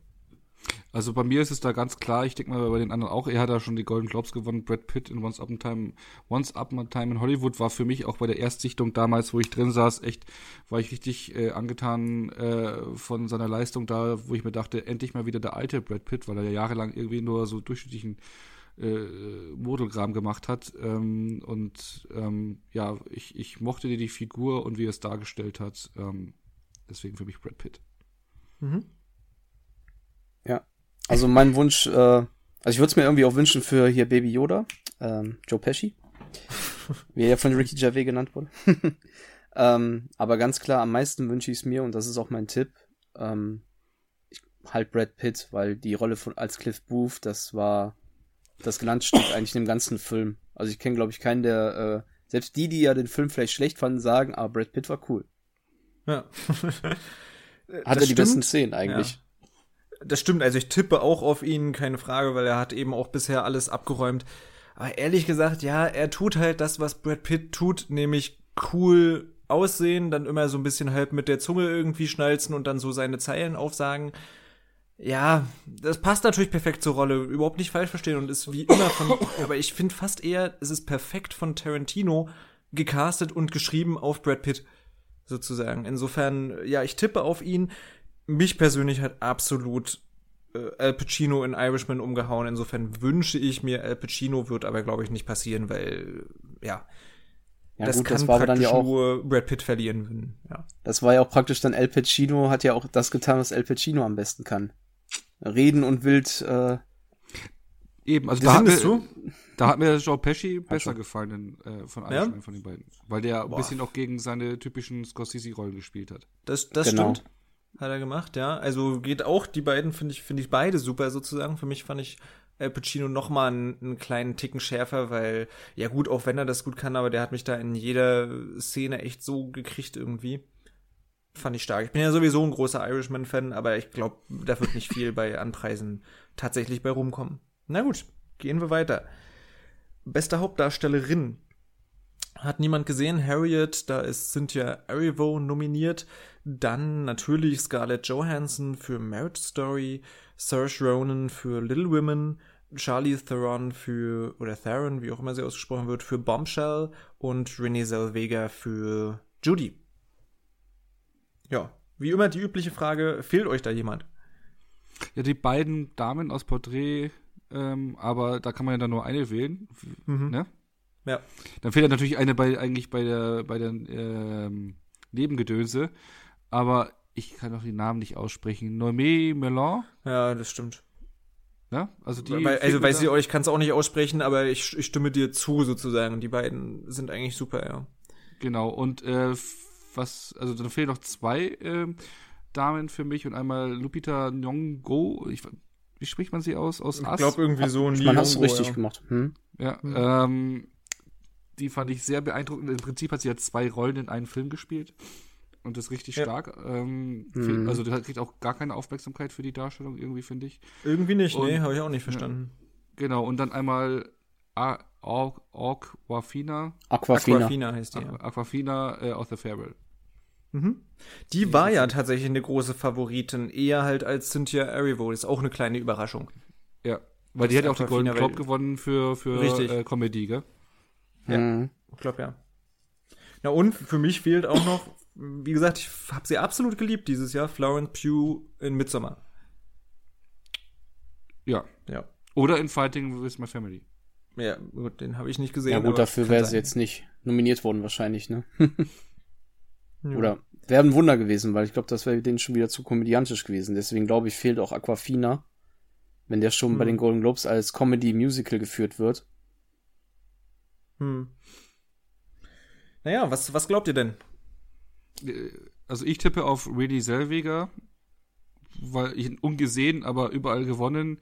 Also bei mir ist es da ganz klar, ich denke mal bei den anderen auch, er hat da schon die Golden Globes gewonnen, Brad Pitt in Once Upon a Time, Once Upon a Time in Hollywood war für mich auch bei der Erstsichtung damals, wo ich drin saß, echt, war ich richtig äh, angetan äh, von seiner Leistung da, wo ich mir dachte, endlich mal wieder der alte Brad Pitt, weil er ja jahrelang irgendwie nur so durchschnittlichen äh, Modelgram gemacht hat. Ähm, und ähm, ja, ich, ich mochte die Figur und wie er es dargestellt hat. Ähm, deswegen für mich Brad Pitt. Mhm. Ja, also mein Wunsch, äh, also ich würde es mir irgendwie auch wünschen für hier Baby Yoda, ähm, Joe Pesci, wie er ja von Ricky Gervais genannt wurde. ähm, aber ganz klar, am meisten wünsche ich es mir, und das ist auch mein Tipp, ähm, ich, halt Brad Pitt, weil die Rolle von als Cliff Booth, das war das Glanzstück eigentlich in dem ganzen Film. Also ich kenne, glaube ich, keinen, der, äh, selbst die, die ja den Film vielleicht schlecht fanden, sagen, aber Brad Pitt war cool. Ja. Hat er die stimmt. besten Szenen eigentlich. Ja. Das stimmt, also ich tippe auch auf ihn, keine Frage, weil er hat eben auch bisher alles abgeräumt. Aber ehrlich gesagt, ja, er tut halt das, was Brad Pitt tut, nämlich cool aussehen, dann immer so ein bisschen halb mit der Zunge irgendwie schnalzen und dann so seine Zeilen aufsagen. Ja, das passt natürlich perfekt zur Rolle, überhaupt nicht falsch verstehen und ist wie immer von, aber ich finde fast eher, es ist perfekt von Tarantino gecastet und geschrieben auf Brad Pitt, sozusagen. Insofern, ja, ich tippe auf ihn. Mich persönlich hat absolut äh, Al Pacino in Irishman umgehauen. Insofern wünsche ich mir, Al Pacino wird aber, glaube ich, nicht passieren, weil, ja, ja, das gut, kann das war praktisch dann ja auch, nur Brad Pitt verlieren. Ja. Das war ja auch praktisch dann Al Pacino hat ja auch das getan, was Al Pacino am besten kann. Reden und wild. Äh, Eben, also da hat, mir, da hat mir Joe Pesci besser gefallen äh, von allen ja? von den beiden. Weil der Boah. ein bisschen auch gegen seine typischen Scorsese-Rollen gespielt hat. Das, das genau. stimmt. Hat er gemacht, ja. Also geht auch, die beiden finde ich, finde ich beide super sozusagen. Für mich fand ich Al Pacino noch mal einen, einen, kleinen Ticken schärfer, weil, ja gut, auch wenn er das gut kann, aber der hat mich da in jeder Szene echt so gekriegt irgendwie. Fand ich stark. Ich bin ja sowieso ein großer Irishman-Fan, aber ich glaube, da wird nicht viel bei Anpreisen tatsächlich bei rumkommen. Na gut, gehen wir weiter. Beste Hauptdarstellerin. Hat niemand gesehen. Harriet, da ist Cynthia Erivo nominiert. Dann natürlich Scarlett Johansson für Marriage Story. Saoirse Ronan für Little Women, Charlie Theron für, oder Theron, wie auch immer sie ausgesprochen wird, für Bombshell und Renée Zellweger für Judy. Ja, wie immer die übliche Frage, fehlt euch da jemand? Ja, die beiden Damen aus Porträt, ähm, aber da kann man ja dann nur eine wählen, mhm. ne? Ja. Dann fehlt ja natürlich eine bei, eigentlich bei der, bei der ähm, Nebengedönse, aber ich kann auch den Namen nicht aussprechen. Noemé Melon? Ja, das stimmt. Ja, also die. Weil, also weiß ich, ich kann es auch nicht aussprechen, aber ich, ich stimme dir zu sozusagen. Die beiden sind eigentlich super, ja. Genau. Und äh, was, also dann fehlen noch zwei äh, Damen für mich und einmal Lupita Nyong'o. Ich, wie spricht man sie aus? Aus Ich glaube irgendwie so. ein Man hat es richtig ja. gemacht. Hm? Ja. Hm. Ähm, die fand ich sehr beeindruckend. Im Prinzip hat sie ja zwei Rollen in einem Film gespielt und ist richtig ja. stark. Ähm, mhm. Also der kriegt auch gar keine Aufmerksamkeit für die Darstellung irgendwie, finde ich. Irgendwie nicht, und, nee, habe ich auch nicht verstanden. Ja, genau, und dann einmal Aquafina. Aquafina. Aquafina heißt die. Ja. Aquafina äh, aus The Farewell. Mhm. Die, die war ja tatsächlich eine große Favoritin, eher halt als Cynthia Erivo. Das ist auch eine kleine Überraschung. Ja, weil die hat ja auch den Golden Globe gewonnen für, für äh, Comedy, gell? Ja, mhm. ich glaube ja. Na und für mich fehlt auch noch wie gesagt, ich habe sie absolut geliebt dieses Jahr. Florence Pugh in Midsommar. Ja. Ja. Oder in Fighting with My Family. Ja, gut, den habe ich nicht gesehen. Ja gut, dafür wäre sie jetzt nicht nominiert worden wahrscheinlich, ne? ja. Oder wäre ein Wunder gewesen, weil ich glaube, das wäre denen schon wieder zu komödiantisch gewesen. Deswegen glaube ich, fehlt auch Aquafina, wenn der schon hm. bei den Golden Globes als Comedy-Musical geführt wird. Hm. Naja, was, was glaubt ihr denn? Äh, also ich tippe auf Reddy Selweger, weil ich ihn ungesehen, aber überall gewonnen.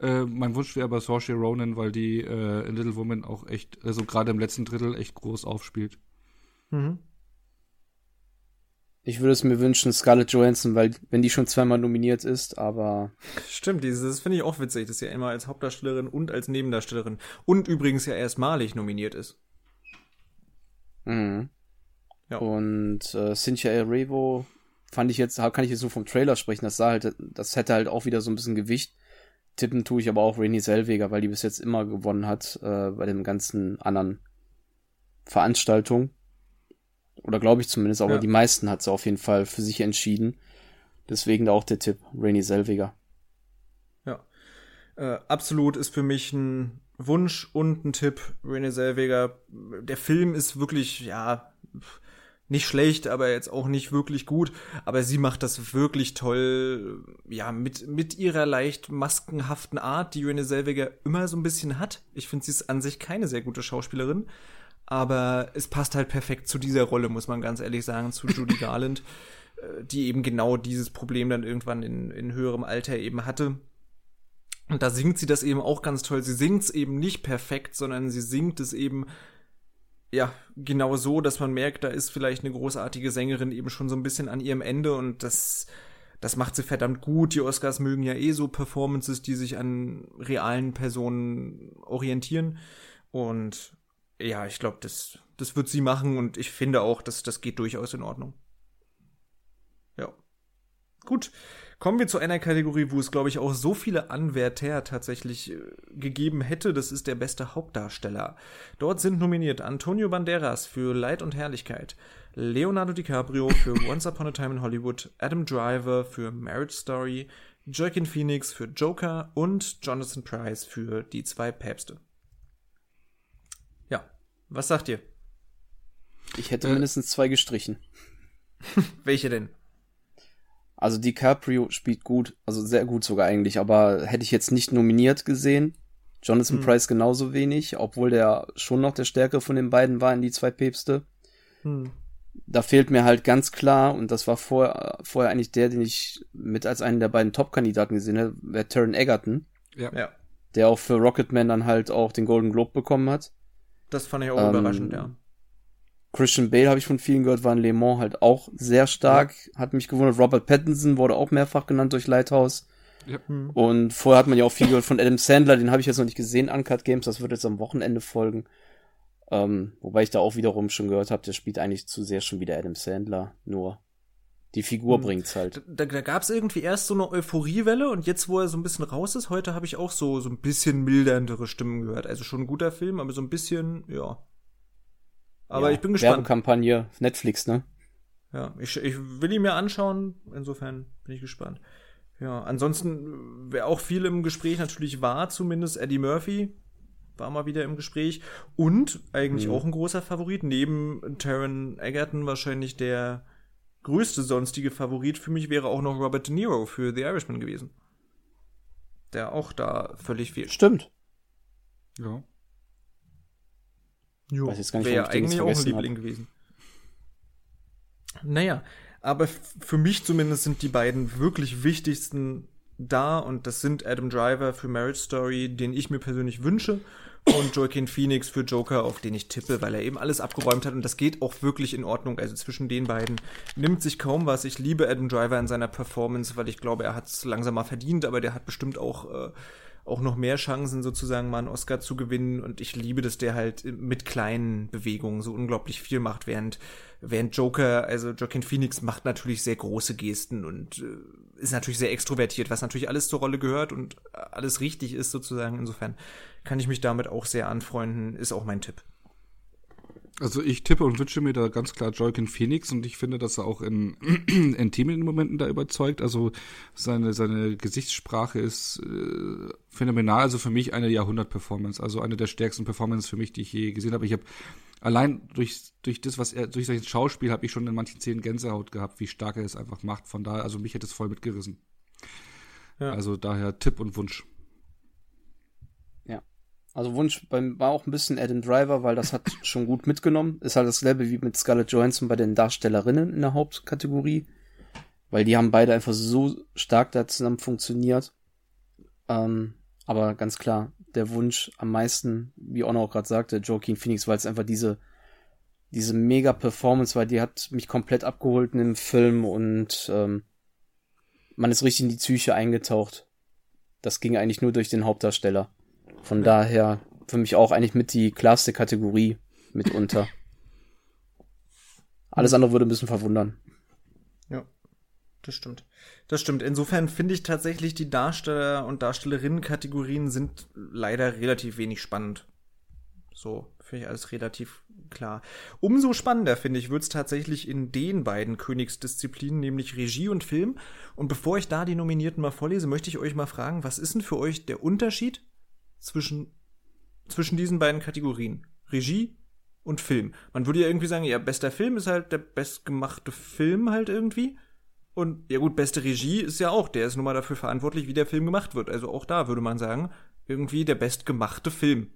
Äh, mein Wunsch wäre aber Saoirse Ronan, weil die äh, in Little Woman auch echt, also gerade im letzten Drittel echt groß aufspielt. Mhm. Ich würde es mir wünschen, Scarlett Johansson, weil wenn die schon zweimal nominiert ist, aber. Stimmt, dieses, das finde ich auch witzig, dass sie ja immer als Hauptdarstellerin und als Nebendarstellerin und übrigens ja erstmalig nominiert ist. Mhm. Ja. Und äh, Cynthia Erivo fand ich jetzt, kann ich jetzt nur vom Trailer sprechen, das sah halt, das hätte halt auch wieder so ein bisschen Gewicht. Tippen tue ich aber auch Renée Selweger, weil die bis jetzt immer gewonnen hat äh, bei den ganzen anderen Veranstaltungen. Oder glaube ich zumindest, aber ja. die meisten hat sie auf jeden Fall für sich entschieden. Deswegen auch der Tipp, Renée Selweger. Ja. Äh, absolut ist für mich ein Wunsch und ein Tipp, Renee Zellweger. Der Film ist wirklich, ja, nicht schlecht, aber jetzt auch nicht wirklich gut. Aber sie macht das wirklich toll, ja, mit, mit ihrer leicht maskenhaften Art, die Renee Zellweger immer so ein bisschen hat. Ich finde, sie ist an sich keine sehr gute Schauspielerin. Aber es passt halt perfekt zu dieser Rolle, muss man ganz ehrlich sagen, zu Judy Garland, äh, die eben genau dieses Problem dann irgendwann in, in höherem Alter eben hatte. Und da singt sie das eben auch ganz toll. Sie singt es eben nicht perfekt, sondern sie singt es eben ja, genau so, dass man merkt, da ist vielleicht eine großartige Sängerin eben schon so ein bisschen an ihrem Ende und das, das macht sie verdammt gut. Die Oscars mögen ja eh so Performances, die sich an realen Personen orientieren. Und ja, ich glaube, das, das wird sie machen und ich finde auch, dass das geht durchaus in Ordnung. Ja. Gut. Kommen wir zu einer Kategorie, wo es, glaube ich, auch so viele Anwärter tatsächlich äh, gegeben hätte. Das ist der beste Hauptdarsteller. Dort sind nominiert Antonio Banderas für Leid und Herrlichkeit, Leonardo DiCaprio für Once Upon a Time in Hollywood, Adam Driver für Marriage Story, Joaquin Phoenix für Joker und Jonathan Price für Die zwei Päpste. Was sagt ihr? Ich hätte äh, mindestens zwei gestrichen. Welche denn? Also DiCaprio spielt gut, also sehr gut sogar eigentlich, aber hätte ich jetzt nicht nominiert gesehen. Jonathan hm. Price genauso wenig, obwohl der schon noch der Stärke von den beiden war in die zwei Päpste. Hm. Da fehlt mir halt ganz klar, und das war vorher, vorher eigentlich der, den ich mit als einen der beiden Top-Kandidaten gesehen habe, wäre Taron Egerton. Ja. ja. Der auch für Rocketman dann halt auch den Golden Globe bekommen hat. Das fand ich auch ähm, überraschend, ja. Christian Bale habe ich von vielen gehört, war in Le Mans halt auch sehr stark. Ja. Hat mich gewundert. Robert Pattinson wurde auch mehrfach genannt durch Lighthouse. Ja. Hm. Und vorher hat man ja auch viel gehört von Adam Sandler, den habe ich jetzt noch nicht gesehen, Uncut Games, das wird jetzt am Wochenende folgen. Ähm, wobei ich da auch wiederum schon gehört habe, der spielt eigentlich zu sehr schon wieder Adam Sandler, nur die Figur hm. bringt's halt. Da, da gab es irgendwie erst so eine Euphoriewelle und jetzt, wo er so ein bisschen raus ist, heute habe ich auch so, so ein bisschen milderndere Stimmen gehört. Also schon ein guter Film, aber so ein bisschen, ja, aber ja, ich bin gespannt. Werbekampagne Netflix, ne? Ja, ich, ich will ihn mir anschauen. Insofern bin ich gespannt. Ja, ansonsten, wer auch viel im Gespräch natürlich war, zumindest Eddie Murphy, war mal wieder im Gespräch. Und eigentlich mhm. auch ein großer Favorit, neben Taron Egerton wahrscheinlich der größte sonstige Favorit für mich wäre auch noch Robert De Niro für The Irishman gewesen. Der auch da völlig fehlt. Stimmt. Ja. Jo, Weiß jetzt gar nicht, wäre eigentlich auch ein Liebling hab. gewesen. Naja, aber für mich zumindest sind die beiden wirklich wichtigsten da und das sind Adam Driver für Marriage Story, den ich mir persönlich wünsche und Joaquin Phoenix für Joker, auf den ich tippe, weil er eben alles abgeräumt hat und das geht auch wirklich in Ordnung. Also zwischen den beiden nimmt sich kaum was. Ich liebe Adam Driver in seiner Performance, weil ich glaube, er hat es langsam mal verdient, aber der hat bestimmt auch äh, auch noch mehr Chancen, sozusagen mal einen Oscar zu gewinnen. Und ich liebe, dass der halt mit kleinen Bewegungen so unglaublich viel macht, während, während Joker, also Joaquin Phoenix macht natürlich sehr große Gesten und äh, ist natürlich sehr extrovertiert, was natürlich alles zur Rolle gehört und alles richtig ist sozusagen. Insofern kann ich mich damit auch sehr anfreunden, ist auch mein Tipp. Also ich tippe und wünsche mir da ganz klar Joaquin Phoenix und ich finde, dass er auch in intimen Momenten da überzeugt. Also seine, seine Gesichtssprache ist äh, phänomenal. Also für mich eine Jahrhundert-Performance. Also eine der stärksten Performances für mich, die ich je gesehen habe. Ich habe allein durch, durch das, was er, durch sein Schauspiel habe ich schon in manchen Szenen Gänsehaut gehabt, wie stark er es einfach macht. Von daher, also mich hätte es voll mitgerissen. Ja. Also daher Tipp und Wunsch. Also Wunsch beim, war auch ein bisschen Adam Driver, weil das hat schon gut mitgenommen. Ist halt dasselbe wie mit Scarlett Johansson bei den Darstellerinnen in der Hauptkategorie. Weil die haben beide einfach so stark da zusammen funktioniert. Ähm, aber ganz klar, der Wunsch am meisten, wie Ono auch gerade sagte, Joaquin Phoenix, weil es einfach diese, diese mega Performance war, die hat mich komplett abgeholt in dem Film und ähm, man ist richtig in die Psyche eingetaucht. Das ging eigentlich nur durch den Hauptdarsteller. Von daher für mich auch eigentlich mit die klarste Kategorie mitunter. Alles andere würde ein bisschen verwundern. Ja, das stimmt. Das stimmt. Insofern finde ich tatsächlich, die Darsteller- und Darstellerinnen-Kategorien sind leider relativ wenig spannend. So, finde ich alles relativ klar. Umso spannender, finde ich, wird es tatsächlich in den beiden Königsdisziplinen, nämlich Regie und Film. Und bevor ich da die Nominierten mal vorlese, möchte ich euch mal fragen, was ist denn für euch der Unterschied zwischen zwischen diesen beiden Kategorien. Regie und Film. Man würde ja irgendwie sagen, ja, bester Film ist halt der bestgemachte Film halt irgendwie. Und ja gut, beste Regie ist ja auch, der ist nun mal dafür verantwortlich, wie der Film gemacht wird. Also auch da würde man sagen, irgendwie der bestgemachte Film.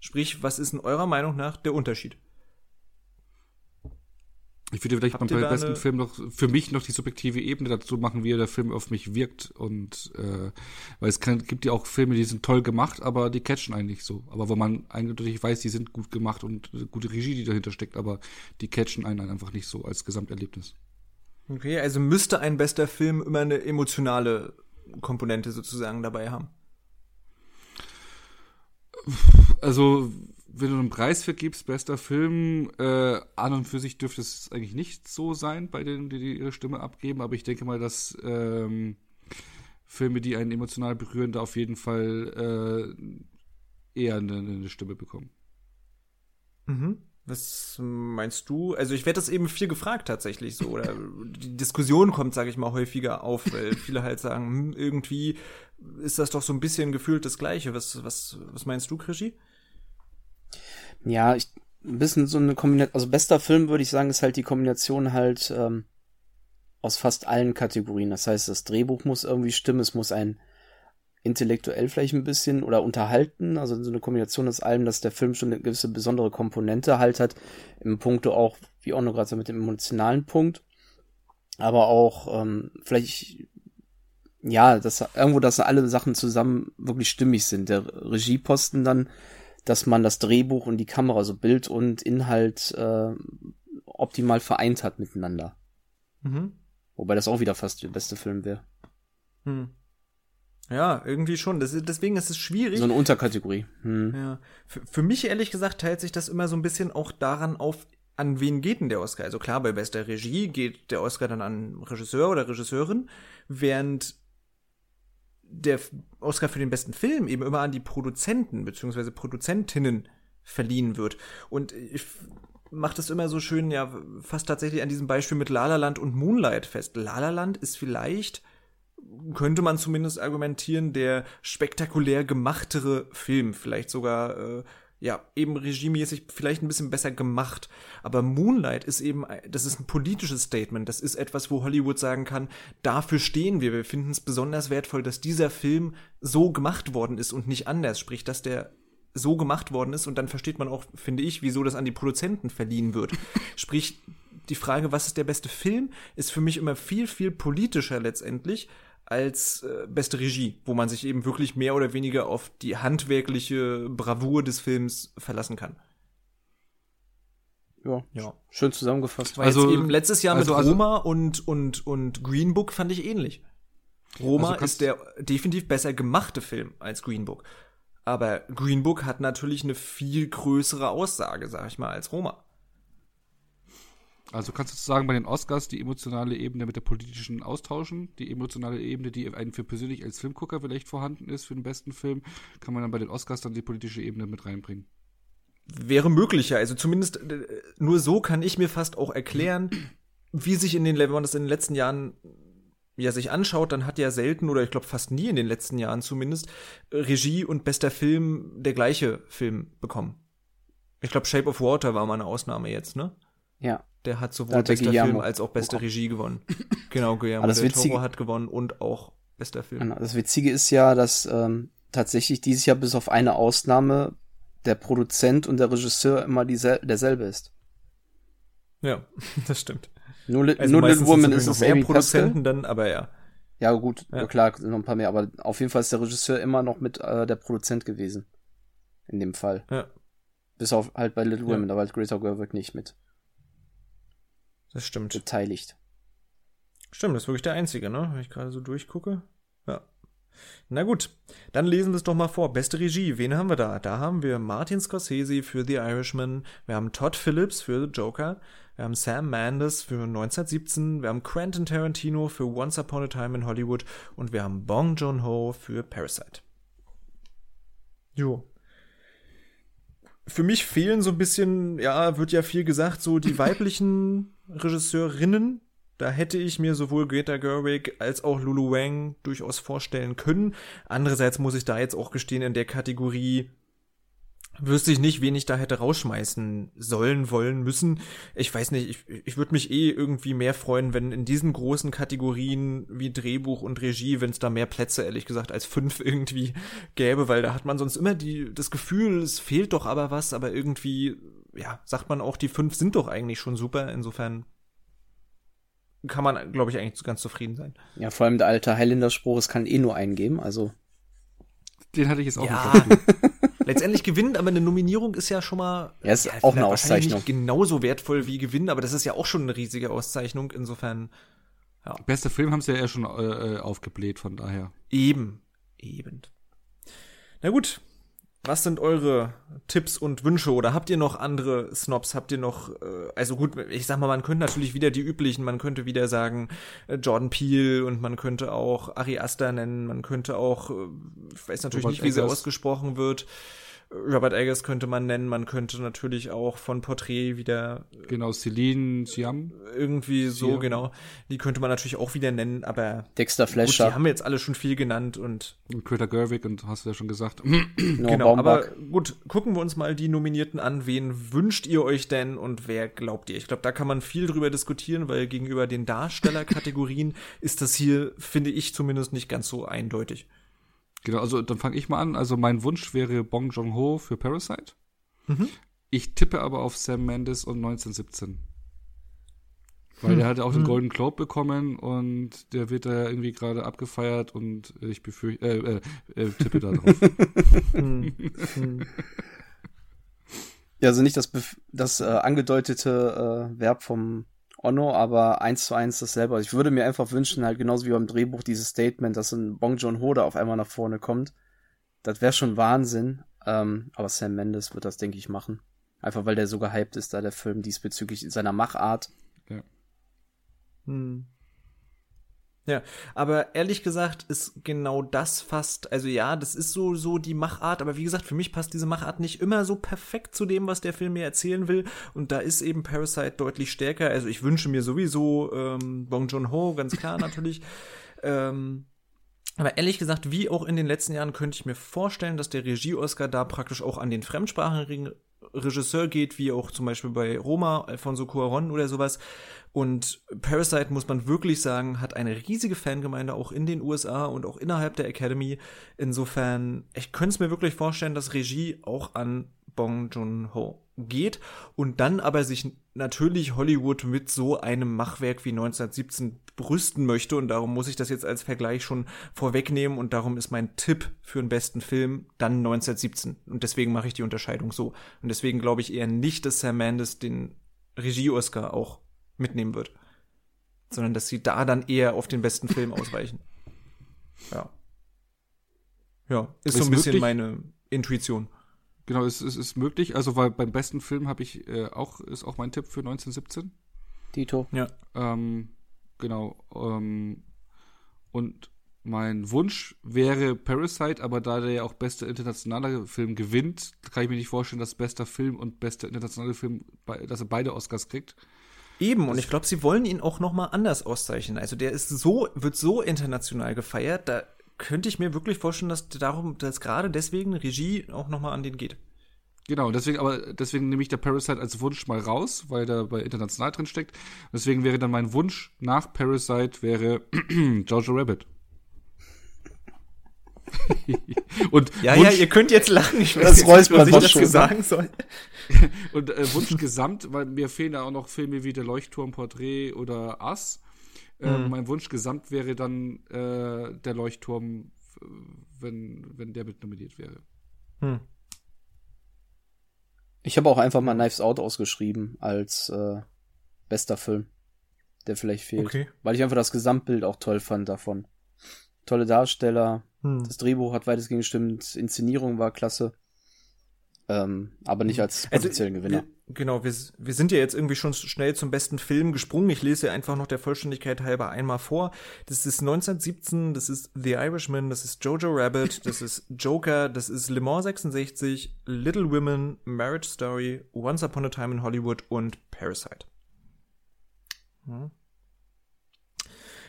Sprich, was ist in eurer Meinung nach der Unterschied? Ich würde vielleicht Habt beim besten Film noch für mich noch die subjektive Ebene dazu machen, wie der Film auf mich wirkt und äh, weil es kann, gibt ja auch Filme, die sind toll gemacht, aber die catchen eigentlich so. Aber wo man eindeutig weiß, die sind gut gemacht und gute Regie, die dahinter steckt, aber die catchen einen einfach nicht so als Gesamterlebnis. Okay, also müsste ein bester Film immer eine emotionale Komponente sozusagen dabei haben. Also wenn du einen Preis vergibst, bester Film, äh, an und für sich dürfte es eigentlich nicht so sein bei denen, die ihre Stimme abgeben, aber ich denke mal, dass ähm, Filme, die einen emotional berühren, da auf jeden Fall äh, eher eine, eine Stimme bekommen. Mhm. Was meinst du? Also ich werde das eben viel gefragt tatsächlich so oder die Diskussion kommt, sage ich mal, häufiger auf, weil viele halt sagen, hm, irgendwie ist das doch so ein bisschen gefühlt das Gleiche. Was was was meinst du, Krischi? Ja, ich, ein bisschen so eine Kombination, also bester Film würde ich sagen, ist halt die Kombination halt ähm, aus fast allen Kategorien. Das heißt, das Drehbuch muss irgendwie stimmen, es muss ein intellektuell vielleicht ein bisschen oder unterhalten, also so eine Kombination aus allem, dass der Film schon eine gewisse besondere Komponente halt hat, im Punkto auch, wie auch noch gerade so mit dem emotionalen Punkt, aber auch ähm, vielleicht ja, dass irgendwo, dass alle Sachen zusammen wirklich stimmig sind. Der Regieposten dann dass man das Drehbuch und die Kamera, so Bild und Inhalt äh, optimal vereint hat miteinander. Mhm. Wobei das auch wieder fast der beste Film wäre. Hm. Ja, irgendwie schon. Das, deswegen ist es schwierig. So eine Unterkategorie. Hm. Ja. Für, für mich ehrlich gesagt teilt sich das immer so ein bisschen auch daran auf, an wen geht denn der Oscar? Also klar, bei bester Regie geht der Oscar dann an Regisseur oder Regisseurin, während der Oscar für den besten Film eben immer an die Produzenten bzw. Produzentinnen verliehen wird. Und ich mache das immer so schön, ja, fast tatsächlich an diesem Beispiel mit La La Land und Moonlight fest. La La Land ist vielleicht, könnte man zumindest argumentieren, der spektakulär gemachtere Film, vielleicht sogar äh, ja, eben regiemäßig vielleicht ein bisschen besser gemacht. Aber Moonlight ist eben, das ist ein politisches Statement. Das ist etwas, wo Hollywood sagen kann, dafür stehen wir. Wir finden es besonders wertvoll, dass dieser Film so gemacht worden ist und nicht anders. Sprich, dass der so gemacht worden ist und dann versteht man auch, finde ich, wieso das an die Produzenten verliehen wird. Sprich, die Frage, was ist der beste Film, ist für mich immer viel, viel politischer letztendlich als äh, beste Regie, wo man sich eben wirklich mehr oder weniger auf die handwerkliche Bravour des Films verlassen kann. Ja, ja. schön zusammengefasst. War also eben letztes Jahr also, mit also Roma also, und und und Green Book fand ich ähnlich. Roma also ist der definitiv besser gemachte Film als Green Book. Aber Green Book hat natürlich eine viel größere Aussage, sag ich mal, als Roma. Also kannst du sagen, bei den Oscars die emotionale Ebene mit der politischen austauschen, die emotionale Ebene, die einen für persönlich als Filmgucker vielleicht vorhanden ist für den besten Film, kann man dann bei den Oscars dann die politische Ebene mit reinbringen. Wäre möglicher, also zumindest äh, nur so kann ich mir fast auch erklären, wie sich in den, wenn man das in den letzten Jahren ja sich anschaut, dann hat ja selten oder ich glaube fast nie in den letzten Jahren zumindest Regie und bester Film der gleiche Film bekommen. Ich glaube Shape of Water war mal eine Ausnahme jetzt, ne? Ja. Der hat sowohl hat bester Guillermo Film als auch beste Regie gewonnen. genau, Guillermo das del Toro hat gewonnen und auch bester Film. Genau. Das Witzige ist ja, dass ähm, tatsächlich dieses Jahr bis auf eine Ausnahme der Produzent und der Regisseur immer diesel derselbe ist. Ja, das stimmt. Nur, also nur Little Woman ist es mehr Amy Produzenten Pascal. dann, aber ja. Ja, gut, ja. klar, noch ein paar mehr, aber auf jeden Fall ist der Regisseur immer noch mit äh, der Produzent gewesen. In dem Fall. Ja. Bis auf halt bei Little ja. Women, da war halt Greta Gerwig nicht mit. Das stimmt. Beteiligt. Stimmt, das ist wirklich der einzige, ne? Wenn ich gerade so durchgucke. Ja. Na gut, dann lesen wir es doch mal vor. Beste Regie, wen haben wir da? Da haben wir Martin Scorsese für The Irishman, wir haben Todd Phillips für The Joker, wir haben Sam Mendes für 1917, wir haben Quentin Tarantino für Once Upon a Time in Hollywood und wir haben Bong Joon-ho für Parasite. Jo, für mich fehlen so ein bisschen, ja, wird ja viel gesagt, so die weiblichen Regisseurinnen. Da hätte ich mir sowohl Greta Gerwig als auch Lulu Wang durchaus vorstellen können. Andererseits muss ich da jetzt auch gestehen, in der Kategorie wüsste ich nicht, wen ich da hätte rausschmeißen sollen, wollen, müssen. Ich weiß nicht, ich, ich würde mich eh irgendwie mehr freuen, wenn in diesen großen Kategorien wie Drehbuch und Regie, wenn es da mehr Plätze, ehrlich gesagt, als fünf irgendwie gäbe, weil da hat man sonst immer die, das Gefühl, es fehlt doch aber was, aber irgendwie, ja, sagt man auch, die fünf sind doch eigentlich schon super. Insofern kann man, glaube ich, eigentlich ganz zufrieden sein. Ja, vor allem der alte Highlander-Spruch, es kann eh nur einen geben, also. Den hatte ich jetzt auch ja. Letztendlich gewinnen, aber eine Nominierung ist ja schon mal. Ja, ist ja, auch eine Auszeichnung. Nicht genauso wertvoll wie gewinnen, aber das ist ja auch schon eine riesige Auszeichnung. Insofern. Ja. Bester Film haben sie ja schon äh, aufgebläht, von daher. Eben. Eben. Na gut, was sind eure Tipps und Wünsche oder habt ihr noch andere Snobs? Habt ihr noch, äh, also gut, ich sag mal, man könnte natürlich wieder die üblichen, man könnte wieder sagen äh, Jordan Peele und man könnte auch Ari Aster nennen, man könnte auch, äh, ich weiß natürlich Robert nicht, wie Eggers. sie ausgesprochen wird. Robert Eggers könnte man nennen, man könnte natürlich auch von Porträt wieder. Äh, genau, Celine Siam. Irgendwie so, Siam. genau. Die könnte man natürlich auch wieder nennen, aber. Dexter Fletcher. die haben wir jetzt alle schon viel genannt und. und Greta Gerwig und hast du ja schon gesagt. genau, aber gut, gucken wir uns mal die Nominierten an. Wen wünscht ihr euch denn und wer glaubt ihr? Ich glaube, da kann man viel drüber diskutieren, weil gegenüber den Darstellerkategorien ist das hier, finde ich zumindest, nicht ganz so eindeutig. Genau, also dann fange ich mal an. Also mein Wunsch wäre Bong Joon-ho für Parasite. Mhm. Ich tippe aber auf Sam Mendes und 1917. Weil hm. der hat auch den hm. Golden Globe bekommen und der wird da irgendwie gerade abgefeiert und ich befürchte, äh, äh, äh, tippe da drauf. Hm. Hm. ja, also nicht das, das äh, angedeutete äh, Verb vom Ono, aber eins zu eins dasselbe. Also ich würde mir einfach wünschen, halt genauso wie beim Drehbuch, dieses Statement, dass ein Bong Joon Ho auf einmal nach vorne kommt. Das wäre schon Wahnsinn. Ähm, aber Sam Mendes wird das, denke ich, machen. Einfach weil der so gehypt ist, da der Film diesbezüglich seiner Machart. Ja. Hm. Ja, aber ehrlich gesagt ist genau das fast, also ja, das ist so, so die Machart, aber wie gesagt, für mich passt diese Machart nicht immer so perfekt zu dem, was der Film mir erzählen will. Und da ist eben Parasite deutlich stärker. Also ich wünsche mir sowieso ähm, Bong Joon-ho, ganz klar natürlich. ähm, aber ehrlich gesagt, wie auch in den letzten Jahren, könnte ich mir vorstellen, dass der Regie-Oscar da praktisch auch an den fremdsprachigen Regisseur geht, wie auch zum Beispiel bei Roma, Alfonso Cuaron oder sowas. Und Parasite, muss man wirklich sagen, hat eine riesige Fangemeinde auch in den USA und auch innerhalb der Academy. Insofern, ich könnte es mir wirklich vorstellen, dass Regie auch an Bong Joon-ho geht und dann aber sich natürlich Hollywood mit so einem Machwerk wie 1917 brüsten möchte. Und darum muss ich das jetzt als Vergleich schon vorwegnehmen. Und darum ist mein Tipp für den besten Film dann 1917 und deswegen mache ich die Unterscheidung so. Und deswegen glaube ich eher nicht, dass Sam Mendes den Regie-Oscar auch mitnehmen wird. Sondern dass sie da dann eher auf den besten Film ausweichen. Ja. Ja, ist, ist so ein bisschen meine Intuition. Genau, es, es ist möglich. Also, weil beim besten Film habe ich äh, auch, ist auch mein Tipp für 1917. Dito. Ja. Ähm, genau. Ähm, und mein Wunsch wäre Parasite, aber da der ja auch bester internationaler Film gewinnt, kann ich mir nicht vorstellen, dass bester Film und bester internationaler Film, dass er beide Oscars kriegt. Eben, und ich glaube, sie wollen ihn auch noch mal anders auszeichnen. Also der ist so, wird so international gefeiert, da könnte ich mir wirklich vorstellen, dass darum, dass gerade deswegen Regie auch noch mal an den geht. Genau, deswegen, aber deswegen nehme ich der Parasite als Wunsch mal raus, weil der bei international drin steckt. Deswegen wäre dann mein Wunsch nach Parasite wäre Jojo Rabbit. Und ja, Wunsch, ja, ihr könnt jetzt lachen. Ich weiß das nicht, was ich dazu ne? sagen soll. und äh, Wunsch gesamt, weil mir fehlen ja auch noch Filme wie Der Leuchtturm, Porträt oder Ass. Äh, mhm. Mein Wunsch gesamt wäre dann äh, Der Leuchtturm, wenn, wenn der mit nominiert wäre. Hm. Ich habe auch einfach mal Knives Out ausgeschrieben als äh, bester Film, der vielleicht fehlt. Okay. Weil ich einfach das Gesamtbild auch toll fand davon. Tolle Darsteller, hm. Das Drehbuch hat weitestgehend gestimmt, Inszenierung war klasse. Ähm, aber nicht als also, potenziellen also, Gewinner. Genau, wir, wir sind ja jetzt irgendwie schon schnell zum besten Film gesprungen. Ich lese ja einfach noch der Vollständigkeit halber einmal vor. Das ist 1917, das ist The Irishman, das ist Jojo Rabbit, das ist Joker, das ist Le Mans 66, Little Women, Marriage Story, Once Upon a Time in Hollywood und Parasite. Hm.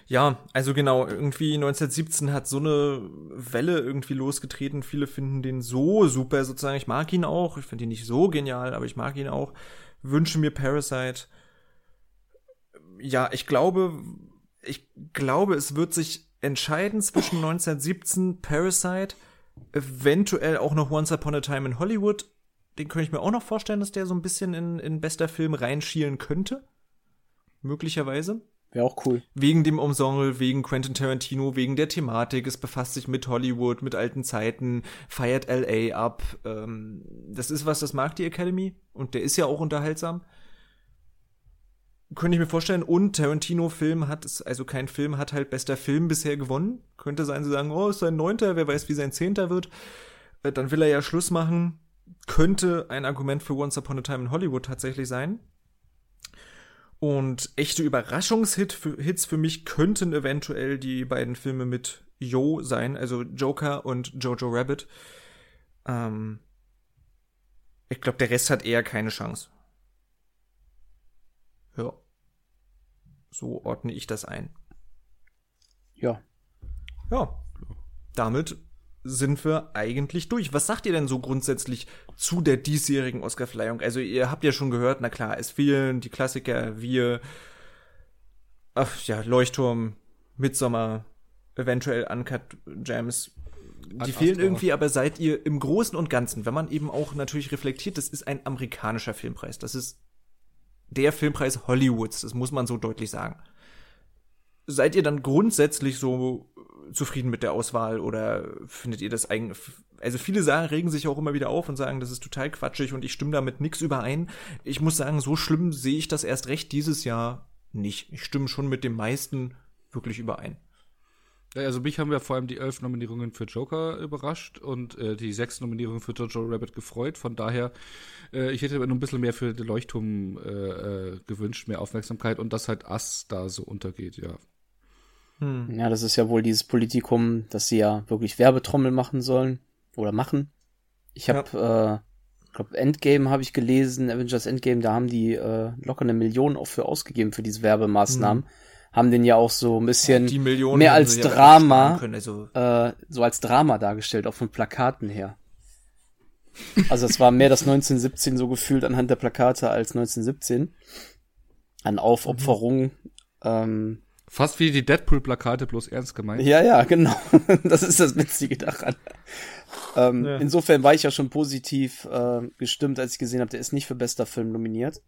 Ja, also genau, irgendwie 1917 hat so eine Welle irgendwie losgetreten. Viele finden den so super sozusagen. Ich mag ihn auch. Ich finde ihn nicht so genial, aber ich mag ihn auch. Wünsche mir Parasite. Ja, ich glaube, ich glaube, es wird sich entscheiden zwischen 1917, Parasite, eventuell auch noch Once Upon a Time in Hollywood. Den könnte ich mir auch noch vorstellen, dass der so ein bisschen in, in bester Film reinschielen könnte. Möglicherweise. Wäre auch cool. Wegen dem Ensemble, wegen Quentin Tarantino, wegen der Thematik. Es befasst sich mit Hollywood, mit alten Zeiten, feiert LA ab. Ähm, das ist was, das mag die Academy. Und der ist ja auch unterhaltsam. Könnte ich mir vorstellen. Und Tarantino-Film hat es, also kein Film hat halt bester Film bisher gewonnen. Könnte sein, sie sagen, oh, ist sein neunter, wer weiß, wie sein zehnter wird. Äh, dann will er ja Schluss machen. Könnte ein Argument für Once Upon a Time in Hollywood tatsächlich sein. Und echte Überraschungshits für, Hits für mich könnten eventuell die beiden Filme mit Yo sein, also Joker und Jojo Rabbit. Ähm, ich glaube, der Rest hat eher keine Chance. Ja. So ordne ich das ein. Ja. Ja. Damit sind wir eigentlich durch. Was sagt ihr denn so grundsätzlich zu der diesjährigen Oscarverleihung? Also ihr habt ja schon gehört, na klar, es fehlen die Klassiker, wir, ach ja, Leuchtturm, Midsommer, eventuell Uncut Gems. Die fehlen irgendwie, aber seid ihr im Großen und Ganzen, wenn man eben auch natürlich reflektiert, das ist ein amerikanischer Filmpreis. Das ist der Filmpreis Hollywoods, das muss man so deutlich sagen. Seid ihr dann grundsätzlich so zufrieden mit der Auswahl oder findet ihr das eigentlich, also viele sagen, regen sich auch immer wieder auf und sagen, das ist total quatschig und ich stimme damit nichts überein. Ich muss sagen, so schlimm sehe ich das erst recht dieses Jahr nicht. Ich stimme schon mit dem meisten wirklich überein. Also mich haben ja vor allem die elf Nominierungen für Joker überrascht und äh, die sechs Nominierungen für Jojo Rabbit gefreut. Von daher, äh, ich hätte mir noch ein bisschen mehr für den Leuchtturm äh, äh, gewünscht, mehr Aufmerksamkeit und dass halt Ass da so untergeht, ja. Hm. Ja, das ist ja wohl dieses Politikum, dass sie ja wirklich Werbetrommel machen sollen oder machen. Ich habe, ja. äh, glaube Endgame habe ich gelesen, Avengers Endgame, da haben die äh, locker eine Million auch für ausgegeben für diese Werbemaßnahmen. Hm. Haben den ja auch so ein bisschen mehr als Drama, können, also. äh, so als Drama dargestellt, auch von Plakaten her. Also es war mehr das 1917 so gefühlt anhand der Plakate als 1917. An Aufopferung. Mhm. Ähm, Fast wie die Deadpool-Plakate, bloß ernst gemeint. Ja, ja, genau. Das ist das Witzige daran. Ähm, ja. Insofern war ich ja schon positiv äh, gestimmt, als ich gesehen habe, der ist nicht für bester Film nominiert.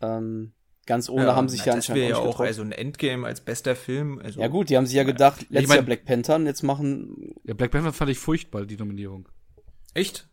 Ähm, ganz ohne ja, haben sich na, ja anscheinend das wäre ja auch also ein Endgame als bester Film. Also, ja gut, die haben sich ja gedacht, letztes ich mein, Jahr Black Panther und jetzt machen. Ja, Black Panther fand ich furchtbar, die Nominierung. Echt?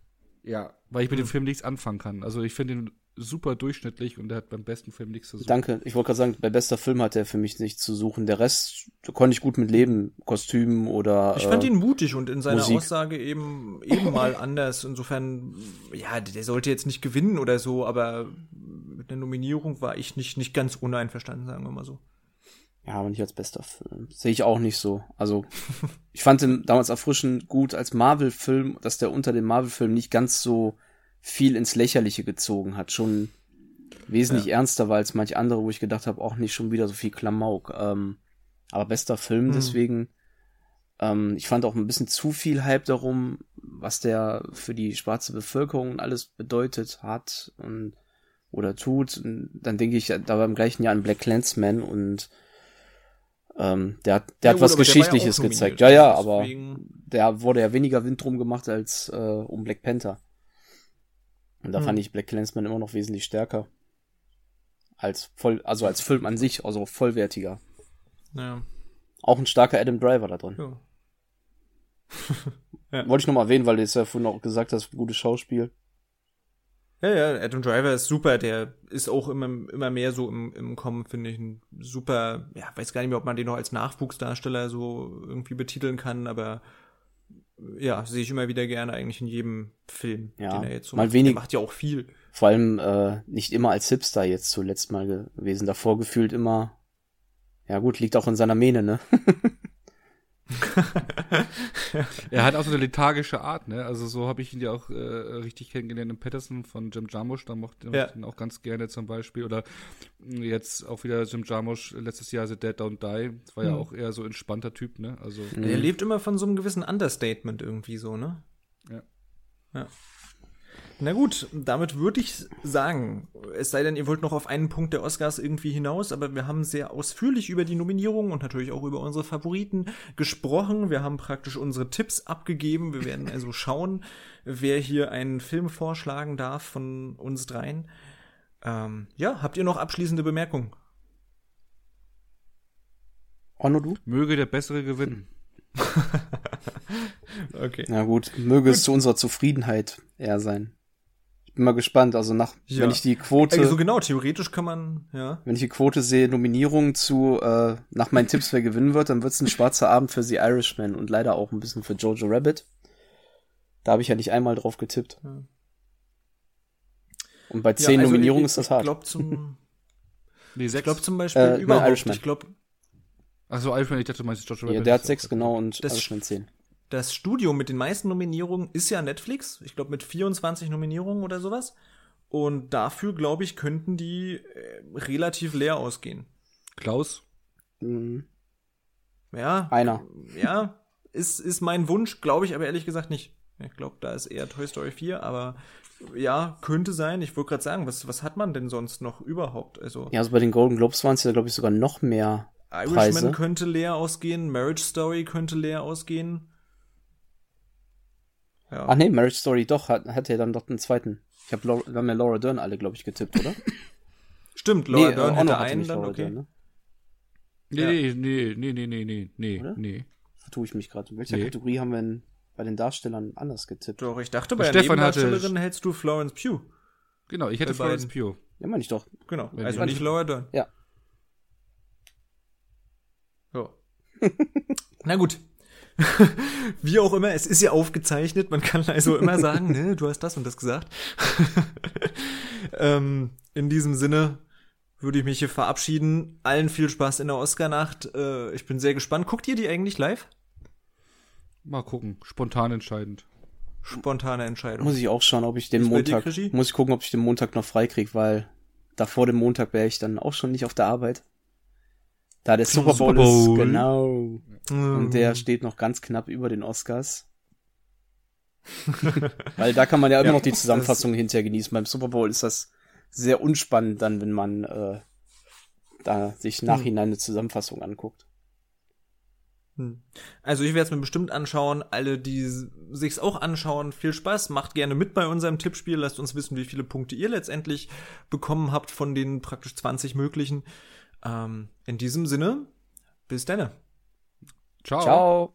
Ja, weil ich mit dem hm. Film nichts anfangen kann. Also ich finde ihn super durchschnittlich und er hat beim besten Film nichts zu suchen. Danke. Ich wollte gerade sagen, bei bester Film hat er für mich nichts zu suchen. Der Rest konnte ich gut mit leben. Kostümen oder. Ich fand äh, ihn mutig und in seiner Musik. Aussage eben, eben mal anders. Insofern, ja, der sollte jetzt nicht gewinnen oder so, aber mit der Nominierung war ich nicht, nicht ganz uneinverstanden, sagen wir mal so. Ja, aber nicht als bester Film. Sehe ich auch nicht so. Also, ich fand ihn damals erfrischend gut als Marvel-Film, dass der unter dem Marvel-Film nicht ganz so viel ins Lächerliche gezogen hat, schon wesentlich ja. ernster war als manch andere, wo ich gedacht habe, auch nicht schon wieder so viel Klamauk. Ähm, aber bester Film, mhm. deswegen. Ähm, ich fand auch ein bisschen zu viel Hype darum, was der für die schwarze Bevölkerung alles bedeutet hat und oder tut. Und dann denke ich da war im gleichen Jahr an Black Clansman und ähm, der hat, der ja, hat was Geschichtliches ja gezeigt. Ja, ja, aber der wurde ja weniger Wind drum gemacht als äh, um Black Panther. Und da hm. fand ich Black Clansman immer noch wesentlich stärker. Als voll, also als Film an sich, also vollwertiger. Ja. Auch ein starker Adam Driver da drin. Ja. ja. Wollte ich noch mal erwähnen, weil du es ja vorhin auch gesagt hast, gutes Schauspiel. Ja, ja, Adam Driver ist super, der ist auch immer, immer mehr so im, im Kommen, finde ich, ein super, ja, weiß gar nicht mehr, ob man den noch als Nachwuchsdarsteller so irgendwie betiteln kann, aber ja, sehe ich immer wieder gerne eigentlich in jedem Film, ja, den er jetzt so mal macht. Wenig, der macht ja auch viel. Vor allem äh, nicht immer als Hipster jetzt zuletzt mal gewesen. Davor gefühlt immer, ja gut, liegt auch in seiner Mähne, ne? er hat auch so eine lethargische Art, ne? Also so habe ich ihn ja auch äh, richtig kennengelernt im Patterson von Jim Jarmusch, da mochte ja. ich ihn auch ganz gerne zum Beispiel. Oder jetzt auch wieder Jim Jarmusch letztes Jahr The Dead Don't Die. Das war mhm. ja auch eher so entspannter Typ, ne? Also. Er lebt immer von so einem gewissen Understatement irgendwie so, ne? Ja. Ja. Na gut, damit würde ich sagen, es sei denn, ihr wollt noch auf einen Punkt der Oscars irgendwie hinaus, aber wir haben sehr ausführlich über die Nominierungen und natürlich auch über unsere Favoriten gesprochen. Wir haben praktisch unsere Tipps abgegeben. Wir werden also schauen, wer hier einen Film vorschlagen darf von uns dreien. Ähm, ja, habt ihr noch abschließende Bemerkungen? Onno, du? Möge der Bessere gewinnen. okay. Na gut, möge gut. es zu unserer Zufriedenheit eher sein bin mal gespannt. Also nach, ja. wenn ich die Quote. Also genau, theoretisch kann man, ja. Wenn ich die Quote sehe, Nominierungen zu, äh, nach meinen Tipps, wer gewinnen wird, dann wird es ein schwarzer Abend für The Irishman und leider auch ein bisschen für Jojo Rabbit. Da habe ich ja nicht einmal drauf getippt. Ja. Und bei zehn ja, also Nominierungen ich, ist das hart. Ich glaube zum, nee, ich glaube zum Beispiel äh, überhaupt, Irishman. ich glaube. Also Irishman, ich dachte, du meinst Jojo Rabbit. Ja, der hat sechs genau und das Irishman zehn das Studio mit den meisten Nominierungen ist ja Netflix. Ich glaube mit 24 Nominierungen oder sowas. Und dafür, glaube ich, könnten die äh, relativ leer ausgehen. Klaus? Mhm. Ja. Einer. Ja, ist, ist mein Wunsch, glaube ich aber ehrlich gesagt nicht. Ich glaube, da ist eher Toy Story 4, aber ja, könnte sein. Ich wollte gerade sagen, was, was hat man denn sonst noch überhaupt? Also, ja, also bei den Golden Globes waren es ja, glaube ich, sogar noch mehr. Irishman Preise. könnte leer ausgehen, Marriage Story könnte leer ausgehen. Ja. Ach nee, Marriage Story doch, hat, hat er dann doch einen zweiten. Ich hab Laura, wir haben ja Laura Dern alle, glaube ich, getippt, oder? Stimmt, Laura nee, Dern äh, hätte einen dann, Laura okay. Dern, ne? Nee, ja. nee, nee, nee, nee, nee, nee, oder? nee. Vertue ich mich gerade. In welcher nee. Kategorie haben wir denn bei den Darstellern anders getippt? Doch, ich dachte, bei der Stefan Nebendarstellerin hatte... hältst du Florence Pugh. Genau, ich hätte bei Florence Pugh. Ja, meine ich doch. Genau, Wenn also nicht Laura Dern. Ja. So. Na gut, Wie auch immer, es ist ja aufgezeichnet, man kann also immer sagen, ne, du hast das und das gesagt. ähm, in diesem Sinne würde ich mich hier verabschieden. Allen viel Spaß in der Oscar-Nacht. Äh, ich bin sehr gespannt. Guckt ihr die eigentlich live? Mal gucken. Spontan entscheidend. Spontane Entscheidung. Muss ich auch schauen, ob ich den ist Montag, muss ich gucken, ob ich den Montag noch frei krieg, weil da vor dem Montag wäre ich dann auch schon nicht auf der Arbeit. Da der Super Bowl, Super Bowl. ist, genau. Mm. Und der steht noch ganz knapp über den Oscars. Weil da kann man ja immer ja, noch die Zusammenfassung hinterher genießen. Beim Super Bowl ist das sehr unspannend dann, wenn man äh, da sich hm. nachhinein eine Zusammenfassung anguckt. Hm. Also ich werde es mir bestimmt anschauen. Alle, die sich's auch anschauen, viel Spaß. Macht gerne mit bei unserem Tippspiel. Lasst uns wissen, wie viele Punkte ihr letztendlich bekommen habt von den praktisch 20 möglichen. Ähm, in diesem Sinne, bis dann. Ciao. Ciao.